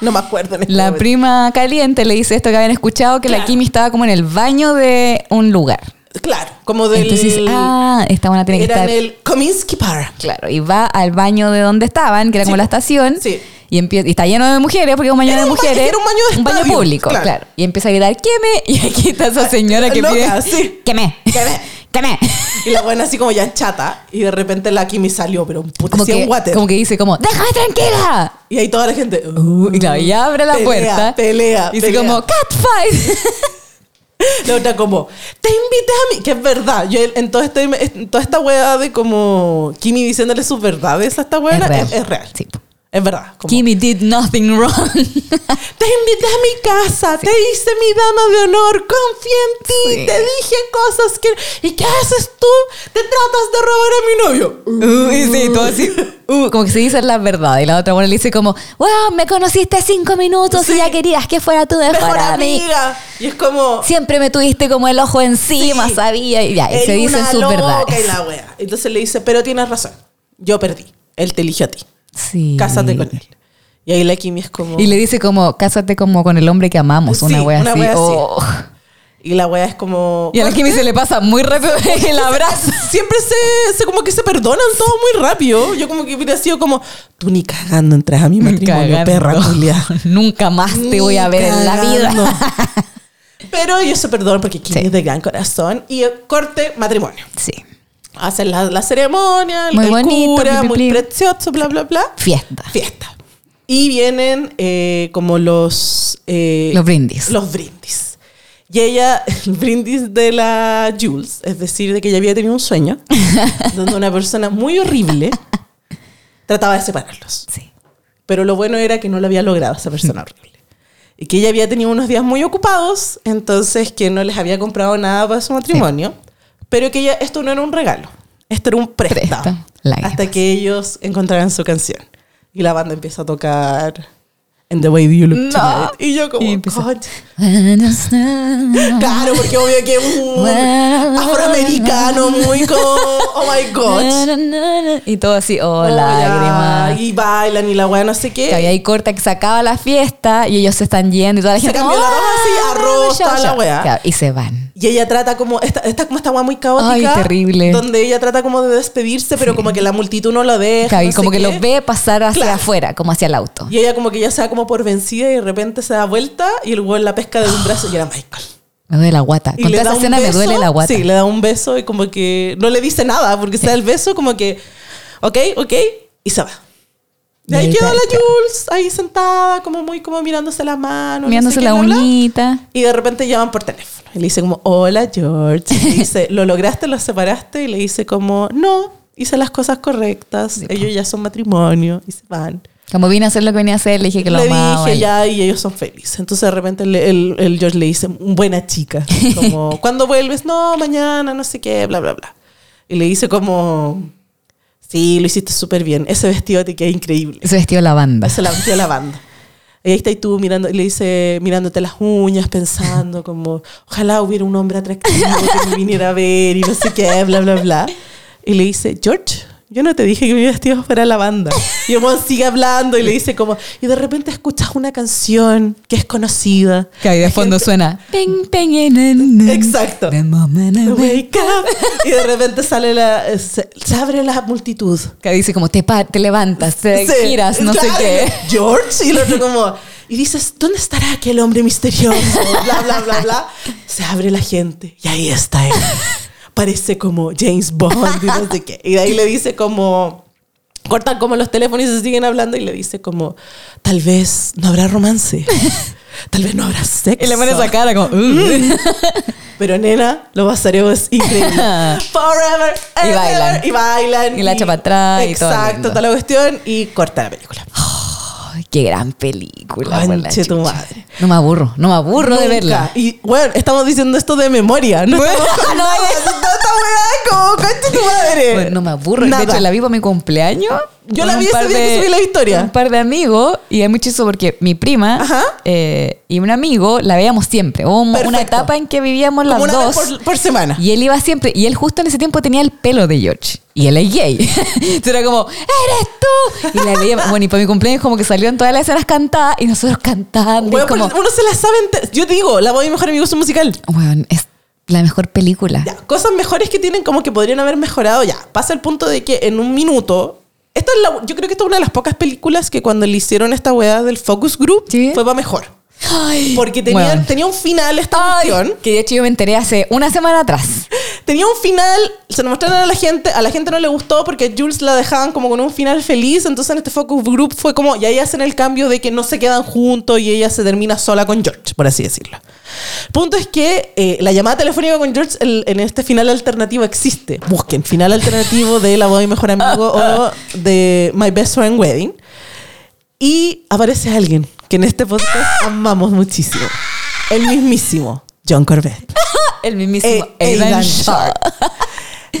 No me acuerdo en este La momento. prima caliente le dice esto que habían escuchado, que la. Kimi estaba como en el baño de un lugar. Claro, como del... Entonces, ah, esta buena tiene que era estar. en el Kominsky Park. Claro, y va al baño de donde estaban, que era Sí, como la estación. Sí. Y, empieza, y está lleno de mujeres, porque es un baño Era de mujeres. era un baño de estadio, público, claro. claro. Y empieza a gritar, queme. Y aquí está esa señora que loca, pide, sí. queme. Queme. Queme. Y la buena así como ya chata. Y de repente la Kimi salió, pero un puto que, water. como que dice como, déjame tranquila. Y ahí toda la gente... Uh, y y abre la pelea, puerta. Pelea, Y dice como, catfight. La otra como, te invité a mí. Que es verdad. Yo en toda, este, en toda esta wea de como Kimi diciéndole sus verdades a esta wea Es real. es, es real. Sí. Es verdad. Como, Kimmy did nothing wrong. Te invité a mi casa, te hice mi dama de honor, confié en ti, Sí. te dije cosas que... ¿Y qué haces tú? Te tratas de robar a mi novio. Uh, y sí, todo así. uh, como que se dice la verdad. Y la otra buena le dice como, wow, me conociste cinco minutos Sí. y ya querías que fuera tu mejor, Mejor amiga. Y es como... Siempre me tuviste como el ojo encima, sabía. Y ya, y "Eres se dicen sus loca", verdades. y la wea. Entonces le dice, pero tienes razón. Yo perdí. Él te eligió a ti. Sí. Cásate con él. Y ahí la Kimi es como... Y le dice como, cásate como con el hombre que amamos, Sí, una wea una así. wea así. Oh. Y la wea es como... Y a la Kimi se le pasa muy rápido el abrazo. Siempre se, se como que se perdonan todo muy rápido. Yo como que hubiera sido como, tú ni cagando entras a mi matrimonio, Cagando. perra culia. Nunca más te voy a ver en la vida. Pero ellos se perdonan porque Kimi Sí. es de gran corazón. Y corte, matrimonio. Sí. Hacen la, la ceremonia, el Muy el bonito, cura, pli, muy pli, precioso, bla, bla, bla. Fiesta. Fiesta. Y vienen eh, como los... eh, Los brindis. Los brindis. Y ella, el brindis de la Jules, es decir, de que ella había tenido un sueño, donde una persona muy horrible trataba de separarlos. Sí. Pero lo bueno era que no lo había logrado esa persona horrible. Y que ella había tenido unos días muy ocupados, entonces que no les había comprado nada para su matrimonio, pero que ella, esto no era un regalo, esto era un préstamo. Hasta que ellos encontraran su canción. Y la banda empieza a tocar And the Way You Look No. Tonight. Y yo como, Y. Claro, porque obvio que un afroamericano muy como, oh my god. Y todo así, oh, Oh, lágrimas. Y bailan y la weá no sé qué. Que había ahí corta que se acaba la fiesta y ellos se están yendo y toda la Se gente cambió como, la ropa así, "Ah, arroz, toda la chao". weá. Claro, y se van. Y ella trata como, esta, esta como esta muy caótica. Ay, terrible. Donde ella trata como de despedirse, pero como que la multitud no lo deja. Y no como que qué. los ve pasar hacia Claro. afuera, como hacia el auto. Y ella como que ya se da como por vencida y de repente se da vuelta y el weón la pesca de un brazo y era Michael. Me duele la guata. Y Con un escena me beso, duele la guata. Sí, le da un beso y como que no le dice nada porque se da el beso como que, ok, ok, y se va. Y ahí está, la. Jules ahí sentada, como muy como mirándose la mano. no Mirándose sé qué, la bla. uñita. Y de repente llaman por teléfono. Y le dice como, hola George. Y le dice, ¿lo lograste? ¿Lo separaste? Y le dice como, no, hice las cosas correctas. Ellos ya son matrimonio y se van. Como vine a hacer lo que venía a hacer, le dije que lo le amaba. dije él. ya y ellos son felices. Entonces de repente el, el- el George le dice, buena chica. Como, ¿cuándo vuelves? No, mañana, no sé qué, bla, bla, bla. Y le dice como, sí, lo hiciste súper bien. Ese vestido te queda increíble. Ese vestido de la banda. Se la vestía la banda. Y ahí estás tú mirando, y le dice, mirándote las uñas, pensando como, ojalá hubiera un hombre atractivo que me viniera a ver y no sé qué, bla, bla, bla. Y le dice, George, yo no te dije que mi vestido fuera la banda. Y weón sigue hablando y le dice como, y de repente escuchas una canción que es conocida. Que ahí de fondo gente- suena. Ping, ping, en, en, en. Exacto. The moment I wake Wake up. Y de repente sale la, se, se abre la multitud. Que dice como te, pa- te levantas, te Sí, giras, no claro, sé qué. George y el otro como y dices dónde estará aquel hombre misterioso bla bla bla bla se abre la gente y ahí está él parece como James Bond y no sé qué y de ahí le dice como cortan como los teléfonos y se siguen hablando y le dice como tal vez no habrá romance tal vez no habrá sexo Y le pone esa cara como. Mm. "Uh". pero nena, lo pasaremos increíble. Forever. Y ever, bailan. Y bailan. Y la echa para atrás y Exacto, toda la cuestión. Y corta la película. qué gran película. tu madre. No me aburro, no me aburro de verla. Y bueno, estamos diciendo esto de memoria. No estamos con no, como, conche tu madre. Bueno, no me aburro. Nada. De hecho, la vi por mi cumpleaños. Yo la vi ese día que subí la historia. Un par de amigos. Y es muy chistoso porque mi prima eh, y un amigo la veíamos siempre. Hubo un- una etapa en que vivíamos las Como una dos. vez por, por semana. Y él iba siempre, y él justo en ese tiempo tenía el pelo de George. Y él es gay. Entonces era como, ¡eres tú! Y la veía, bueno, y para mi cumpleaños como que salieron todas las escenas cantadas y nosotros cantando. Bueno, como, uno se la sabe. Yo te digo, la voy a mi mejor amigo es un musical. bueno, es la mejor película. Ya, cosas mejores que tienen como que podrían haber mejorado. Ya, pasa el punto de que en un minuto. Esta es la- yo creo que esta es una de las pocas películas que cuando le hicieron esta weá del focus group Sí. fue para mejor. Ay, Porque tenía, weón. tenía un final esta Ay, cuestión. que de hecho yo me enteré hace una semana atrás. Tenía un final, se lo mostraron a la gente, a la gente no le gustó porque Jules la dejaban como con un final feliz, entonces en este focus group fue como, y ahí hacen el cambio de que no se quedan juntos y ella se termina sola con George, por así decirlo. Punto es que eh, la llamada telefónica con George el- en este final alternativo existe. Busquen final alternativo de La Boda y Mejor Amigo o de My Best Friend Wedding. Y aparece alguien que en este podcast amamos muchísimo. El mismísimo John Corbett. El mismísimo Eh, Aidan Shaw.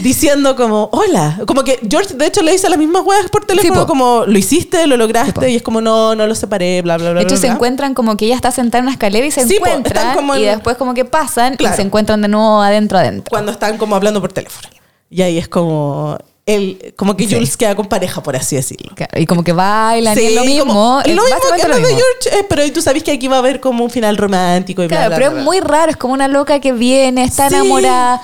Diciendo como, hola. Como que George, de hecho, le dice las mismas weas por teléfono, como, lo hiciste, lo lograste, Sí, y es como, no, no lo separé, bla, bla, bla. De hecho, bla, se bla. encuentran como que ella está sentada en una escalera y se Sí, encuentran. como en- Y después como que pasan Claro. y se encuentran de nuevo adentro adentro. Cuando están como hablando por teléfono. Y ahí es como, él, como que Sí. Jules queda con pareja, por así decirlo. Y como que bailan y Sí, es lo mismo. como- es lo mismo que lo de. George, eh, pero tú sabes que aquí va a haber como un final romántico y Claro, bla, pero bla, es muy raro, es como una loca que viene, está Sí. enamorada,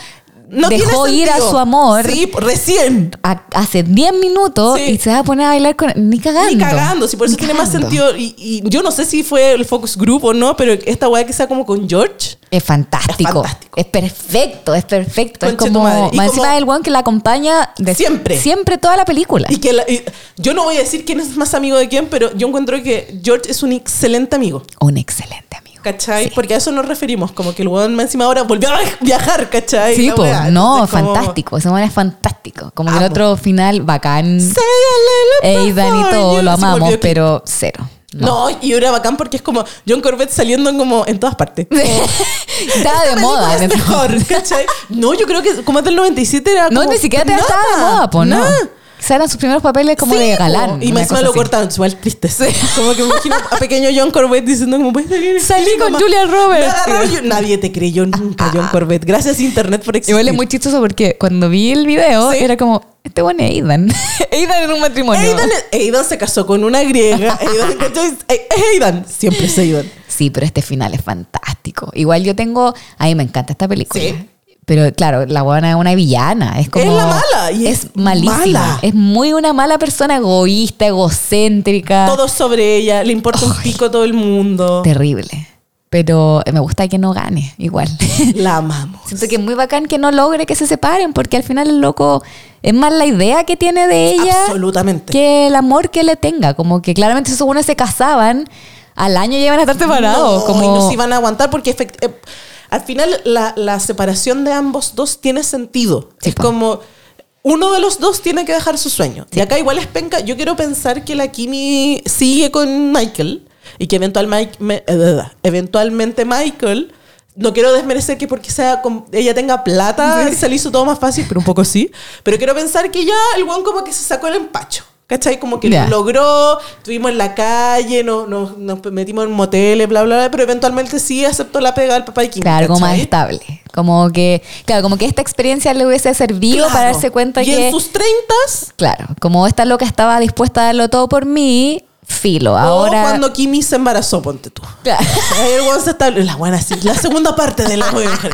No tiene dejó ir a su amor Sí, recién. a- hace 10 minutos Sí. y se va a poner a bailar con... Ni cagando. Ni cagando, si por eso Ni tiene más cagando. sentido. Y, y yo no sé si fue el focus group o no, pero esta weá que sea como con George. Es fantástico. Es fantástico. Es perfecto, es perfecto. Conche es como. Más como- encima del one que la acompaña de Siempre. Siempre toda la película. Y que la- y yo no voy a decir quién es más amigo de quién, pero yo encuentro que George es un excelente amigo. Un excelente amigo. ¿Cachai? Sí. Porque a eso nos referimos, como que el weón encima ahora volvió a viajar, ¿cachai? Sí, po, no, como- fantástico. Ese man es fantástico. Como que el otro final, bacán. Aidan y todo, lo amamos, pero cero. No. No. y era bacán porque es como John Corbett saliendo en como en todas partes. Estaba de "Esta moda. es mejor, ¿cachai? No, yo creo que como es del 97 era No, como... ni siquiera te nada, estaba de moda, po, no. nada. Sea, eran sus primeros papeles como Sí, de galán. Y más lo cortaron, igual tristes. Como que me imagino a pequeño John Corbett diciendo como, "Puedes salir Salí con mamá". Julia Roberts. Nadie te creyó nunca, John Corbett. Gracias internet por existir. Igual es muy chistoso porque cuando vi el video era como, este bueno es Aidan. Aidan en un matrimonio. Aidan, Aidan se casó con una griega. Aidan, Aidan. Siempre es Aidan. Sí, pero este final es fantástico. Igual yo tengo, a mí me encanta esta película. Sí. Pero claro, la buena es una villana. Es como. Es la mala, y es, es malísima. mala. Es muy una mala persona, egoísta, egocéntrica. Todo sobre ella. Le importa un pico a todo el mundo. Terrible. Pero me gusta que no gane, igual. La amamos. Siento que es muy bacán que no logre que se separen, porque al final el loco es más la idea que tiene de ella Absolutamente. que el amor que le tenga. Como que claramente esos buenos se casaban, al año llevan a estar separados. No, como... y no se iban a aguantar porque efect- eh, al final la, la separación de ambos dos tiene sentido. Sí, es po. como uno de los dos tiene que dejar su sueño. Y acá igual es penca. Yo quiero pensar que la Kimi sigue con Michael y que eventual Mike- me- eh, eventualmente Michael. No quiero desmerecer que porque sea ella tenga plata se le hizo todo más fácil, pero un poco sí. Pero quiero pensar que ya el one como que se sacó el empacho. ¿Cachai? Como que lo logró, estuvimos en la calle, no- no- nos metimos en moteles, bla, bla, bla, pero eventualmente sí aceptó la pega del papá y Kim. Claro, algo más estable. Como que, claro, como que esta experiencia le hubiese servido Claro. para darse cuenta y que, en sus treintas, claro, como esta loca estaba dispuesta a darlo todo por mí, filo. Ahora, o cuando Kimi se embarazó, ponte tú. Claro. Ahí el se está- La buena sí, la segunda parte de la mujer.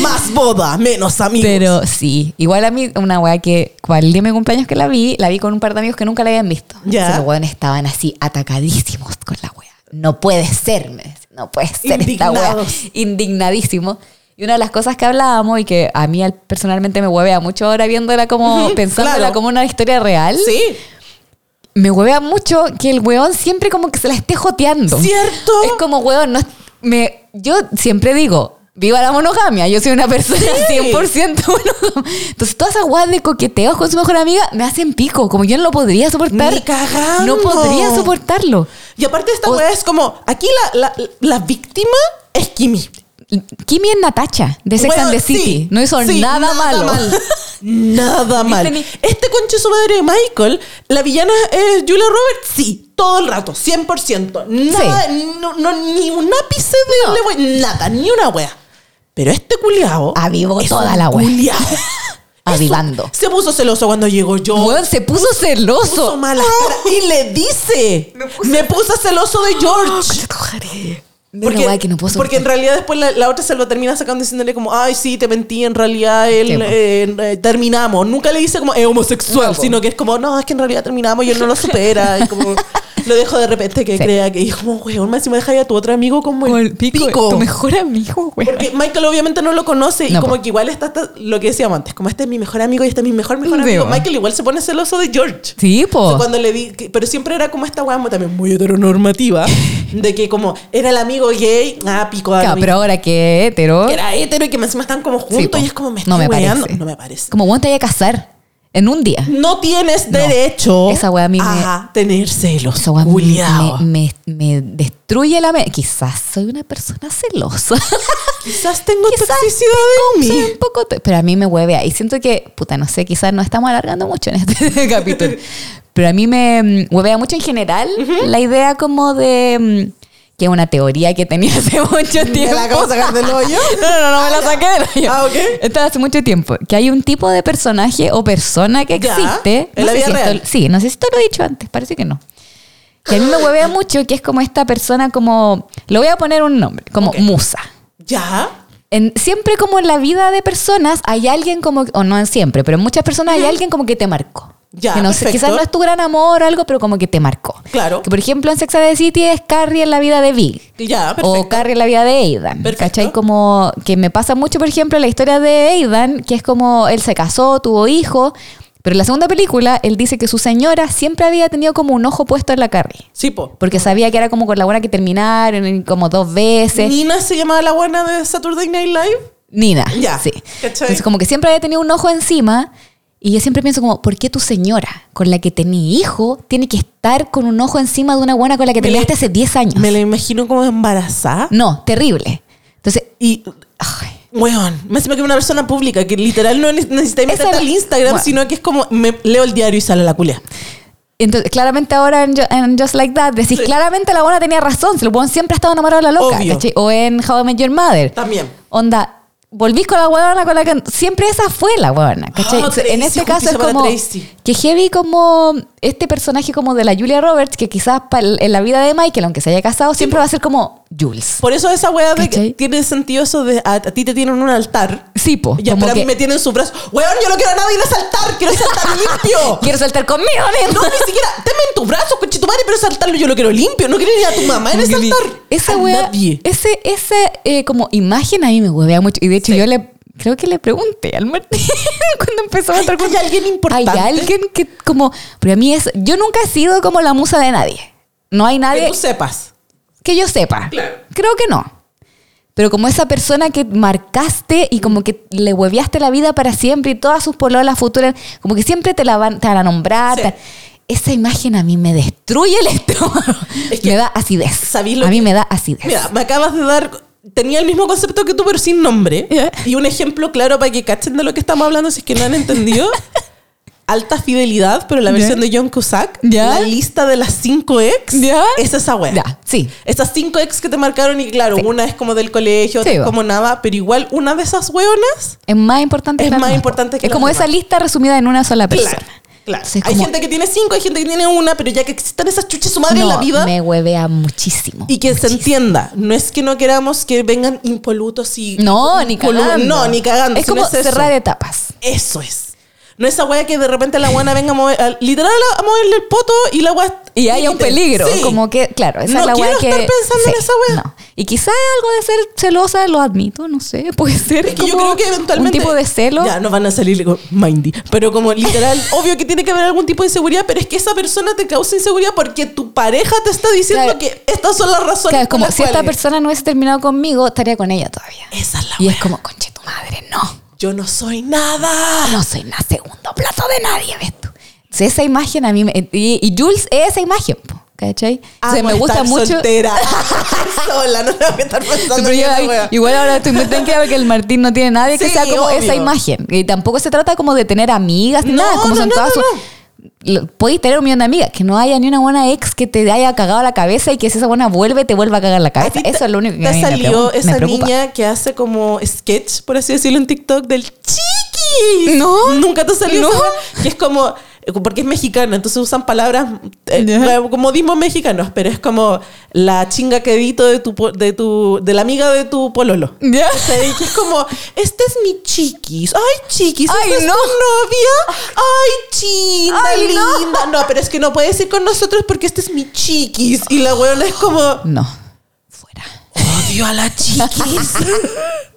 Más boda, menos amigos. Pero sí, igual a mí, una weá que, cual día de mi cumpleaños que la vi, la vi con un par de amigos que nunca la habían visto. Ya. Entonces, Los weones estaban así atacadísimos con la weá. No puede ser, me decían, no puede ser esta weá. Indignados. Indignadísimos. Y una de las cosas que hablábamos y que a mí al- personalmente me huevea mucho ahora viéndola como, pensándola claro. como una historia real, Sí, me huevea mucho que el weón siempre como que se la esté joteando. ¿Cierto? Es como, weón, no me, yo siempre digo, viva la monogamia, yo soy una persona 100% monógama. Entonces todas esas weas de coqueteos con su mejor amiga me hacen pico, como yo no lo podría soportar. Ni cagando. No podría soportarlo. Y aparte esta O- es como, aquí la, la, la víctima es Kimi. Kimi es Natacha, de Sex Weón, and the City. sí, no hizo sí, nada, malo. mal. Nada mal. Este conche su madre de Michael, la villana es Julia Roberts, sí, todo el rato, 100%. Nada, no, no, ni un ápice de le voy- nada, ni una wea. Pero este culiao. Avivó es toda un la wea. culiao. Avivando. Se puso celoso cuando llegó yo. Weón, se puso puso celoso. malas caras y le dice: Me puse celoso de George. De una weá que no puedo porque en realidad después la, la otra se lo termina sacando diciéndole como, ay, sí, te mentí, en realidad él, eh, eh, terminamos. Nunca le dice como, es homosexual, No, sino que es como, no, es que en realidad terminamos y él no lo supera. y como, lo dejo de repente que Sí. crea que, como, weón, más si me dejas a tu otro amigo como, Como el el pico. pico. Tu mejor amigo, weón. Porque Michael obviamente no lo conoce y No, como po. que igual está, está lo que decíamos antes, como este es mi mejor amigo y este es mi mejor, mejor amigo. Michael igual se pone celoso de George. Sí, O po. sea, cuando le di, que- pero siempre era como esta weá también muy heteronormativa, de que como era el amigo gay, ah, pico lo Claro, pero ahora que hetero. que era hetero y que encima están como juntos Sí, y es como me no me parece. No me parece. Como weón te vaya a casar en un día. No tienes derecho Esa weá a mí me- a tener celos. Esa weá me, me, me destruye la mente. Quizás soy una persona celosa. Quizás tengo Quizás toxicidad en Soy mí. un poco pero a mí me huevea. Y siento que, puta, no sé, quizás no estamos alargando mucho en este capítulo. Pero a mí me mm, huevea mucho en general la idea como de. Que es una teoría que tenía hace mucho ¿Me tiempo. la acabo de sacar del hoyo? No, no, no, no me la saqué del hoyo. Ah, ok. Esto hace mucho tiempo. Que hay un tipo de personaje o persona que Ya, existe. en la vida si esto- real. sí, no sé si esto lo he dicho antes, parece que no. Que a mí me huevea mucho, que es como esta persona como... Le voy a poner un nombre, como musa. Ya. En, siempre como en la vida de personas hay alguien como, o no en siempre, pero en muchas personas hay alguien como que te marcó. Ya, que no sé, perfecto. quizás no es tu gran amor o algo, pero como que te marcó. Claro. Que por ejemplo en Sex and the City es Carrie en la vida de Big. Ya, O perfecto. Carrie en la vida de Aidan. Perfecto. ¿Cachai? Como que me pasa mucho, por ejemplo, la historia de Aidan, que es como él se casó, tuvo hijos, pero en la segunda película él dice que su señora siempre había tenido como un ojo puesto en la Carrie. Sí, po. Porque sabía que era como con la buena que terminaron, como dos veces. Nina se llamaba la buena de Saturday Night Live. Nina. Ya, Sí. ¿cachai? Entonces, como que siempre había tenido un ojo encima. Y yo siempre pienso como, ¿por qué tu señora con la que tenía hijo tiene que estar con un ojo encima de una buena con la que la- hace 10 años? Me la imagino como embarazada. No, terrible. Entonces, Y, ay, weón, me encima que una persona pública que literal no ne- necesita meterte al Instagram, bueno. sino que es como, me leo el diario y sale la culia. entonces claramente ahora en, Ju- en Just Like That decís, Sí. claramente la buena tenía razón, si el buen siempre ha estado enamorado de la loca. O en How I Met Your Mother. También. Onda, volvís con la huevona con la que... Siempre esa fue la huevona, ¿cachai? Ah, en este caso es como... Que heavy como este personaje como de la Julia Roberts, que quizás en la vida de Michael, aunque se haya casado, siempre va a ser como Jules. Por eso esa weá de que tiene sentido eso de a, a ti te tienen un altar. Sí, po. Ya, pero a mí me tienen su brazo. Weón, yo no quiero a nadie en ese altar, quiero ese altar limpio. quiero saltar conmigo. No, ni siquiera, tenme en tu brazo, conchetumare, pero ese altar yo lo quiero limpio. No quiero ni a tu mamá en ese Como que altar. vi- Esa nadie. ese, ese eh, como imagen a mí me huevea mucho. Y de hecho Sí. yo le, creo que le pregunté al Martín cuando empezó a estar con... hay alguien importante. Hay alguien que como... Pero a mí es... Yo nunca he sido como la musa de nadie. No hay nadie Que tú sepas. Que yo sepa. Claro. Creo que no. Pero como esa persona que marcaste y como que le hueveaste la vida para siempre y todas sus pololas futuras, como que siempre te la van, te van a nombrar. Sí. te- Esa imagen a mí me destruye el estómago. Es que, me da acidez. ¿sabéis lo a mí que- me da acidez. Mira, me acabas de dar. Tenía el mismo concepto que tú, pero sin nombre. Y un ejemplo claro para que cachen de lo que estamos hablando, si es que no han entendido. Alta fidelidad, pero la versión de John Cusack. La lista de las 5 ex. Ya. Es esa. Ya, sí. Esas 5 ex que te marcaron, y claro, Sí. una es como del colegio, otra Sí, es como nada, pero igual una de esas weonas. Es más importante Es que más importante que Es como demás. esa lista resumida en una sola persona. Claro. Claro. Entonces, hay como- gente que tiene 5, hay gente que tiene una, pero ya que existan esas chuches su madre en la vida. me huevea muchísimo. Y que se entienda, no es que no queramos que vengan impolutos y. No, ni cagando. No, ni cagando. Es como eso. cerrar etapas. Eso es. No esa wea que de repente la buena venga a mover, a- literal a moverle el poto y la wea. Y hay un peligro, Sí. como que, claro, esa No es la weá que... estar pensando en esa weá. No. Y quizá algo de ser celosa, lo admito, no sé, puede ser Es que yo creo que eventualmente. Un tipo de celo. Ya, no van a salir con mindy. Pero como literal, obvio que tiene que haber algún tipo de inseguridad, pero es que esa persona te causa inseguridad porque tu pareja te está diciendo Claro. que estas son las razones. Claro, es como las si esta persona no hubiese terminado conmigo, estaría con ella todavía. Esa es la Y wea. es como, conche tu madre, no. Yo no soy nada. No soy nada segundo plato de nadie, ¿ves tú? Entonces, esa imagen a mí me... Y, y Jules es esa imagen, po. ¿cachai? Me gusta estar mucho. soltera. sola, no tengo que estar pensando yo ahí- igual ahora estoy muy tranquila porque el Martín no tiene nadie que Sí, sea como obvio. esa imagen. Y tampoco se trata como de tener amigas ni No, nada, como no, son no, todas sus- Podéis tener un millón de amigas, que no haya ni una buena ex que te haya cagado la cabeza y que si esa buena vuelve te vuelva a cagar la ¿A cabeza. Eso es lo único que te me, salió me esa niña que hace como sketch, por así decirlo, en TikTok del chiquis. No. Nunca te salió No. esa? Que es como, porque es mexicana, entonces usan palabras eh, Ya. como modismos mexicanos, pero es como la chinga quedito de tu, de tu, de la amiga de tu pololo. ¿Cachai? Que es como, este es mi chiquis. Ay, chiquis, Ay, ¿esta es no. tu novia? Ay, chinda, Ay, no. linda. No. pero es que no puedes ir con nosotros porque este es mi chiquis. Y la weona es como, No, fuera. odio a la chiquis.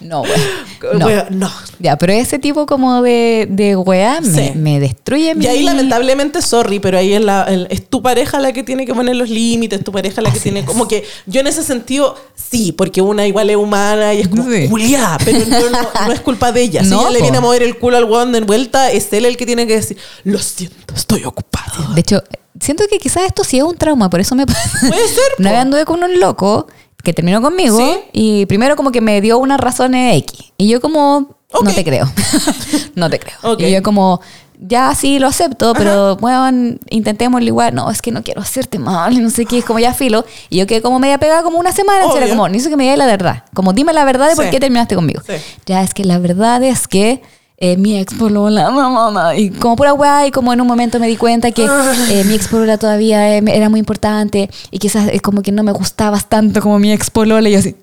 No, güey. No. Wea, no. Ya, pero ese tipo como de, de weá me, Sí. me destruye mi... Y ahí lamentablemente, sorry, pero ahí es, la, el- es tu pareja la que tiene que poner los límites, tu pareja la que tiene es. como que yo en ese sentido sí, porque una igual es humana y es como Sí. Julia, pero no, no- no es culpa de ella. Si No, ella le viene a mover el culo al weón de vuelta, es él el que tiene que decir, lo siento, estoy ocupado. De hecho, siento que quizás esto sí es un trauma, por eso me pasa. Puede ser. Una vez anduve con un loco que terminó conmigo ¿Sí? y primero como que me dio unas razones X. Y yo como, no te creo. no te creo. Y yo como, ya sí lo acepto, pero bueno, intentémoslo igual. No, es que no quiero hacerte mal no sé qué. Es como ya filo. Y yo quedé como media pegada como una semana. Era como, necesito que me digas la verdad. Como dime la verdad de por qué terminaste conmigo. Sí. Ya es que la verdad es que eh, mi ex polola, mamá, y como pura weá, y como en un momento me di cuenta que eh, mi ex polola todavía eh, era muy importante y quizás es como que no me gustabas tanto como mi ex polola, y yo así.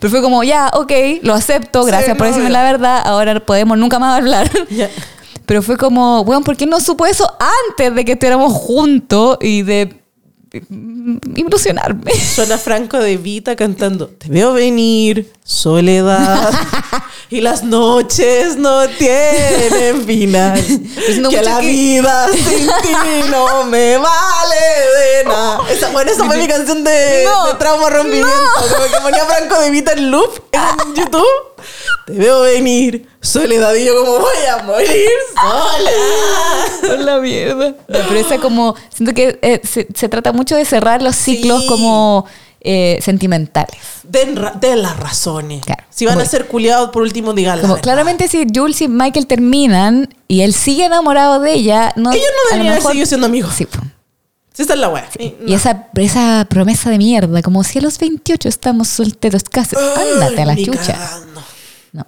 Pero fue como, ya, ok, lo acepto, Sí, gracias por decirme la verdad, ahora podemos nunca más hablar. Pero fue como, bueno, ¿por qué no supo eso antes de que estuviéramos juntos y de ilusionarme? Suena Franco de Vita cantando Te veo venir, soledad Y las noches no tienen final siento Que la que- vida sin ti no me vale de nada esa, Bueno, esa fue mi canción de, No. de trauma rompimiento Como que ponía Franco de Vita en loop en YouTube Te veo venir, soledad Y yo como voy a morir sola Por la mierda. pero esa como, siento que eh, se, se trata mucho de cerrar los ciclos Sí. como eh, sentimentales. Den, ra- den las razones Claro. Si van a ser culiados por último verdad. claramente si Jules y Michael terminan y él sigue enamorado de ella, no, Ellos no deberían mejor- seguido siendo amigos. Sí, po. Sí, esa es la wea. Y, Y esa, esa promesa de mierda, como si a los 28 estamos solteros casi. Ándate a la chucha. cagando. No.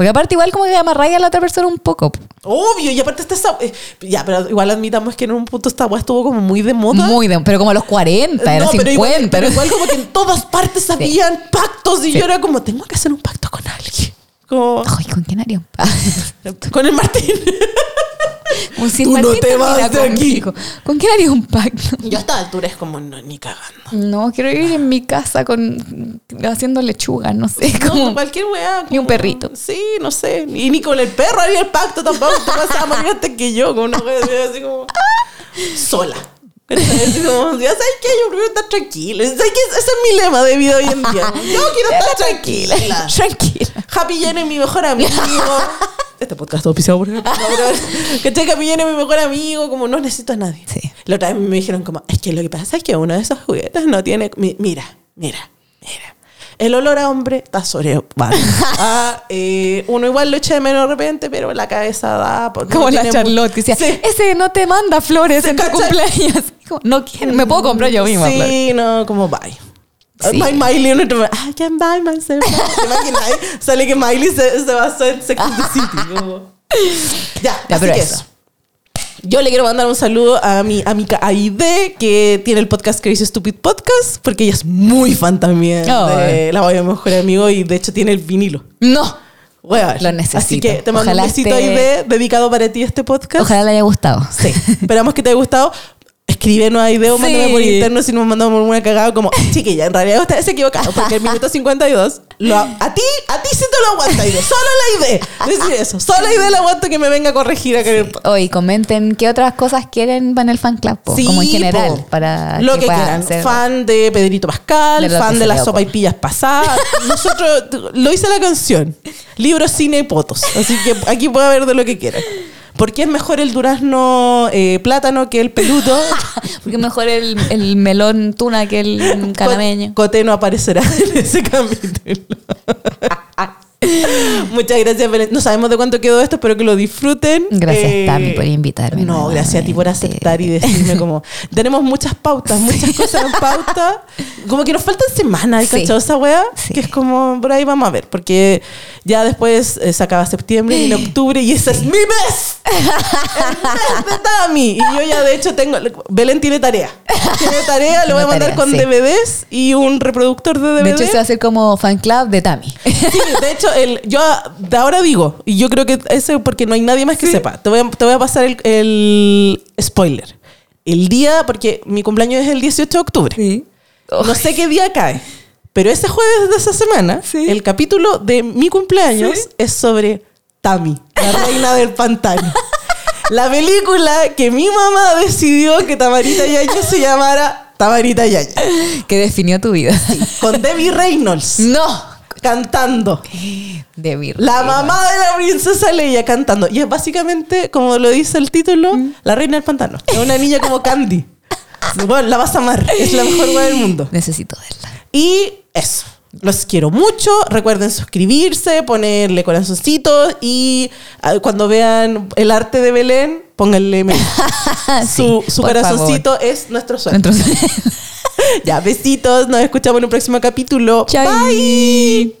Porque aparte igual como que amarráis a la otra persona un poco. po. Obvio, y aparte está esa. eh, ya, pero igual admitamos que en un punto esta wea estuvo como muy de moda. Muy de, pero como a los 40, era no, 50. pero igual, pero era- igual como que en todas partes habían pactos y Sí. yo era como, tengo que hacer un pacto con alguien. Como, Ay, ¿con quién haría un pacto? con el Martín. Como si Tú no te vas de aquí. ¿Con quién haría un pacto? yo a esta altura es como, no, ni cagando. No, quiero ir en mi casa con haciendo lechuga, no sé, No, como cualquier weá. Y un como- perrito. Sí, no sé. Y ni con el perro haría el pacto tampoco. Te vas a morir antes que yo. Con una wea así como. Sola. Como, ya sabes que yo prefiero estar tranquila. Ese es mi lema de vida hoy en día. Yo quiero estar tranquila. tranquila. Happy Jen es mi mejor amigo. Este podcast está auspiciado por pero. Happy Jen es mi mejor amigo. Como no necesito a nadie. Sí. La otra vez me dijeron como, es que lo que pasa es que uno de esos juguetes no tiene... mi- Mira, mira, mira. El olor a hombre está sobre ah, eh, Uno igual lo echa de menos de repente, pero la cabeza da... pues, no Como la Charlotte que decía, Sí. ese no te manda flores en tu cumpleaños. Como, no quiero, me puedo comprar yo misma. Sí, no, como bye. Sí. My Miley, I can buy myself. ¿Te imaginas? Sale que Miley se, se Sex and the City. como- Ya, Ya, así pero que eso. eso. Yo le quiero mandar un saludo a mi amiga Aide, que tiene el podcast Crazy Stupid Podcast, porque ella es muy fan también Oh, de La Voy a Mejor Amigo y de hecho tiene el vinilo. No. Lo Así necesito. que te mando Ojalá un besito Aide, dedicado para ti este podcast. Ojalá le haya gustado. Sí. Esperamos que te haya gustado. Escríbenos a ideo, Sí. mándame por interno si nos mandamos una cagada como, chiquilla, en realidad usted se equivocado porque el minuto 52, lo, a ti, a ti sí te lo aguanta idea, solo la idea. Decir eso, solo la idea le aguanto que me venga a corregir a querer. Hoy comenten qué otras cosas quieren para el fan club, po, Sí, como en general, po. para lo que, quieran. Fan de Pedrito Pascal, De fan de las sopa y pillas pasadas. Nosotros lo hice la canción. Libro, cine, potos. Así que aquí puede haber de lo que quieran. ¿Por qué es mejor el durazno eh, plátano que el peludo? Porque mejor el, el melón tuna que el calameño. Coté no aparecerá en ese capítulo. Muchas gracias, Belén. No sabemos de cuánto quedó esto, espero que lo disfruten. Gracias, Eh, Tami, por invitarme No, gracias a ti por aceptar y decirme como... Tenemos muchas pautas, muchas cosas en pauta. Como que nos faltan semanas, Sí. Esa wea, Sí. que es como... Por ahí vamos a ver, porque ya después eh, se acaba septiembre y en octubre y ese es mi mes. El mes de Tami. Y yo ya de hecho tengo... Belén tiene tarea. Tiene tarea, lo voy a mandar tarea, con sí. DVDs y un reproductor de DVD. De hecho, se va a hacer como fan club de Tami. Sí, de hecho, el, yo de ahora digo, y yo creo que eso porque no hay nadie más que sepa. Te voy a, te voy a pasar el, el spoiler. El día, porque mi cumpleaños es el 18 de octubre. No sé qué día cae, pero ese jueves de esa semana, Sí. el capítulo de mi cumpleaños Sí. es sobre Tami, la reina del pantano. La película que mi mamá decidió que Tamarita Yaya se llamara Tamarita Yaya. que definió tu vida. Con Debbie Reynolds No. cantando. De vir. La mamá de la princesa Leia cantando. Y es básicamente, como lo dice el título, la reina del pantano. Es una niña como Candy. Bueno, la vas a amar. Es la mejor weá del mundo. Necesito verla. Y eso. Los quiero mucho. Recuerden suscribirse, ponerle corazoncitos y ah, cuando vean el arte de Belén, pónganle. Su, Sí, su corazoncito es nuestro sueño. Ya, besitos. Nos escuchamos en un próximo capítulo. Chai. Bye.